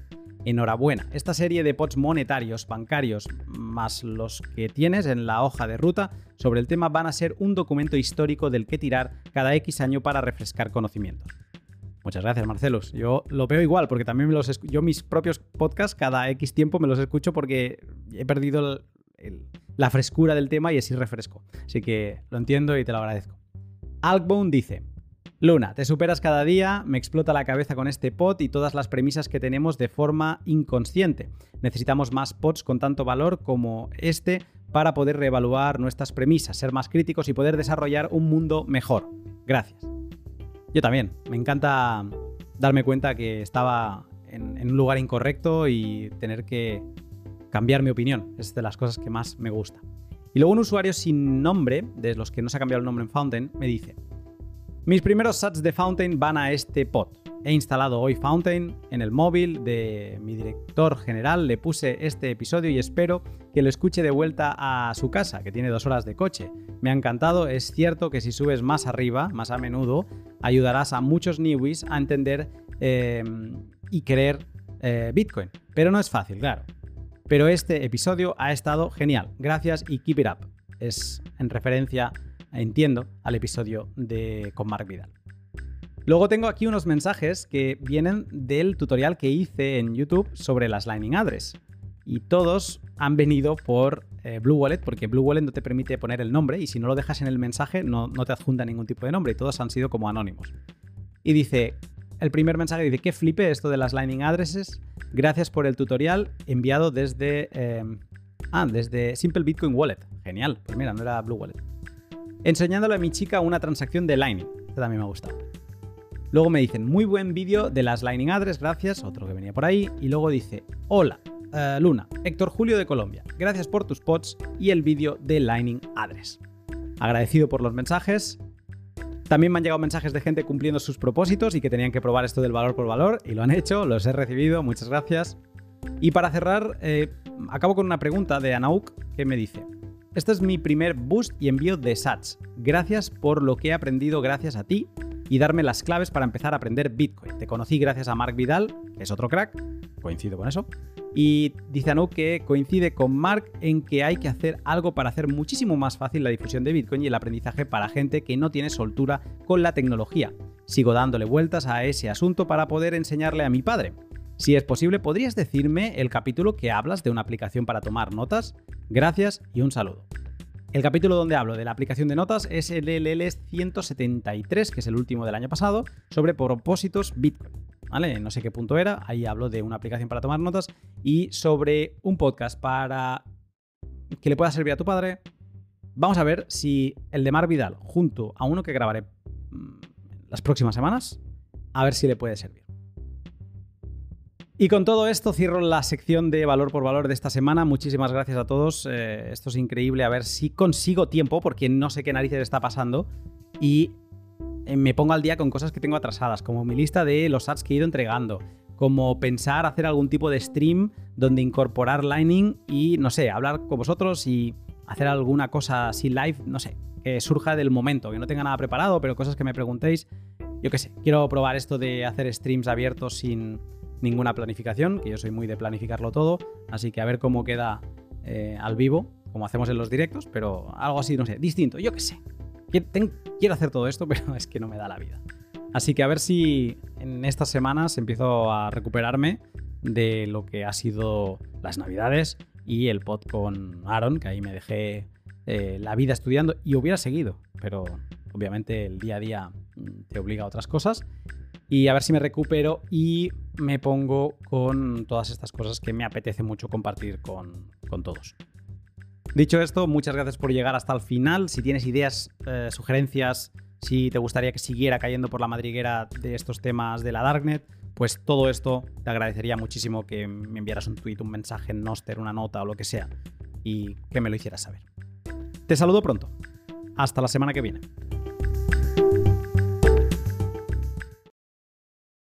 Enhorabuena, esta serie de pods monetarios, bancarios, más los que tienes en la hoja de ruta sobre el tema van a ser un documento histórico del que tirar cada X año para refrescar conocimientos. Muchas gracias, Marcelus. Yo lo veo igual, porque también me los yo mis propios podcasts cada X tiempo me los escucho porque he perdido la frescura del tema y así refresco. Así que lo entiendo y te lo agradezco. Alkbone dice, Luna, te superas cada día, me explota la cabeza con este pod y todas las premisas que tenemos de forma inconsciente. Necesitamos más pods con tanto valor como este para poder reevaluar nuestras premisas, ser más críticos y poder desarrollar un mundo mejor. Gracias. Yo también. Me encanta darme cuenta que estaba en, un lugar incorrecto y tener que cambiar mi opinión. Es de las cosas que más me gusta. Y luego un usuario sin nombre, de los que no se ha cambiado el nombre en Fountain, me dice, mis primeros sats de Fountain van a este pod. He instalado hoy Fountain en el móvil de mi director general, le puse este episodio y espero que lo escuche de vuelta a su casa, que tiene dos horas de coche. Me ha encantado, es cierto que si subes más arriba, más a menudo, ayudarás a muchos newbies a entender eh, y querer eh, Bitcoin. Pero no es fácil, claro. Pero este episodio ha estado genial. Gracias y keep it up. Es en referencia, entiendo, al episodio de con Mark Vidal. Luego tengo aquí unos mensajes que vienen del tutorial que hice en YouTube sobre las Lightning Address. Y todos han venido por eh, Blue Wallet, porque Blue Wallet no te permite poner el nombre y si no lo dejas en el mensaje no, no te adjunta ningún tipo de nombre y todos han sido como anónimos. Y dice, el primer mensaje dice, que flipe esto de las Lightning Addresses. Gracias por el tutorial enviado desde... Eh, ah, desde Simple Bitcoin Wallet. Genial. Pues mira, no era Blue Wallet. Enseñándole a mi chica una transacción de Lightning. Este también me ha gustado. Luego me dicen, muy buen vídeo de las Lightning Address, gracias, otro que venía por ahí. Y luego dice, hola, eh, Luna, Héctor Julio de Colombia, gracias por tus pods y el vídeo de Lightning Address. Agradecido por los mensajes. También me han llegado mensajes de gente cumpliendo sus propósitos y que tenían que probar esto del valor por valor y lo han hecho, los he recibido, muchas gracias. Y para cerrar, eh, acabo con una pregunta de Anauk que me dice, este es mi primer boost y envío de Sats. Gracias por lo que he aprendido gracias a ti y darme las claves para empezar a aprender Bitcoin. Te conocí gracias a Mark Vidal, que es otro crack, coincido con eso. Y dice Anu que coincide con Mark en que hay que hacer algo para hacer muchísimo más fácil la difusión de Bitcoin y el aprendizaje para gente que no tiene soltura con la tecnología. Sigo dándole vueltas a ese asunto para poder enseñarle a mi padre. Si es posible, ¿podrías decirme el capítulo que hablas de una aplicación para tomar notas? Gracias y un saludo. El capítulo donde hablo de la aplicación de notas es el LL 173, que es el último del año pasado, sobre propósitos Bitcoin. ¿Vale? No sé qué punto era, ahí hablo de una aplicación para tomar notas y sobre un podcast para que le pueda servir a tu padre. Vamos a ver si el de Mar Vidal, junto a uno que grabaré mm, las próximas semanas, a ver si le puede servir. Y con todo esto cierro la sección de valor por valor de esta semana. Muchísimas gracias a todos. Eh, esto es increíble. A ver si consigo tiempo, porque no sé qué narices está pasando. Y eh, me pongo al día con cosas que tengo atrasadas, como mi lista de los ads que he ido entregando, como pensar hacer algún tipo de stream donde incorporar Lightning y, no sé, hablar con vosotros y hacer alguna cosa así live, no sé, que surja del momento, que no tenga nada preparado, pero cosas que me preguntéis. Yo qué sé, quiero probar esto de hacer streams abiertos sin ninguna planificación, que yo soy muy de planificarlo todo, así que a ver cómo queda eh, al vivo, como hacemos en los directos, pero algo así, no sé, distinto, yo qué sé. Quiero hacer todo esto, *laughs* pero es que no me da la vida. Así que a ver si en estas semanas empiezo a recuperarme de lo que ha sido las navidades y el pod con Aaron, que ahí me dejé eh, la vida estudiando y hubiera seguido, pero obviamente el día a día mm, te obliga a otras cosas y a ver si me recupero y me pongo con todas estas cosas que me apetece mucho compartir con, todos. Dicho esto, muchas gracias por llegar hasta el final. Si tienes ideas, eh, sugerencias, si te gustaría que siguiera cayendo por la madriguera de estos temas de la Darknet, pues todo esto te agradecería muchísimo que me enviaras un tweet, un mensaje en Noster, una nota o lo que sea y que me lo hicieras saber. Te saludo pronto. Hasta la semana que viene.